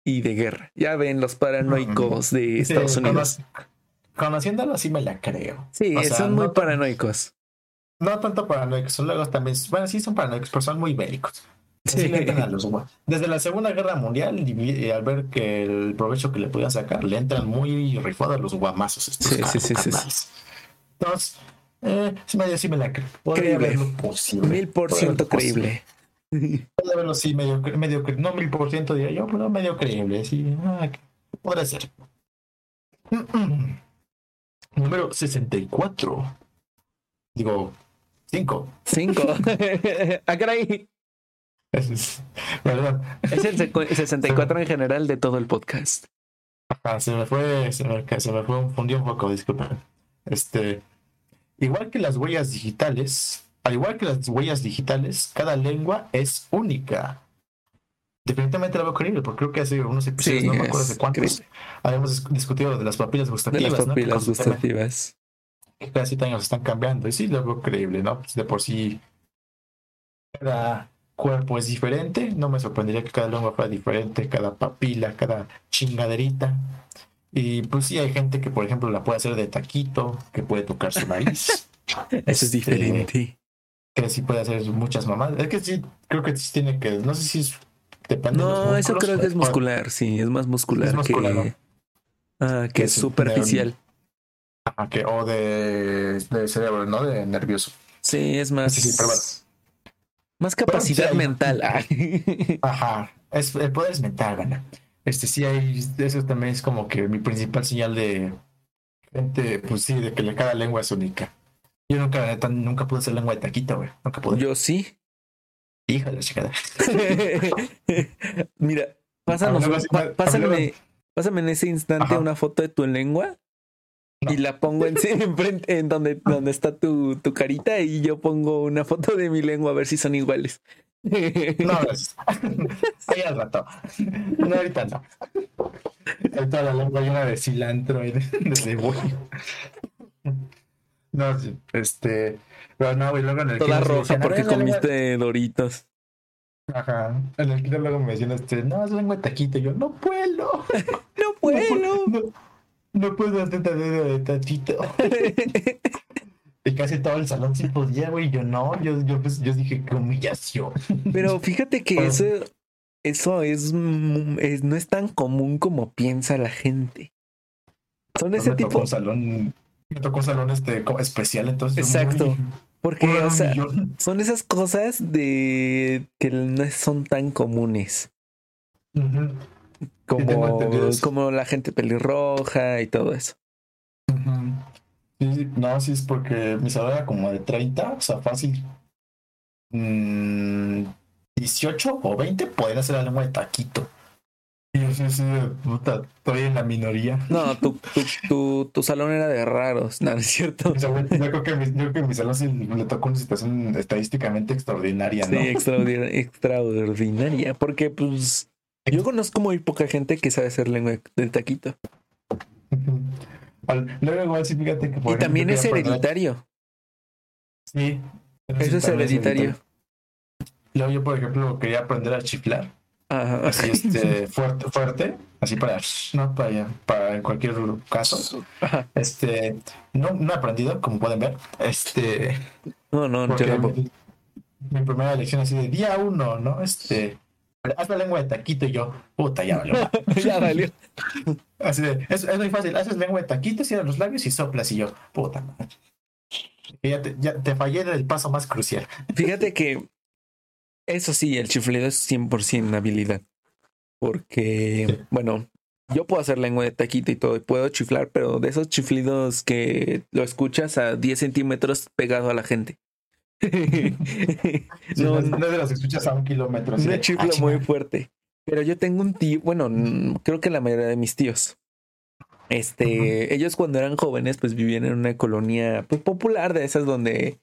y de guerra. Ya ven los paranoicos de Estados Unidos. conociéndolo así me la creo. Sí, son muy paranoicos no tanto paranoicos, son luego también, bueno, sí son paranoicos, pero son muy bélicos. Sí. a los, desde la Segunda Guerra Mundial, y, al ver que el provecho que le podían sacar, le entran muy rifados los guamazos. Estos sí, sí, sí, sí, Entonces, eh, sí, medio, sí me la creo. Podría haberlo posible. Mil por ciento creíble. Podría haberlo, sí, medio, medio, no mil por ciento diría yo, pero medio creíble, sí. Ah, podría ser. Número 64. Digo, Cinco. Cinco. [laughs] [laughs] ah, caray. [laughs] Es, es el 64 en general de todo el podcast. se me fue, se me, se me fue, fundió un poco, disculpen. Este, igual que las huellas digitales, al igual que las huellas digitales, cada lengua es única. Definitivamente la veo creíble, porque creo que hace unos episodios, no me acuerdo de cuántos, habíamos discutido de las papilas gustativas. De las papilas gustativas cada siete años están cambiando. Y sí, lo veo creíble, ¿no? Pues de por sí, cada cuerpo es diferente. No me sorprendería que cada lengua fuera diferente, cada papila, cada chingaderita. Y pues sí, hay gente que, por ejemplo, la puede hacer de taquito, que puede tocar su nariz. [laughs] Eso es diferente. Que sí puede hacer muchas mamadas. Es que sí, creo que sí tiene que. No sé si es. Depende de No, eso creo que es muscular, sí, es más muscular, Es muscular, que, ¿no? ah, que Que es superficial. Ajá, que, o de, de cerebro, ¿no? De nervioso. Sí, es más. Sí, sí, pero bueno. Más capacidad sí hay- mental. Ay. [laughs] Ajá. Es, el poder es mental, gana. Este sí hay. Eso también es como que mi principal señal de gente, pues sí, de que cada lengua es única. Yo nunca, nunca pude hacer lengua de taquito, güey. Nunca pude. Yo sí. Hija de chingada. [laughs] Mira, pásanos, pa- pásame, pásame en ese instante Ajá. una foto de tu lengua No. y la pongo en, [laughs] enfrente, en donde, donde está tu, tu carita y yo pongo una foto de mi lengua a ver si son iguales. No, gracias. [laughs] Ahí al rato. No, ahorita no. Ahorita la lengua una de cilantro y de, de cebolla. No, sí, este. Pero no, y luego en el Toda roja porque comiste doritos. Ajá. En el kinder luego me decían, este, no, es lengua de taquito. Y yo, no puedo. [laughs] No puedo. No, no puedo hacer dedo de taquito. [laughs] Y casi todo el salón sí podía, güey. Yo no, yo, yo, pues, yo dije, qué humillación. Pero [laughs] fíjate que eso, eso es, mm, es- no es tan común como piensa la gente. Son ese me tocó tipo. un salón, me tocó un salón este especial, entonces. Exacto. muy- Porque, o sea, son esas cosas de que no son tan comunes. Tengo Como, como la gente pelirroja y todo eso. ujú. Sí, sí, no, sí es porque mi salón era como de 30, o sea, fácil. Mm, 18 o 20 pueden hacer la lengua de taquito. Y yo sí, sí, puta, estoy en la minoría. No, tu, [laughs] tu, tu, tu salón era de raros, no, no es cierto. Yo creo que mi, yo creo que mi salón sí le tocó una situación estadísticamente extraordinaria, Sí, ¿no? extraordinaria, extraordinaria. Porque, pues, yo conozco muy poca gente que sabe hacer lengua de- taquito. Luego igual sí, fíjate que por Y también es hereditario. Sí. Eso es hereditario. Luego yo, por ejemplo, quería aprender a chiflar. Ajá. Así, este, fuerte, fuerte. Así para, no para, allá, para en cualquier caso. Ajá. Este, no, no he aprendido, como pueden ver. Este, No, no, yo mi, mi primera lección así de día uno, ¿no? Este, haz la lengua de taquito y yo, puta, ya valió. [laughs] ya valió. Así de, es, es muy fácil, haces lengua de taquito, cierras los labios y soplas y yo, puta madre. Ya te, ya te fallé en el paso más crucial. Fíjate que eso sí, el chiflido es 100% habilidad. Porque, bueno, yo puedo hacer lengua de taquito y todo, y puedo chiflar, pero de esos chiflidos que lo escuchas a 10 centímetros pegado a la gente. [laughs] Sí, no, no, de los que escuchas a un kilómetro. no "Ah, muy chinga". fuerte. Pero yo tengo un tío, bueno, creo que la mayoría de mis tíos. Este, ellos cuando eran jóvenes, pues vivían en una colonia pues, popular de esas donde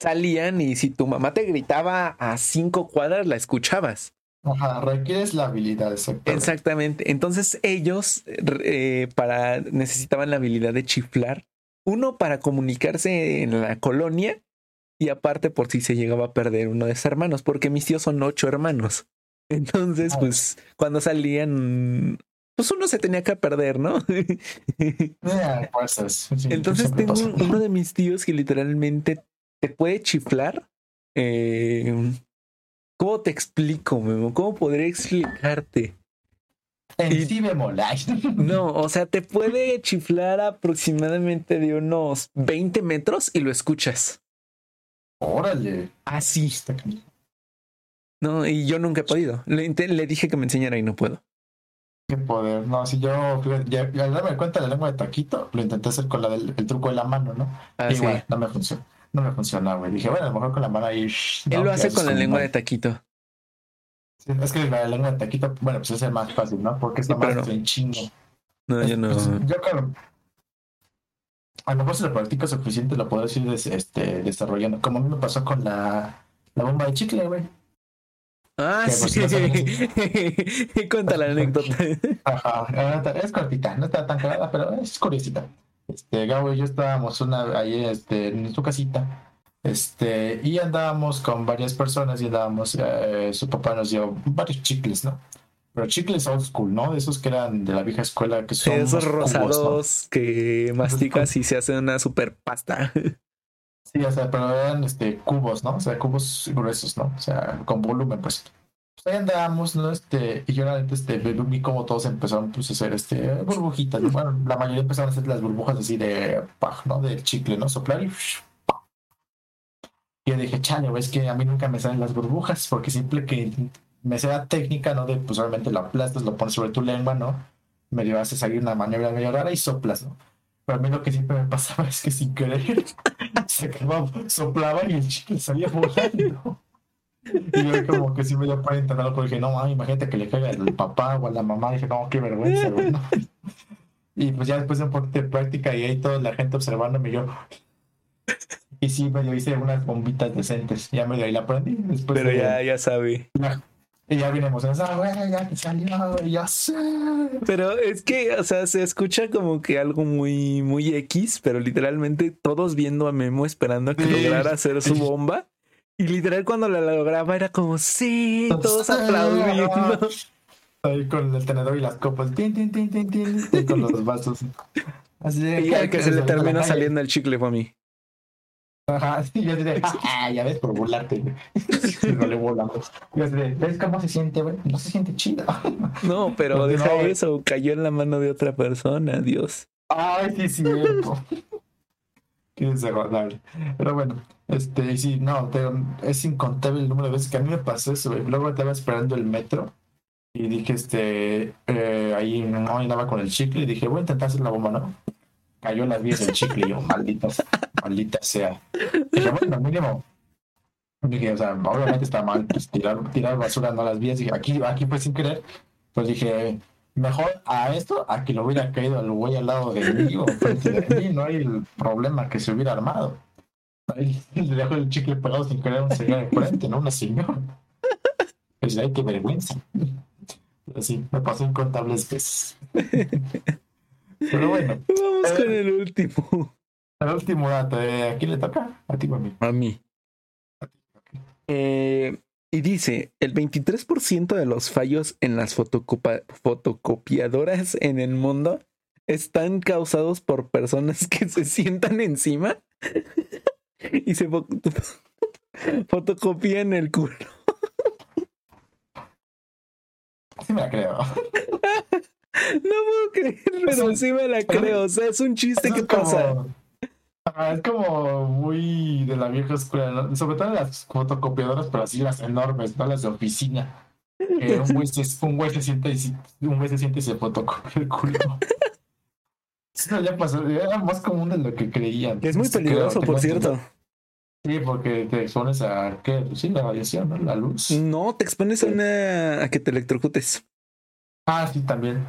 salían y si tu mamá te gritaba a cinco cuadras, la escuchabas. Ajá, requieres la habilidad, exactamente. Exactamente. Entonces ellos eh, para necesitaban la habilidad de chiflar. Uno para comunicarse en la colonia y aparte por si se llegaba a perder uno de sus hermanos, porque mis tíos son ocho hermanos. [laughs] Entonces, pues cuando salían, pues uno se tenía que perder, ¿no? [laughs] Sí, Entonces tengo pasa. uno de [laughs] mis tíos que literalmente te puede chiflar. Eh, ¿Cómo te explico, Memo? ¿Cómo podría explicarte? En sí bemol, ay. No, o sea, te puede chiflar aproximadamente de unos 20 metros y lo escuchas. Órale. Así. Está. No, y yo nunca he podido. Le, dije que me enseñara y no puedo. Qué poder. No, si yo, ya, ya al darme cuenta de la lengua de taquito, lo intenté hacer con la del, el truco de la mano, ¿no? Así. Igual, no me funcionó. No me funcionó, güey. Dije, bueno, a lo mejor con la mano ahí. shh, Él no, lo hace con la lengua mal. de taquito. Sí, es que la lengua de taquito, bueno, pues es el más fácil, ¿no? Porque es Sí, lo más no. en chingo. No, yo no. Pues, yo creo. A lo mejor si lo practico suficiente lo puedo ir des- este, desarrollando. Como a mí me pasó con la, la bomba de chicle, güey. Ah, que, pues, sí. no sabemos. [laughs] Cuenta la anécdota. Ajá, es cortita, no está tan cagada, pero es curiosita. Este, Gabo y yo estábamos una ahí este, en su casita. Este, y andábamos con varias personas y andábamos, eh, su papá nos dio varios chicles, ¿no? Pero chicles old school, ¿no? De esos que eran de la vieja escuela, que son. Esos rosados que [laughs] masticas y se hacen una super pasta. Sí, o sea, pero eran este, cubos, ¿no? O sea, cubos gruesos, ¿no? O sea, con volumen, pues. Pues ahí andábamos, ¿no? Este, y yo realmente este, vi cómo todos empezaron pues, a hacer este, burbujitas. Bueno, la mayoría empezaron a hacer las burbujas así de, ¿no? De chicle, ¿no? Soplar y... Y yo dije, chale, es que a mí nunca me salen las burbujas, porque siempre que me sea técnica, ¿no? De, pues obviamente lo aplastas, lo pones sobre tu lengua, ¿no? Medio haces salir una maniobra medio rara y soplas, ¿no? Pero a mí lo que siempre me pasaba [laughs] es que sin querer [laughs] se quedaba, soplaba y el chicle salía volando. Y yo como que sí me dio para intentarlo, porque dije, no, mami, imagínate que le caiga al papá o a la mamá. dije, no, qué vergüenza, güey. Y pues ya después de un poquito de práctica y ahí toda la gente observándome, yo... Y sí, me yo hice unas bombitas decentes. Ya me ahí la aprendí. Después Pero ya, ya sabe. Y ya emocionada, güey, ya te salió, ya sé. Pero es que, o sea, se escucha como que algo muy, muy X, pero literalmente todos viendo a Memo esperando a que lograra hacer su bomba. Y literal cuando la lograba era como, sí, todos aplaudiendo. Ahí con el tenedor y las copas, tin, tin, tin, tin, tin, con los vasos. Así [laughs] de, y que se le termina saliendo el chicle fue a mí. Ajá, sí, yo diré, ah, ya ves por burlarte, [laughs] no le volamos. Yo diré, ¿ves cómo se siente, güey? No se siente chido. [laughs] No, pero deja eso, cayó en la mano de otra persona, Dios. Ay, sí, cierto. [laughs] Qué desagradable. Pero bueno, este, sí, no, es incontable el número de veces que a mí me pasó eso, güey. Luego estaba esperando el metro y dije, este, eh, ahí no andaba con el chicle y dije, voy a intentar hacer la bomba, ¿no? Cayó las vías del chicle y yo, maldita, maldita sea. Dije, bueno, mínimo. Dije, o sea, obviamente está mal pues, tirar, tirar basura no las vías. Dije, aquí, aquí fue sin querer. Pues dije, mejor a esto a que lo hubiera caído el güey al lado de mí o. No hay el problema que se hubiera armado. Ahí [laughs] le dejó el chicle pegado sin querer un señor de frente, ¿no? Una señora. Pues, ay, qué vergüenza. Pero sí, me pasó incontables veces. Pero bueno. [laughs] Vamos con el último. El último dato. Eh, ¿A quién le toca? ¿A ti o a mí? A mí. Eh, y dice, el 23% de los fallos en las fotocopiadoras en el mundo están causados por personas [laughs] que se sientan encima [laughs] y se fotocopian el culo. Sí me la creo. [laughs] No puedo creer, pero sí me la creo. O sea, es un chiste que pasa. es como muy de la vieja escuela, sobre todo las fotocopiadoras, pero así las enormes, no las de oficina. un güey se, siente y, un güey se siente y se fotocopia el culo. Eso ya pasó, era más común de lo que creían. Es muy peligroso, por cierto. Sí, porque te expones a ¿qué? Pues sí, la radiación, ¿no? La luz. No, te expones a una a que te electrocutes. Ah, sí, también.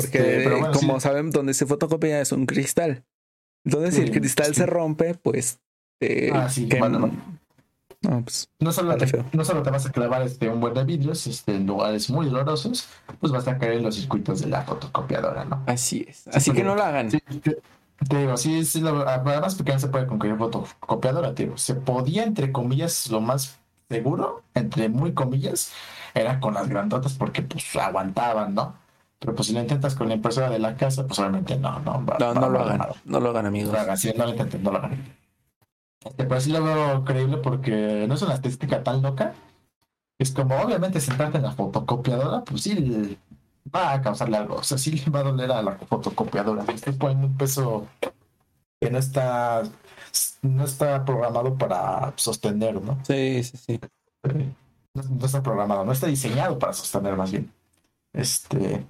Porque, este, como saben, donde se fotocopia es un cristal. Entonces, si el cristal se rompe, pues. ah, sí, no, pues, no, solo te, no solo te vas a clavar este, un buen de vidrios este, en lugares muy dolorosos, pues vas a caer en los circuitos de la fotocopiadora, ¿no? Así es. Así que no lo hagan. te, digo, sí, sí, lo, además porque no se puede con fotocopiadora, te digo, se podía, entre comillas, lo más seguro, entre muy comillas, era con las grandotas porque pues aguantaban, ¿no? Pero pues si lo intentas con la impresora de la casa, pues obviamente no, no. no, no lo hagan, no lo hagan, amigos. No lo hagan, sí, no lo intenten, no lo hagan. Este, pero sí lo veo creíble porque no es una estética tan loca. Es como, obviamente, sentarte en la fotocopiadora, pues sí va a causarle algo. O sea, sí le va a doler a la fotocopiadora. Este pone un peso que no está, no está programado para sostener, ¿no? Sí, sí, sí. no está programado, no está diseñado para sostener más bien. Este,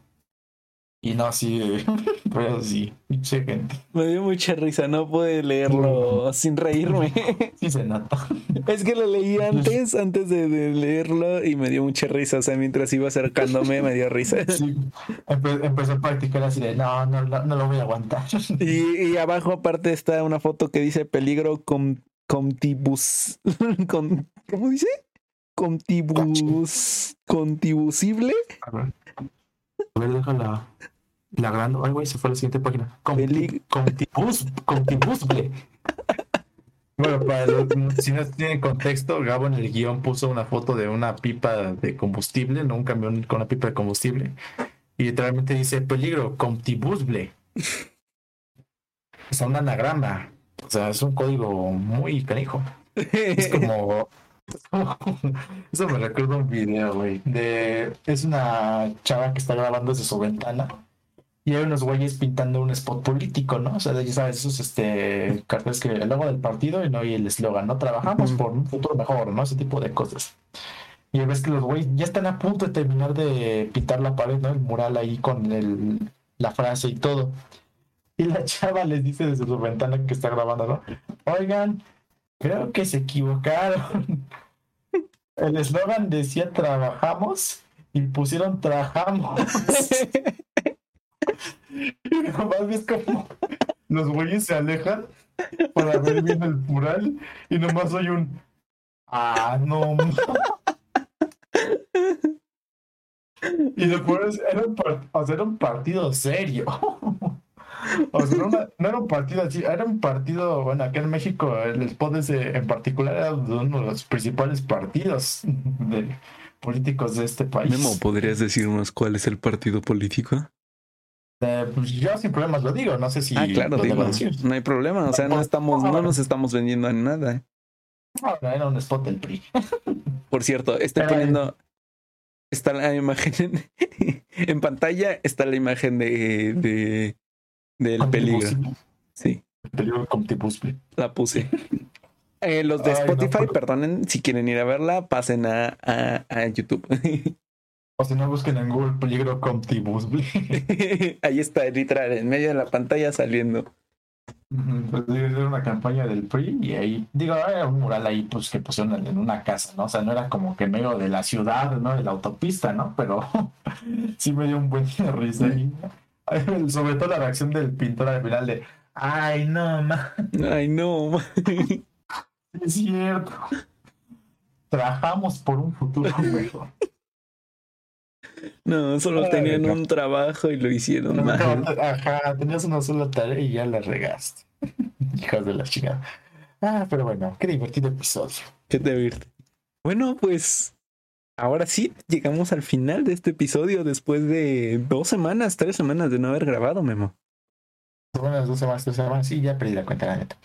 y no así, pues así, mucha gente. Me dio mucha risa, no pude leerlo sin reírme. [laughs] Sí se nota. Es que lo leí [laughs] antes, antes de, leerlo y me dio mucha risa. O sea, mientras iba acercándome me dio risa. [laughs] Sí, empezó a practicar así de, no, no, no, lo voy a aguantar. Y, abajo aparte está una foto que dice peligro con, contibus, con, ¿cómo dice? Contibus, contibusible. A ver, a ver déjala. La gran. Ay, güey, se fue a la siguiente página. Contibus, contibusble. Bueno, para los, si no tienen contexto, Gabo en el guion puso una foto de una pipa de combustible, no un camión con una pipa de combustible, y literalmente dice peligro, comtibusble. O sea, un anagrama. O sea, es un código muy canijo. Es como. Eso me recuerda un video, güey. De. Es una chava que está grabando desde su ventana. Y hay unos güeyes pintando un spot político, ¿no? O sea, ya sabes, esos este, carteles que el logo del partido y no y el eslogan, ¿no? Trabajamos por un futuro mejor, ¿no? Ese tipo de cosas. Y ves que los güeyes ya están a punto de terminar de pintar la pared, ¿no? El mural ahí con el, la frase y todo. Y la chava les dice desde su ventana que está grabando, ¿no? Oigan, creo que se equivocaron. El eslogan decía trabajamos y pusieron trabajamos. [laughs] y [laughs] nomás ves como los güeyes se alejan para ver bien el mural y nomás oye un ah no y después era un, era un partido serio o sea, no, era un partido así, era un partido, bueno, acá en México el spot ese en particular era uno de los principales partidos políticos de este país. Memo, ¿podrías decirnos cuál es el partido político? Eh, pues yo sin problemas lo digo, no sé si. Ah, claro, digo, no hay problema, o sea, no estamos, no nos estamos vendiendo en nada. Ahora era un spot del PRI. [laughs] Por cierto, estoy poniendo. Está la imagen [laughs] en, pantalla, está la imagen de, de del peligro. Sí. El peligro con La puse. Eh, los de Spotify, perdonen, si quieren ir a verla, pasen a, a YouTube. [laughs] O si no, busquen en Google peligro Comtibus. [laughs] Ahí está, literal, en medio de la pantalla saliendo. Pues era una campaña del PRI y ahí, digo, era un mural ahí pues que pusieron en una casa, ¿no? O sea, no era como que medio de la ciudad, ¿no? De la autopista, ¿no? Pero [laughs] sí me dio un buen risa ahí. Sobre todo la reacción del pintor al final de, ay, no, ma. Ay, no, [laughs] Es cierto. Trabajamos por un futuro mejor. No, solo tenían un trabajo y lo hicieron mal. ajá, tenías una sola tarea y ya la regaste. [laughs] Hijos de la chingada. Ah, pero bueno, qué divertido episodio. Qué divertido. Bueno, pues ahora sí, llegamos al final de este episodio después de dos semanas, tres semanas de no haber grabado, Memo. Buenas dos semanas, tres semanas, sí, ya perdí la cuenta, la neta.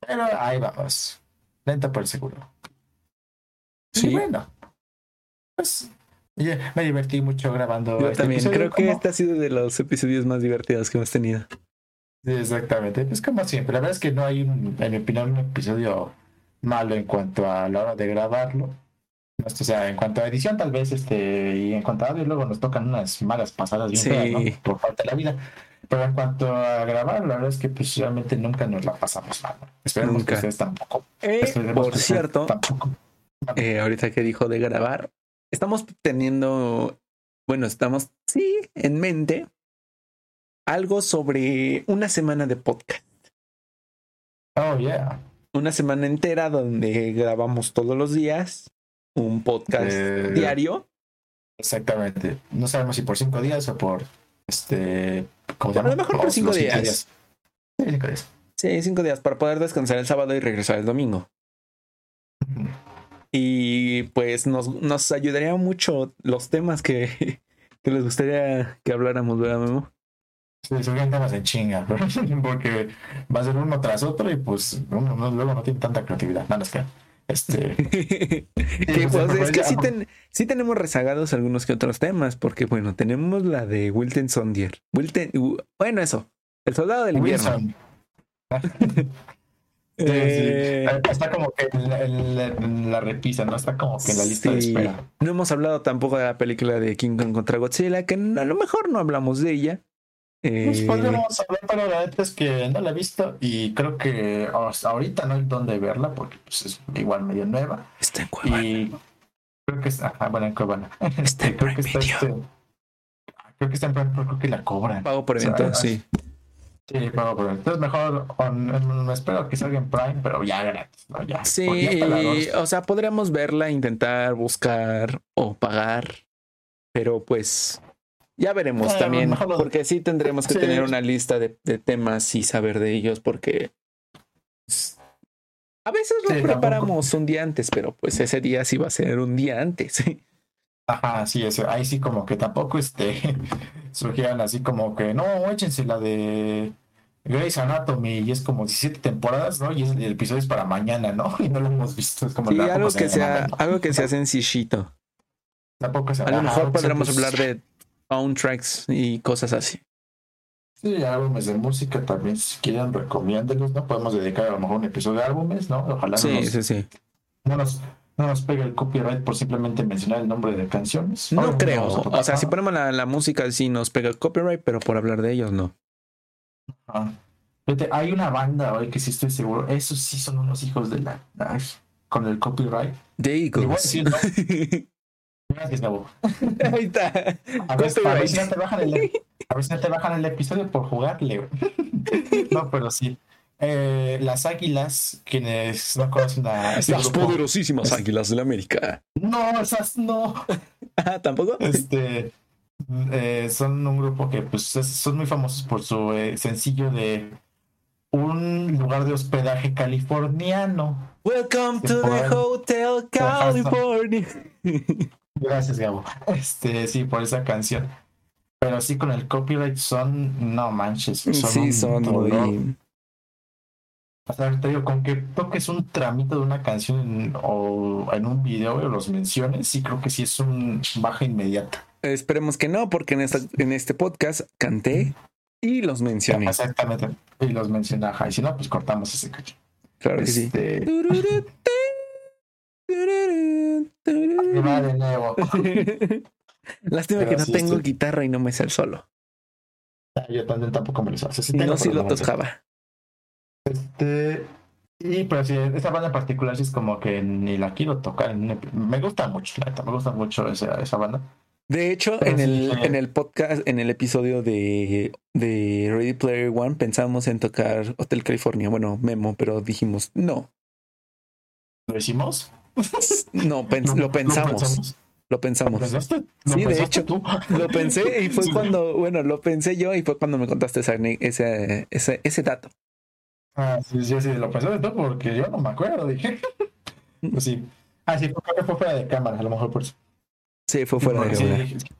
Pero ahí vamos. Lento por seguro. Sí. Y bueno, pues me divertí mucho grabando. Yo este también creo que este ha sido de los episodios más divertidos que hemos tenido. Sí, exactamente. Es como siempre. La verdad es que no hay, en mi opinión, un episodio malo en cuanto a la hora de grabarlo. O sea, en cuanto a edición, tal vez, este, y en cuanto a audio, luego nos tocan unas malas pasadas bien por parte de la vida. Pero en cuanto a grabar, la verdad es que pues realmente nunca nos la pasamos mal. Esperemos que ustedes tampoco. Eh, por cierto, eh, ahorita que dijo de grabar, estamos teniendo, bueno, estamos, sí, en mente algo sobre una semana de podcast. Oh, yeah. Una semana entera donde grabamos todos los días un podcast eh, diario. Exactamente. No sabemos si por cinco días o por este. ¿cómo a lo mejor por cinco días. Sí, cinco días. Sí, cinco días para poder descansar el sábado y regresar el domingo. Y pues nos, nos ayudaría mucho los temas que, [laughs] que les gustaría que habláramos, ¿verdad, Memo? Sí, temas en chinga, [laughs] porque va a ser uno tras otro y pues uno luego no tiene tanta creatividad. Nada, [laughs] es que. Este... que, pues, es que sí, ten, sí, tenemos rezagados algunos que otros temas, porque bueno, tenemos la de Wilton Sondier. Wilton, bueno, eso, el soldado del invierno. Eh, está como que en la, repisa, ¿no? Está como que en la lista de espera. No hemos hablado tampoco de la película de King Kong contra Godzilla, que a lo mejor no hablamos de ella. Eh... podemos hablar, pero la verdad es que no la he visto y creo que ahorita no hay dónde verla porque pues, es igual medio nueva. Está en Cuevana. Y creo que está, bueno, en Cuevana. Está en [laughs] creo que está este, creo que está en pero creo que la cobran. Pago por evento, sí. Sí, pero, entonces mejor me espero que salga en Prime, pero ya gratis, Ya, sí, o sea, podríamos verla, intentar buscar o pagar, pero pues ya veremos también, porque sí tendremos que tener una lista de, temas y saber de ellos, porque A veces lo preparamos un día antes, pero pues ese día sí va a ser un día antes. Ajá, sí, eso. Ahí sí como que tampoco este [laughs] surgieran así como que no, échense la de Grey's Anatomy y es como 17 temporadas, ¿no? Y el episodio es para mañana, ¿no? [laughs] Y no lo hemos visto. Es como sí, algo que, sea, algo que sea sencillito. Tampoco A lo mejor podremos hablar de soundtracks y cosas así. Sí, álbumes de música también, si quieren, recomiéndenlos, ¿no? Podemos dedicar a lo mejor un episodio de álbumes, ¿no? Ojalá sí, no nos, sí, sí. No nos, no nos pegue el copyright por simplemente mencionar el nombre de canciones. No, creo. O sea, si ponemos la, la, música, sí nos pega el copyright, pero por hablar de ellos, no. Ajá. hay una banda hoy que sí estoy seguro, esos sí son unos hijos de la... con el copyright. De Eagles. [laughs] Gracias, Gabo. Ahí está. A ver, a ver, si no te bajan el, a ver si no te bajan el episodio por jugarle. [laughs] no, pero sí. Eh, las águilas, quienes no conocen a. Este las poderosísimas águilas de la América. No, esas no. [laughs] Ah, ¿Tampoco? Este. Eh, son un grupo que pues son muy famosos por su eh, sencillo de un lugar de hospedaje californiano. Welcome to the Hotel California. [laughs] Gracias, Gabo. Este, sí, por esa canción. Pero sí, con el copyright son, no manches. Son sí, son muy. O sea, te digo, con que toques un tramito de una canción o en un video o los menciones, sí creo que sí es un baja inmediata. Esperemos que no, porque en, esta, en este podcast canté y los mencioné. Exactamente, y los mencioné. Y si no, pues cortamos ese cacho. Claro que sí. Este, de nuevo. [laughs] Lástima que no tengo guitarra y no me sé el solo. Ah, yo también tampoco me lo sé. no, si lo tocaba. Este. Y pero sí, esa banda en particular sí es como que ni la quiero tocar. Me gusta mucho, la me gusta mucho esa, esa banda. De hecho, en el, en el podcast, en el episodio de, de Ready Player One, pensamos en tocar Hotel California. Bueno, Memo, pero dijimos no. ¿Lo hicimos? [laughs] No, lo pensamos. Lo pensamos. sí, de hecho, tú? [laughs] lo pensé y fue cuando, bueno, lo pensé yo y fue cuando me contaste ese, ese, ese, dato. Ah, sí, sí, sí, lo pensé de todo porque yo no me acuerdo, dije. [laughs] pues sí. Ah, sí, creo que fue fuera de cámara, a lo mejor por eso. Sí, fue fuera de. Sí,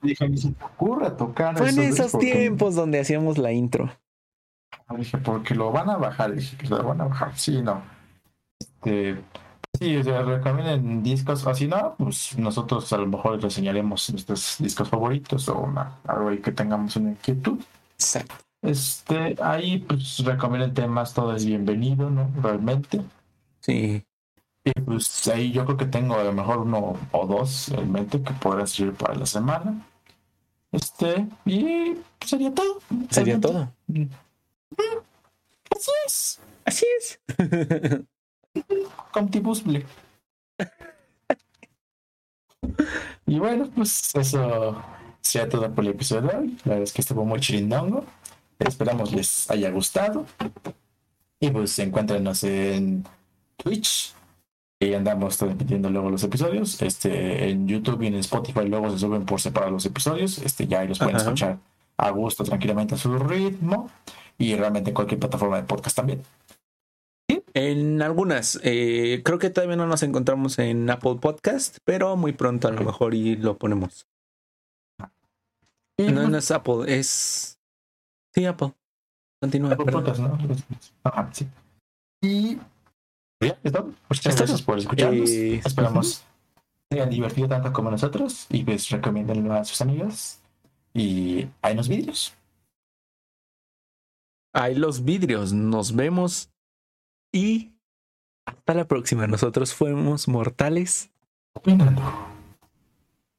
dije, ni se te tocar. Fue en esos tiempos donde hacíamos la intro. Dije, porque lo van a bajar, dije que lo van a bajar. Sí, no. Este, Sí, o sea, recomienden discos, así no, pues nosotros a lo mejor reseñaremos nuestros discos favoritos o una, algo ahí que tengamos una inquietud. Exacto. Este, ahí pues recomienden temas, todo es bienvenido, ¿no? Realmente. Sí. Y pues ahí yo creo que tengo a lo mejor uno o dos en mente que podrán servir para la semana. Este, y sería todo. Sería todo. Mm. Así es. Así es. [laughs] Comptibusble. y bueno, pues eso sea todo por el episodio de hoy. La verdad es que estuvo muy chirindongo. Esperamos les haya gustado. Y pues encuéntrenos en Twitch. Y andamos transmitiendo luego los episodios. Este, en YouTube y en Spotify luego se suben por separado los episodios. Este, ya los pueden escuchar a gusto, tranquilamente a su ritmo. Y realmente en cualquier plataforma de podcast también. En algunas, eh, creo que todavía no nos encontramos en Apple Podcast, pero muy pronto a lo mejor y lo ponemos. No, no es Apple, es. Sí, Apple. Continúa. Apple Podcast, ¿no? Ajá, sí. Y. Está. Muchas gracias por escucharnos. Eh, Esperamos que hayan divertido tanto como nosotros y pues recomiéndenlo a sus amigos. Y hay los vidrios. Hay los vidrios. Nos vemos y hasta la próxima. Nosotros fuimos mortales. Opinando.